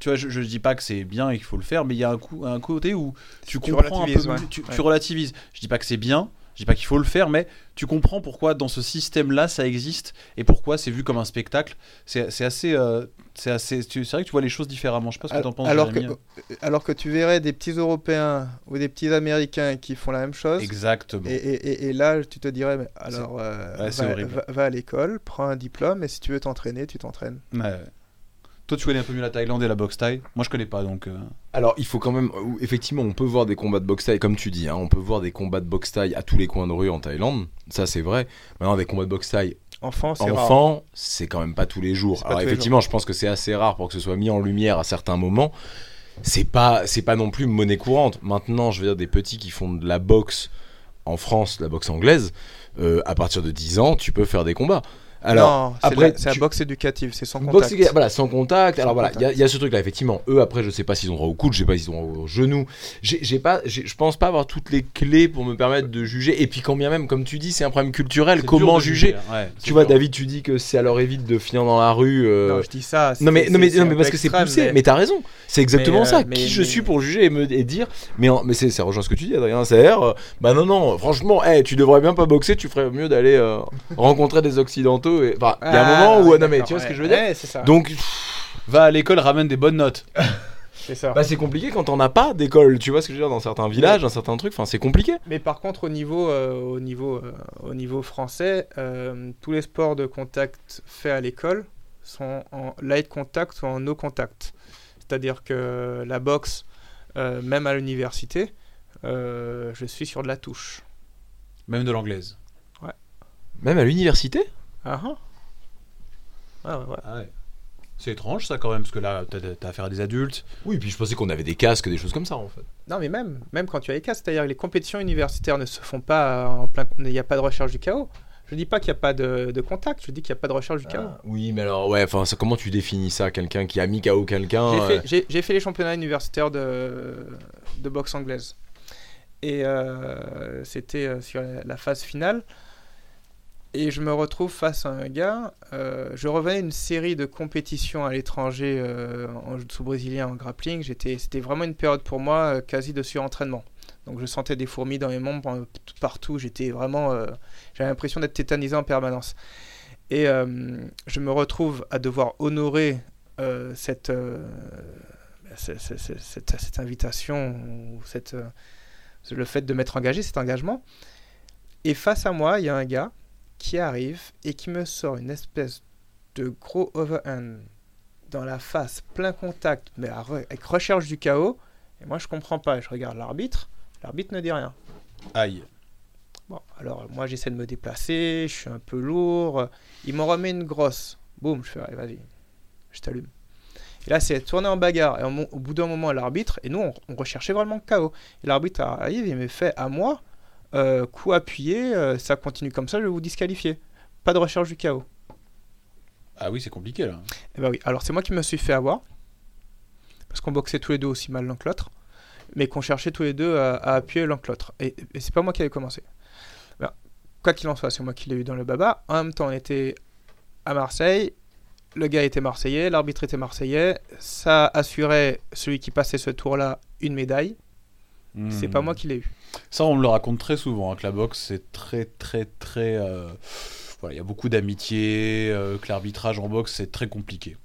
S3: tu vois je, je dis pas que c'est bien et qu'il faut le faire, mais il y a un, coup, un côté où tu,
S5: Tu
S3: comprends un peu,
S5: ouais.
S3: tu, relativises. Je dis pas que c'est bien. Je dis pas qu'il faut le faire, mais tu comprends pourquoi dans ce système-là ça existe et pourquoi c'est vu comme un spectacle. C'est assez, euh, c'est assez, tu- c'est vrai que tu vois les choses différemment. Je sais pas ce que t'en penses.
S4: alors, que,
S3: Jérémy.
S4: alors que tu verrais des petits Européens ou des petits Américains qui font la même chose.
S3: Exactement.
S4: Et, et- et- et là, tu te dirais, mais alors, euh,
S3: ouais,
S4: va, va- va à l'école, prends un diplôme, et si tu veux t'entraîner, tu t'entraînes.
S3: Ouais. Toi, tu connais un peu mieux la Thaïlande et la boxe thaï. Moi, je connais pas, donc. euh,
S2: Alors, il faut quand même. Effectivement, on peut voir des combats de boxe thaï, comme tu dis, hein, on peut voir des combats de boxe thaï à tous les coins de rue en Thaïlande. Ça, c'est vrai. Maintenant, des combats de boxe thaï
S4: Enfant, c'est rare.
S2: enfant, c'est quand même pas tous les jours.
S4: C'est pas
S2: Alors,
S4: tous les
S2: effectivement, je pense que c'est assez rare pour que ce soit mis en lumière à certains moments. C'est pas, c'est pas non plus monnaie courante. Maintenant, je veux dire, des petits qui font de la boxe en France, la boxe anglaise, euh, à partir de 10 ans, tu peux faire des combats. Alors,
S4: non, c'est
S2: après,
S4: la- c'est la
S2: tu-
S4: boxe éducative, c'est sans
S2: Boxe,
S4: contact.
S2: voilà, sans contact.
S4: Sans
S2: Alors voilà, il y a- y, ce truc-là, effectivement. Eux, après, je sais pas s'ils ont droit au coude, je sais pas s'ils ont droit au genou. J'ai pas, je pense pas avoir toutes les clés pour me permettre de juger. Et puis, quand bien même, comme tu dis, c'est un problème culturel.
S3: c'est
S2: Comment juger.
S3: Ouais, c'est
S2: Tu vois. David, tu dis que ça leur évite de finir dans la rue. euh,
S4: Non, je dis ça.
S2: non mais,
S4: c'est-
S2: non mais,
S4: c'est-
S2: non
S4: c'est
S2: mais parce que c'est poussé, mais,
S4: mais-
S2: t'as raison, c'est exactement
S4: mais,
S2: ça.
S4: euh, mais-
S2: Qui je suis pour juger et me et dire, mais, en- mais c'est ça rejoint ce que tu dis, Adrien. C'est euh, bah non non, franchement, hey, tu devrais bien pas boxer, tu ferais mieux d'aller rencontrer des occidentaux. Et enfin, il y a un
S4: Ah,
S2: moment où
S4: ouais,
S2: non mais tu vois ce que
S4: ouais.
S2: je veux dire.
S4: Ouais, c'est ça.
S2: Donc
S3: Va à l'école, ramène des bonnes notes.
S4: c'est ça.
S2: bah c'est compliqué quand on n'a pas d'école, tu vois ce que je veux dire dans certains villages, dans certains trucs. Enfin c'est compliqué.
S4: Mais par contre, au niveau, euh, au niveau, euh, au niveau français, euh, tous les sports de contact faits à l'école sont en light contact ou en no contact. C'est-à-dire que la boxe, euh, même à l'université, euh, je suis sur de la touche.
S3: Même de l'anglaise.
S2: Même à l'université?
S4: Ah ah. Ouais, ouais, ouais.
S3: Ah ouais. C'est étrange ça quand même, parce que là, t'as t'as affaire à des adultes.
S2: Oui, puis je pensais qu'on avait des casques, des choses comme ça en fait.
S4: Non, mais même, même quand tu as les cas, c'est-à-dire que les compétitions universitaires ne se font pas en plein. Il n'y a pas de recherche du chaos. Je dis pas qu'il n'y a pas de, de contact, je dis qu'il n'y a pas de recherche du chaos.
S2: Ah, oui, mais alors ouais, enfin ça- comment tu définis ça, quelqu'un qui a mis KO quelqu'un
S4: J'ai
S2: euh,
S4: fait, j'ai- fait les championnats universitaires de, de boxe anglaise. Et euh, c'était euh, sur la, la phase finale. Et je me retrouve face à un gars. euh, je revenais d'une série de compétitions à l'étranger euh, en jiu-jitsu brésilien, en grappling. C'était vraiment une période pour moi euh, quasi de surentraînement. Donc je sentais des fourmis dans mes membres tout partout. J'étais vraiment, euh, j'avais l'impression d'être tétanisé en permanence. Et je me retrouve à devoir honorer euh, cette, cette, invitation, ou le fait de m'être engagé, cet engagement. Et face à moi, il y a un gars qui arrive et qui me sort une espèce de gros overhand dans la face, plein contact, mais avec recherche du chaos. Et moi, je comprends pas. Je regarde l'arbitre. L'arbitre ne dit rien.
S3: Aïe.
S4: Bon, alors moi j'essaie de me déplacer, je suis un peu lourd. Il m'en remet une grosse. Boum, je fais, vas-y, je t'allume. Et là, c'est tourné en bagarre. Et au, bout d'un moment, l'arbitre, et nous, on, on recherchait vraiment le chaos. Et l'arbitre arrive et me fait à moi, euh, coup appuyé, euh, ça continue comme ça, je vais vous disqualifier. Pas de recherche du chaos.
S3: Ah oui, c'est compliqué là.
S4: Et bah oui, alors c'est moi qui me suis fait avoir. Parce qu'on boxait tous les deux aussi mal l'un que l'autre. Mais qu'on cherchait tous les deux à, à appuyer l'un que l'autre. Et, et c'est pas moi qui avais commencé. Ben, quoi qu'il en soit, c'est moi qui l'ai eu dans le baba. En même temps, on était à Marseille. Le gars était marseillais, l'arbitre était marseillais. Ça assurait celui qui passait ce tour-là une médaille. C'est
S3: Hmm.
S4: pas moi qui l'ai eu.
S3: Ça, on me le raconte très souvent, hein, que la boxe, c'est très, très, très. euh, Voilà, il y a beaucoup d'amitié, euh, que l'arbitrage en boxe, c'est très compliqué.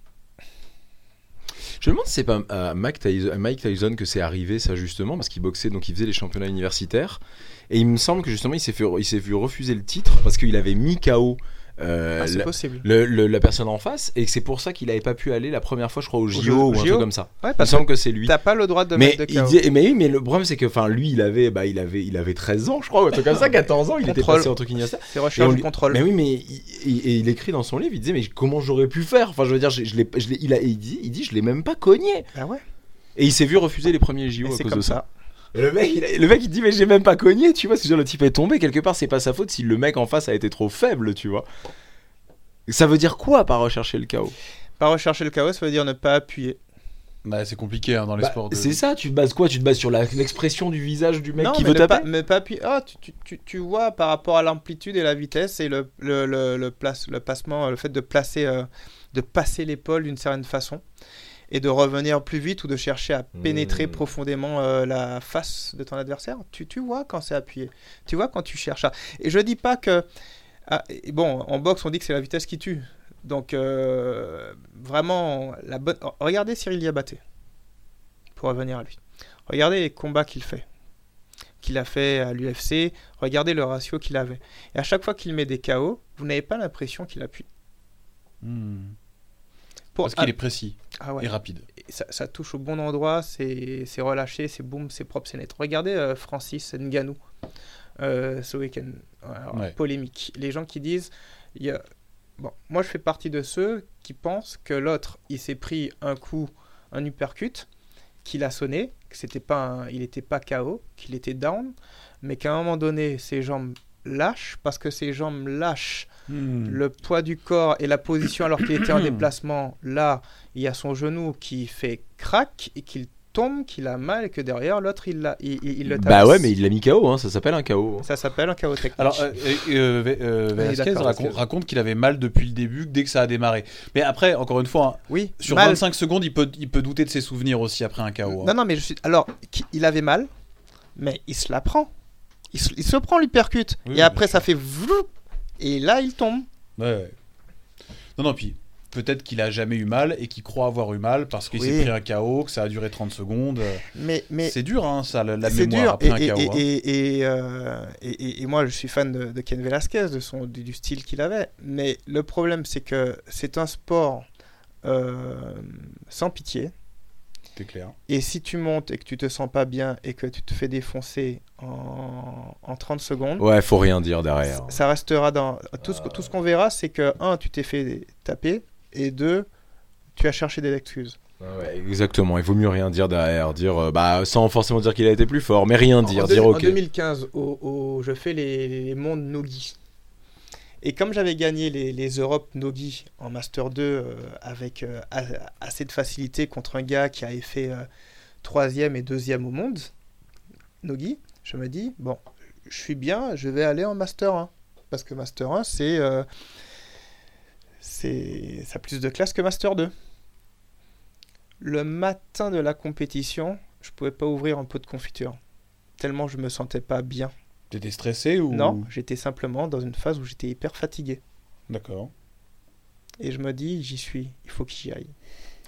S2: Je me demande si c'est pas à Mike Tyson, à Mike Tyson que c'est arrivé ça justement parce qu'il boxait donc il faisait les championnats universitaires et il me semble que justement il s'est fait il s'est vu refuser le titre parce qu'il avait mis KO euh,
S4: Ah, c'est
S2: la,
S4: possible.
S2: le- le- la personne en face et c'est pour ça qu'il avait pas pu aller la première fois je crois au JO ou un
S4: JO?
S2: truc comme ça.
S4: Ouais,
S2: Il me
S4: parce
S2: semble
S4: que
S2: c'est lui.
S4: t'as pas le droit de
S2: Mais,
S4: mettre de
S2: il
S4: KO.
S2: disait- mais oui, mais le problème c'est que enfin lui il avait bah il avait il avait 13 ans je crois ou un truc comme ça 14 ans il était passé en truc universitaire.
S4: C'est recherche
S2: lui-
S4: contrôle.
S2: Mais oui, mais il, il- il écrit dans son livre, il disait mais comment j'aurais pu faire? Enfin, je veux dire, je, je l'ai- il, a, il dit, il dit, je l'ai même pas cogné.
S4: Ah ouais
S2: Et il s'est vu refuser les premiers JO
S4: Et
S2: à cause
S4: comme
S2: de ça.
S4: ça.
S2: Et le mec, il, a- le mec, il dit mais j'ai même pas cogné, tu vois. C'est dire le type est tombé quelque part, c'est pas sa faute si le mec en face a été trop faible, tu vois. Ça veut dire quoi par rechercher le chaos?
S4: Pas rechercher le chaos, ça veut dire ne pas appuyer.
S3: Bah, c'est compliqué hein, dans les
S2: Bah,
S3: sports. de-
S2: C'est ça, tu te bases quoi? Tu te bases sur l'expression du visage du mec
S4: non,
S2: qui
S4: mais
S2: veut taper
S4: pas, mais pas appuyer. Ah, tu, tu, tu, tu vois par rapport à l'amplitude et la vitesse et le, le, le, le place, le passement, le fait de placer, euh, de passer l'épaule d'une certaine façon et de revenir plus vite ou de chercher à pénétrer
S2: Hmm.
S4: profondément euh, la face de ton adversaire. Tu, tu vois quand c'est appuyé. Tu vois quand tu cherches à. Et je dis pas que. ah, et bon, en boxe, on dit que c'est la vitesse qui tue. Donc, euh, vraiment, la bonne. Regardez Cyril Diabaté. Pour revenir à lui. Regardez les combats qu'il fait. Qu'il a fait à l'UFC. Regardez le ratio qu'il avait. Et à chaque fois qu'il met des KO, vous n'avez pas l'impression qu'il appuie.
S3: Hmm.
S4: Pour...
S3: Parce qu'il est précis
S4: Ah ouais.
S3: et rapide.
S4: Et ça, ça touche au bon endroit, c'est relâché, c'est boum, c'est propre, c'est net. Regardez euh, Francis Ngannou euh, ce week-end.
S3: Ouais.
S4: Polémique. Les gens qui disent, il y a... bon, moi je fais partie de ceux qui pensent que l'autre, il s'est pris un coup, un uppercut, qu'il a sonné, que c'était pas, un- il n'était pas KO, qu'il était down, mais qu'à un moment donné, ses jambes lâchent parce que ses jambes lâchent
S3: Hmm.
S4: le poids du corps et la position alors qu'il était en déplacement, là, il y a son genou qui fait crack et qu'il tombe, qu'il a mal et que derrière l'autre il, l'a- il, il- il le
S2: Bah
S4: tabasse.
S2: ouais, mais il l'a mis KO, hein, ça s'appelle un KO.
S4: Ça s'appelle un chaos technique.
S3: Alors, euh, euh, euh, euh, Velasquez raconte, qu'il avait mal depuis le début, dès que ça a démarré. Mais après, encore une fois, hein,
S4: oui,
S3: sur
S4: mal.
S3: 25 secondes, il peut, il peut douter de ses souvenirs aussi après un KO. hein.
S4: Non, non, mais je suis... alors, il avait mal, mais il se la prend. Il se, il se prend l'hypercute.
S3: Oui,
S4: et après, ça fait vloup, et là, il tombe.
S3: Ouais, ouais. Non, non, puis peut-être qu'il a jamais eu mal et qu'il croit avoir eu mal parce qu'il
S4: Oui.
S3: s'est pris un KO, que ça a duré 30 secondes.
S4: Mais, mais
S3: C'est dur, hein, ça, la, la mémoire
S4: dur.
S3: après
S4: Et,
S3: un KO.
S4: et,
S3: hein.
S4: et, et, euh, et- et- et moi, je suis fan de, de Ken Velasquez, de son, du, du style qu'il avait. Mais le problème, c'est que c'est un sport euh, sans pitié.
S3: C'est clair.
S4: Et si tu montes et que tu te sens pas bien et que tu te fais défoncer en, en 30 secondes,
S2: Ouais, faut rien dire derrière.
S4: ça restera dans. Tout ce, que- tout ce qu'on verra, c'est que, un, tu t'es fait taper, et deux, tu as cherché des excuses.
S2: Ouais, exactement, il vaut mieux rien dire derrière, dire euh, bah sans forcément dire qu'il a été plus fort, mais rien dire,
S4: en,
S2: dire
S4: deux-
S2: ok.
S4: en 2015, au, au- je fais les, les mondes Nogi. Et comme j'avais gagné les, les Europes Nogi en Master 2 euh, avec euh, assez de facilité contre un gars qui avait fait euh, troisième et deuxième au monde, Nogi, je me dis, bon, je suis bien, je vais aller en Master 1. Parce que Master 1, c'est... c'est ça a plus de classe que Master 2. Le matin de la compétition, je pouvais pas ouvrir un pot de confiture tellement je me sentais pas bien.
S3: T'étais stressé ou
S4: Non, j'étais simplement dans une phase où j'étais hyper fatigué.
S3: D'accord.
S4: Et je me dis, j'y suis, il faut que j'y aille.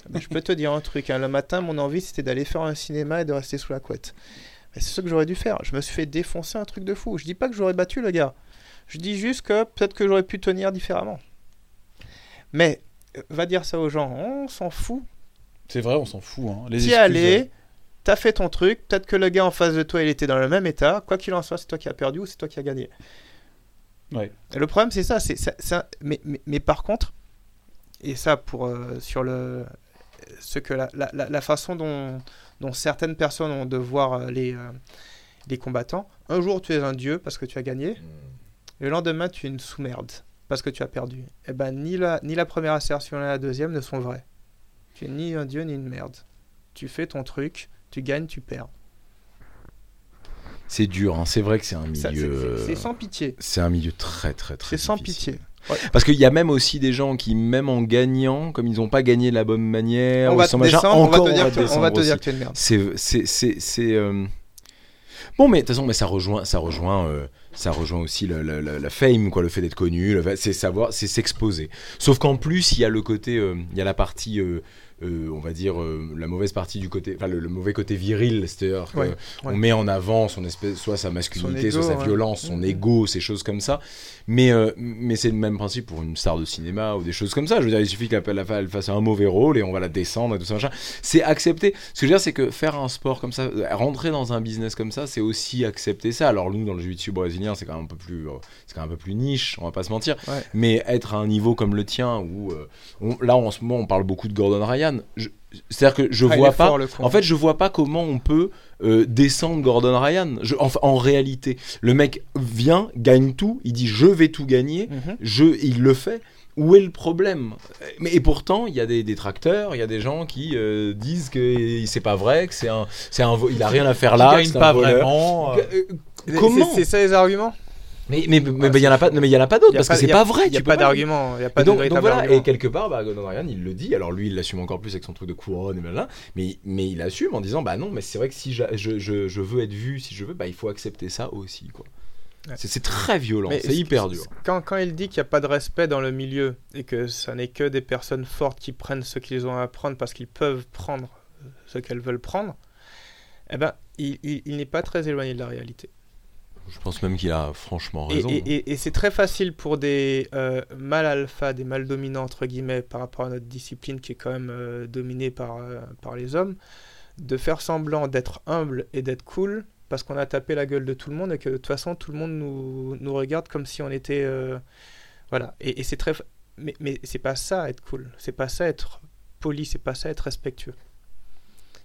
S4: Mais je peux te dire un truc, hein, le matin, mon envie c'était d'aller faire un cinéma et de rester sous la couette. Mais c'est ce que j'aurais dû faire. Je me suis fait défoncer un truc de fou. Je dis pas que j'aurais battu le gars. Je dis juste que peut-être que j'aurais pu tenir différemment. Mais euh, va dire ça aux gens, on s'en fout.
S3: C'est vrai, on s'en fout. Hein. Les excuses,
S4: allé, t'as fait ton truc, peut-être que le gars en face de toi il était dans le même état. Quoi qu'il en soit, c'est toi qui as perdu ou c'est toi qui as gagné.
S3: Ouais.
S4: Et le problème, c'est ça. C'est mais, mais, mais par contre, et ça pour euh, sur le ce que la, la, la- la façon dont, dont certaines personnes ont de voir euh, les, euh, les combattants. Un jour, tu es un dieu parce que tu as gagné. Le lendemain, tu es une sous-merde parce que tu as perdu. Eh ben, ni la, ni la première assertion ni la deuxième ne sont vraies. Tu es ni un dieu ni une merde. Tu fais ton truc, tu gagnes, tu perds.
S2: C'est dur, hein, c'est vrai que c'est un milieu.
S4: c'est- C'est sans pitié.
S2: C'est un milieu très très très.
S4: C'est sans pitié.
S2: Parce qu'il y a même aussi des gens qui, même en gagnant, comme ils n'ont pas gagné de la bonne manière,
S4: On va te descendre, on va te dire, que, tu- on va te dire que tu es une merde.
S2: C'est, euh, bon, mais de toute façon, mais ça rejoint, ça rejoint, euh, ça rejoint aussi la fame, quoi, le fait d'être connu, c'est savoir, c'est s'exposer. Sauf qu'en plus, il y a le côté, euh, il y a la partie, euh, on va dire, euh, la mauvaise partie du côté, enfin le, le mauvais côté viril, c'est-à-dire
S4: Ouais,
S2: qu'on
S4: ouais.
S2: met en avant son espèce, soit sa masculinité, soit sa violence, son
S4: Mhm.
S2: ego, ces choses comme ça. Mais, euh, mais c'est le même principe pour une star de cinéma ou des choses comme ça. Je veux dire, il suffit qu'elle elle fasse un mauvais rôle et on va la descendre et tout ça machin. C'est accepté. Ce que je veux dire, c'est que faire un sport comme ça, euh, rentrer dans un business comme ça, c'est aussi accepter ça. Alors nous, dans le jiu-jitsu brésilien, c'est quand même un peu plus, euh, c'est quand même un peu plus niche, on va pas se mentir.
S4: Ouais.
S2: Mais être à un niveau comme le tien, où euh, on- là en ce moment, on parle beaucoup de Gordon Ryan. je- C'est-à-dire que je
S4: Ah,
S2: vois pas.
S4: fort.
S2: En fait, je vois pas comment on peut euh, descendre Gordon Ryan. Je, en, en réalité, le mec vient, gagne tout, il dit je vais tout gagner,
S4: Mhm.
S2: je, il le fait. où est le problème? Mais et pourtant, il y a des détracteurs, il y a des gens qui euh, disent que c'est pas vrai, que c'est un, c'est un, il a rien à faire là, que
S3: gagne pas
S2: voleur.
S3: vraiment. euh,
S2: Comment?
S4: C'est ça les arguments?
S2: Mais mais mais il y en a pas, mais il y en a pas d'autres
S4: Y
S2: parce que c'est
S4: y
S2: pas vrai.
S4: Il n'y a pas d'argument. Il n'y a pas
S2: donc,
S4: de
S2: donc voilà,
S4: argument.
S2: et quelque part, bah, Gordon Ryan, il le dit. Alors lui, il l'assume encore plus avec son truc de couronne et blablabla. Mais, mais il assume en disant, bah non, mais c'est vrai que si je, je, je veux être vu, si je veux, bah il faut accepter ça aussi, quoi.
S4: Ouais.
S2: C'est- très violent, c'est hyper dur.
S4: Quand, quand il dit qu'il n'y a pas de respect dans le milieu et que ça n'est que des personnes fortes qui prennent ce qu'ils ont à prendre parce qu'ils peuvent prendre ce qu'elles veulent prendre, eh ben, il, il- il n'est pas très éloigné de la réalité.
S2: Je pense même qu'il a franchement raison.
S4: et- et- et c'est très facile pour des euh, mâles alpha, des mâles dominants, entre guillemets, par rapport à notre discipline qui est quand même euh, dominée par, euh, par les hommes, de faire semblant d'être humble et d'être cool parce qu'on a tapé la gueule de tout le monde et que de toute façon tout le monde nous, nous regarde comme si on était. euh, voilà. Et, c'est très. Mais, mais c'est pas ça être cool. C'est pas ça être poli. C'est pas ça être respectueux.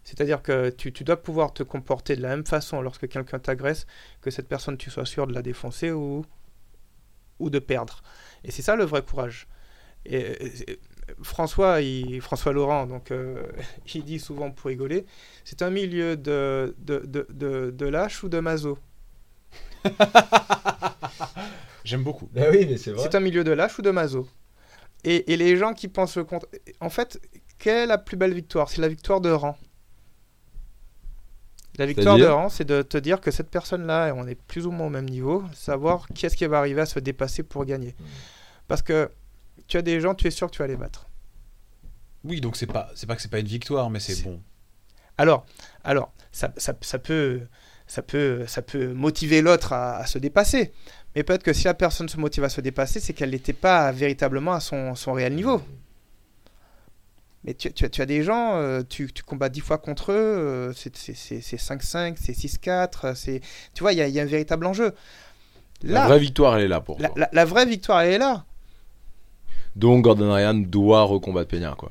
S4: C'est-à-dire que tu, tu dois pouvoir te comporter de la même façon lorsque quelqu'un t'agresse que cette personne, tu sois sûr de la défoncer ou, ou de perdre. Et c'est ça le vrai courage. Et, et- François, il- François Laurent, donc, euh, il dit souvent pour rigoler, c'est un milieu de, de, de, de, de lâche ou de maso.
S3: J'aime beaucoup.
S2: Ah oui, mais c'est vrai.
S4: C'est un milieu de lâche ou de maso. Et, et les gens qui pensent le contraire... En fait, quelle est la plus belle victoire? C'est la victoire de rang. La victoire de c'est de te dire que cette personne-là, on est plus ou moins au même niveau, savoir qui est-ce qui va arriver à se dépasser pour gagner. Parce que tu as des gens, tu es sûr que tu vas les battre.
S3: Oui, donc c'est pas, c'est pas que c'est pas une victoire, mais c'est
S4: C'est-
S3: bon.
S4: Alors, alors ça, ça, ça peut, ça, peut, ça peut motiver l'autre à, à se dépasser. Mais peut-être que si la personne se motive à se dépasser, c'est qu'elle n'était pas véritablement à son, son réel niveau. Mais tu, tu as, tu as des gens, euh, tu, tu combats 10 fois contre eux, euh, c'est c'est- c'est- c'est 5-5, c'est 6-4, c'est- tu vois, il y y a un véritable enjeu.
S2: La vraie victoire, elle est là pour
S4: la,
S2: toi.
S4: la- la vraie victoire, elle est là.
S2: Donc Gordon Ryan doit recombattre Peña, quoi.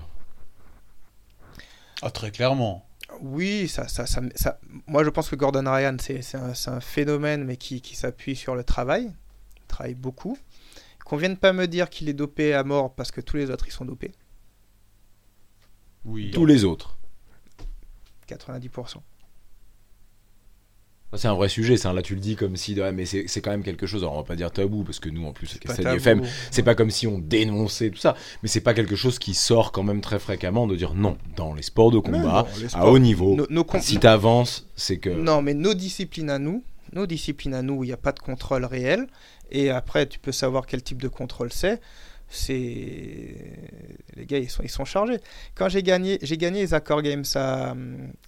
S3: Ah, très clairement.
S4: Oui, ça, ça, ça, ça- moi je pense que Gordon Ryan, c'est c'est un, c'est un phénomène, mais qui, qui s'appuie sur le travail. Il travaille beaucoup. Qu'on vienne pas me dire qu'il est dopé à mort parce que tous les autres ils sont dopés.
S3: Oui.
S2: Tous les autres.
S4: 90%.
S2: Ça, C'est un vrai sujet, ça. Là, tu le dis comme si, ouais, mais c'est quand même quelque chose. Alors, on va pas dire tabou, parce que nous, en plus. FM, c'est pas comme si on dénonçait tout ça, mais c'est pas quelque chose qui sort quand même très fréquemment de dire non. Dans les sports de combat,
S4: non,
S2: à haut niveau,
S4: nos- nos
S2: si t'avances, c'est que.
S4: Non, mais nos disciplines à nous, nos disciplines à nous, il n'y a pas de contrôle réel. Et après, tu peux savoir quel type de contrôle c'est. C'est les gars, ils sont, ils sont chargés. Quand j'ai gagné, j'ai gagné les Accor Games à,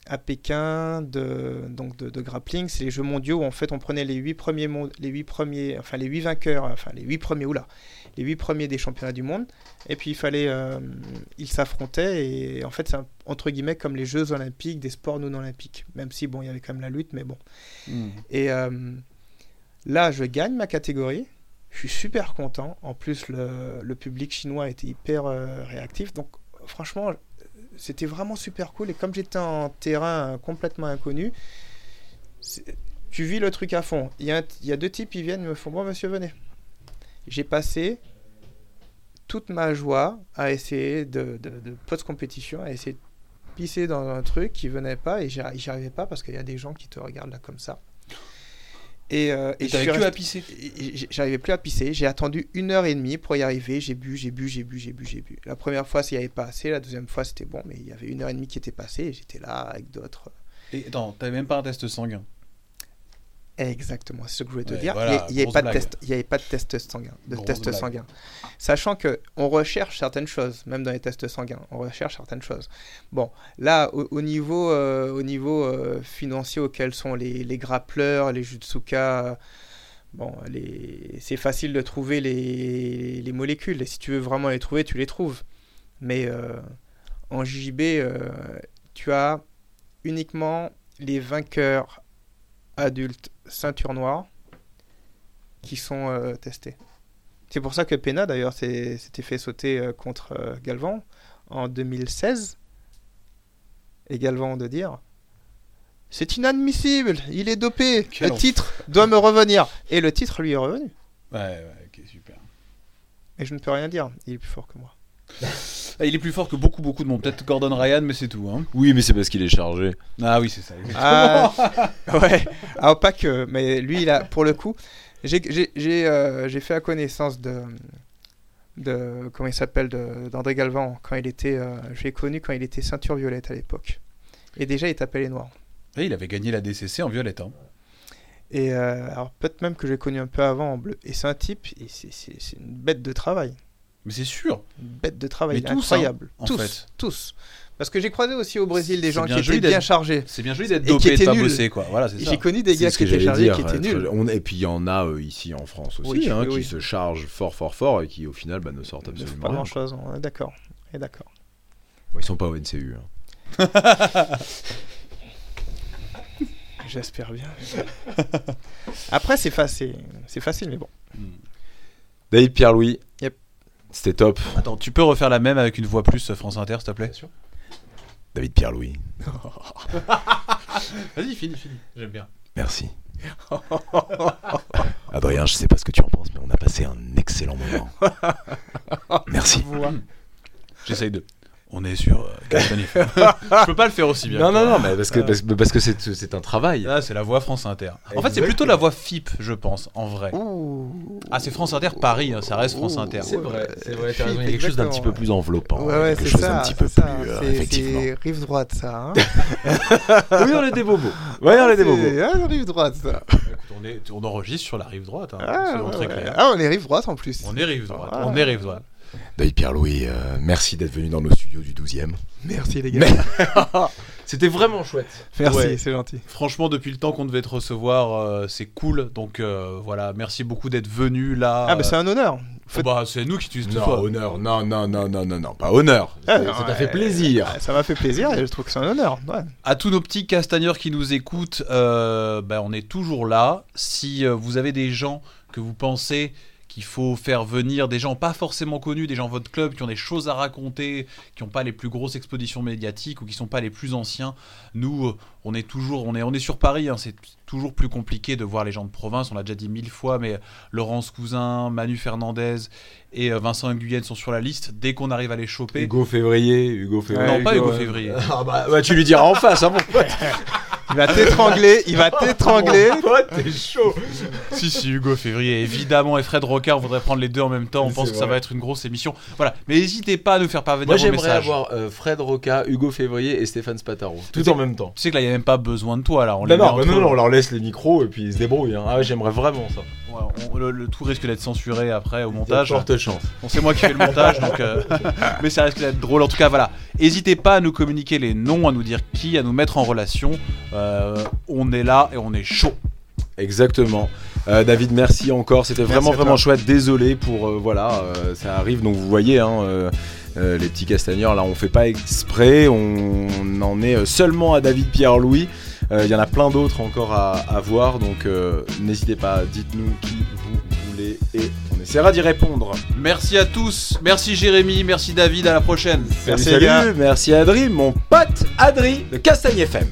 S4: à Pékin de donc de, de grappling. C'est les Jeux mondiaux où en fait on prenait les huit premiers, les huit premiers, enfin les huit vainqueurs, enfin les huit premiers oula, les huit premiers des championnats du monde. Et puis il fallait, euh, ils s'affrontaient et en fait c'est entre guillemets comme les Jeux olympiques des sports non olympiques. Même si bon, il y avait quand même la lutte, mais bon.
S3: Hmm.
S4: Et euh, là, je gagne ma catégorie. Je suis super content. En plus, le, public chinois était hyper euh, réactif. Donc, franchement, c'était vraiment super cool. Et comme j'étais en terrain complètement inconnu, tu vis le truc à fond. Il y, a deux types, ils viennent, ils me font Bon, monsieur, venez. J'ai passé toute ma joie à essayer de, de, post-compétition, à essayer de pisser dans un truc qui venait pas et j'y arrivais pas parce qu'il y a des gens qui te regardent là comme ça. Et, euh, je
S3: que
S4: resté-
S3: à pisser?
S4: J'arrivais plus à pisser. J'ai attendu une heure et demie pour y arriver. J'ai bu, j'ai bu, j'ai bu, j'ai bu, j'ai bu. La première fois, il n'y avait pas assez. La deuxième fois, c'était bon, mais il y avait une heure et demie qui était passée et j'étais là avec d'autres.
S3: Et attends, t'avais même pas un test sanguin?
S4: Exactement, c'est ce que je voulais te
S3: Ouais,
S4: dire.
S3: voilà,
S4: il n'y avait, pas de test, il y avait pas de test sanguin. De
S3: Grosse
S4: test
S3: blague.
S4: sanguin. Sachant que on recherche certaines choses, même dans les tests sanguins, on recherche certaines choses. Bon, là, au, au niveau, euh, au niveau euh, financier auquel sont les, les grappleurs, les jutsuka, euh, bon, les... c'est facile de trouver les, les molécules. Et si tu veux vraiment les trouver, tu les trouves. Mais euh, en euh, tu as uniquement les vainqueurs adultes ceinture noire qui sont euh, testés. C'est pour ça que Pena d'ailleurs s'était fait sauter euh, contre euh, Galvan en 2016. Et Galvan de dire c'est inadmissible, il est dopé,
S3: Quel
S4: le titre doit me revenir. Et le titre lui est revenu.
S3: Ouais, ouais, ok, super.
S4: Et je ne peux rien dire. Il est plus fort que moi.
S3: Ah, Il est plus fort que beaucoup, beaucoup de monde. Peut-être Gordon Ryan, mais c'est tout. Hein.
S2: Oui, mais c'est parce qu'il est chargé.
S3: Ah oui, c'est ça.
S4: Ah, ouais. Alors, pas que, mais lui, il a, pour le coup, j'ai j'ai- j'ai, euh, j'ai fait la connaissance de. de comment il s'appelle de- d'André Galvan quand il était euh, je l'ai connu quand il était ceinture violette à l'époque et déjà il tapait les noirs
S3: Et il avait gagné la DCC en violette. Hein.
S4: et euh, alors peut-être même que j'ai connu un peu avant en bleu et c'est un type c'est une bête de travail
S3: Mais c'est sûr.
S4: bête de travail
S3: tous,
S4: incroyable
S3: hein, en
S4: tous
S3: fait.
S4: tous parce que j'ai croisé aussi au Brésil des gens qui étaient bien chargés
S3: C'est bien joli d'être dopé et de pas bosser, quoi. Voilà, c'est ça.
S4: j'ai connu des gars qui étaient chargés
S2: dire.
S4: qui étaient nuls
S2: on- et puis il y en a euh, ici en France aussi,
S4: Oui,
S2: hein,
S4: oui,
S2: qui
S4: oui.
S2: se chargent fort, fort, fort et qui au final bah, ne sortent absolument
S4: pas
S2: rien.
S4: grand chose on est d'accord on est d'accord
S2: Bon, ils sont pas au NCU. hein.
S4: j'espère bien après c'est facile c'est facile mais bon
S2: David Pierre-Louis. C'était top.
S3: Attends, tu peux refaire la même avec une voix plus euh, France Inter, s'il te plaît
S2: David Pierre-Louis.
S3: Vas-y, finis, finis. J'aime bien.
S2: Merci. Adrien, je sais pas ce que tu en penses, mais on a passé un excellent moment. Merci.
S3: J'essaye de. On est sur euh, Castagne. Je peux pas le faire aussi bien.
S2: Non, non, non, mais parce que parce, parce que c'est c'est un travail.
S3: Là, c'est la voix France Inter. En fait, c'est plutôt la voix FIP, je pense, en vrai.
S4: Ouh.
S3: Ah, c'est France Inter Paris, hein, ça reste France Inter.
S2: C'est vrai, c'est vrai,
S4: raison,
S2: Il y a quelque chose d'un petit peu plus envoppant,
S4: Ouais, ouais,
S2: quelque
S4: c'est
S2: chose
S4: ça.
S2: d'un petit peu plus euh,
S4: C'est-
S2: effectivement.
S4: C'est rive droite, ça. Hein
S2: Oui, on est des bobos. Ouais, on est des bobos.
S4: C'est- ah, rive droite, ça.
S3: Écoute, on, est, on enregistre sur la rive droite, hein,
S4: Ah,
S3: soyons
S4: ouais,
S3: très
S4: ouais.
S3: clairs.
S4: Ah, on est rive droite en plus.
S3: On est rive droite,
S4: Ah.
S3: on est rive droite.
S2: David Pierre-Louis, euh, merci d'être venu dans nos studios du 12e.
S4: Merci les gars.
S2: Mais- C'était vraiment chouette.
S4: Merci,
S3: Ouais.
S4: c'est gentil.
S3: Franchement, depuis le temps qu'on devait te recevoir, euh, c'est cool. Donc euh, voilà, merci beaucoup d'être venu là.
S4: Ah, bah c'est un honneur.
S3: Oh,
S4: Faites-
S3: bah, c'est nous qui t'utilisons
S2: Non,
S3: toi.
S2: honneur, non, non, non, non, non, non, pas honneur.
S4: Ah,
S2: ça
S4: non,
S2: ça t'a
S4: ouais.
S2: fait plaisir.
S4: Ça m'a fait plaisir et je trouve que c'est un honneur. Ouais.
S3: À tous nos petits castagneurs qui nous écoutent, euh, bah, on est toujours là. Si euh, vous avez des gens que vous pensez qu'il faut faire venir, des gens pas forcément connus, des gens de votre club qui ont des choses à raconter, qui n'ont pas les plus grosses expositions médiatiques ou qui sont pas les plus anciens, nous, euh, on est toujours, on est, on est sur Paris. hein, c'est toujours plus compliqué de voir les gens de province. On l'a déjà dit mille fois, mais Laurence Cousin, Manu Fernandez et euh, Vincent Nguyen sont sur la liste. Dès qu'on arrive à les choper,
S2: Hugo Février, Hugo Février.
S3: non pas Hugo
S2: ouais.
S3: Février.
S2: Ah bah, bah, tu lui diras en face, hein, mon pote.
S4: Il va t'étrangler, il va t'étrangler.
S2: Mon pote, t'es chaud.
S3: Si, si, Hugo Février, évidemment, et Fred Rocard, on voudrait prendre les deux en même temps. On pense que ça va être une grosse émission. Voilà, mais n'hésitez pas à nous faire parvenir
S2: Moi,
S3: vos
S2: j'aimerais
S3: messages.
S2: avoir euh, Fred Roca, Hugo Février et Stéphane Spataro. Tout en même temps.
S3: Tu sais que là, il n'y a même pas besoin de toi, là. On
S2: Non,
S3: les
S2: non, bah
S3: entre
S2: non,
S3: eux.
S2: non, on leur laisse les micros et puis ils se débrouillent. hein. Ah j'aimerais vraiment ça.
S3: Ouais, on- le, le tout risque d'être censuré après au montage.
S2: fortes chances.
S3: Bon, c'est moi qui fais le montage, donc. euh, mais ça risque d'être drôle. En tout cas, voilà. N'hésitez pas à nous communiquer les noms, à nous dire qui, à nous mettre en relation. Euh, on est là et on est chaud.
S2: Exactement. Euh, David, merci encore. C'était vraiment vraiment chouette. Désolé pour voilà, ça arrive. Donc vous voyez, hein, euh, les petits castagneurs là, on fait pas exprès. On en est euh, seulement à David Pierre Louis. Euh, Il y en a plein d'autres encore à, à voir. Donc euh, n'hésitez pas. Dites-nous qui vous voulez et on essaiera d'y répondre.
S3: Merci à tous. Merci Jérémy. Merci David. À la prochaine.
S2: Salut,
S4: Merci,
S2: salut. Merci Adri, mon pote Adri de Castagne FM.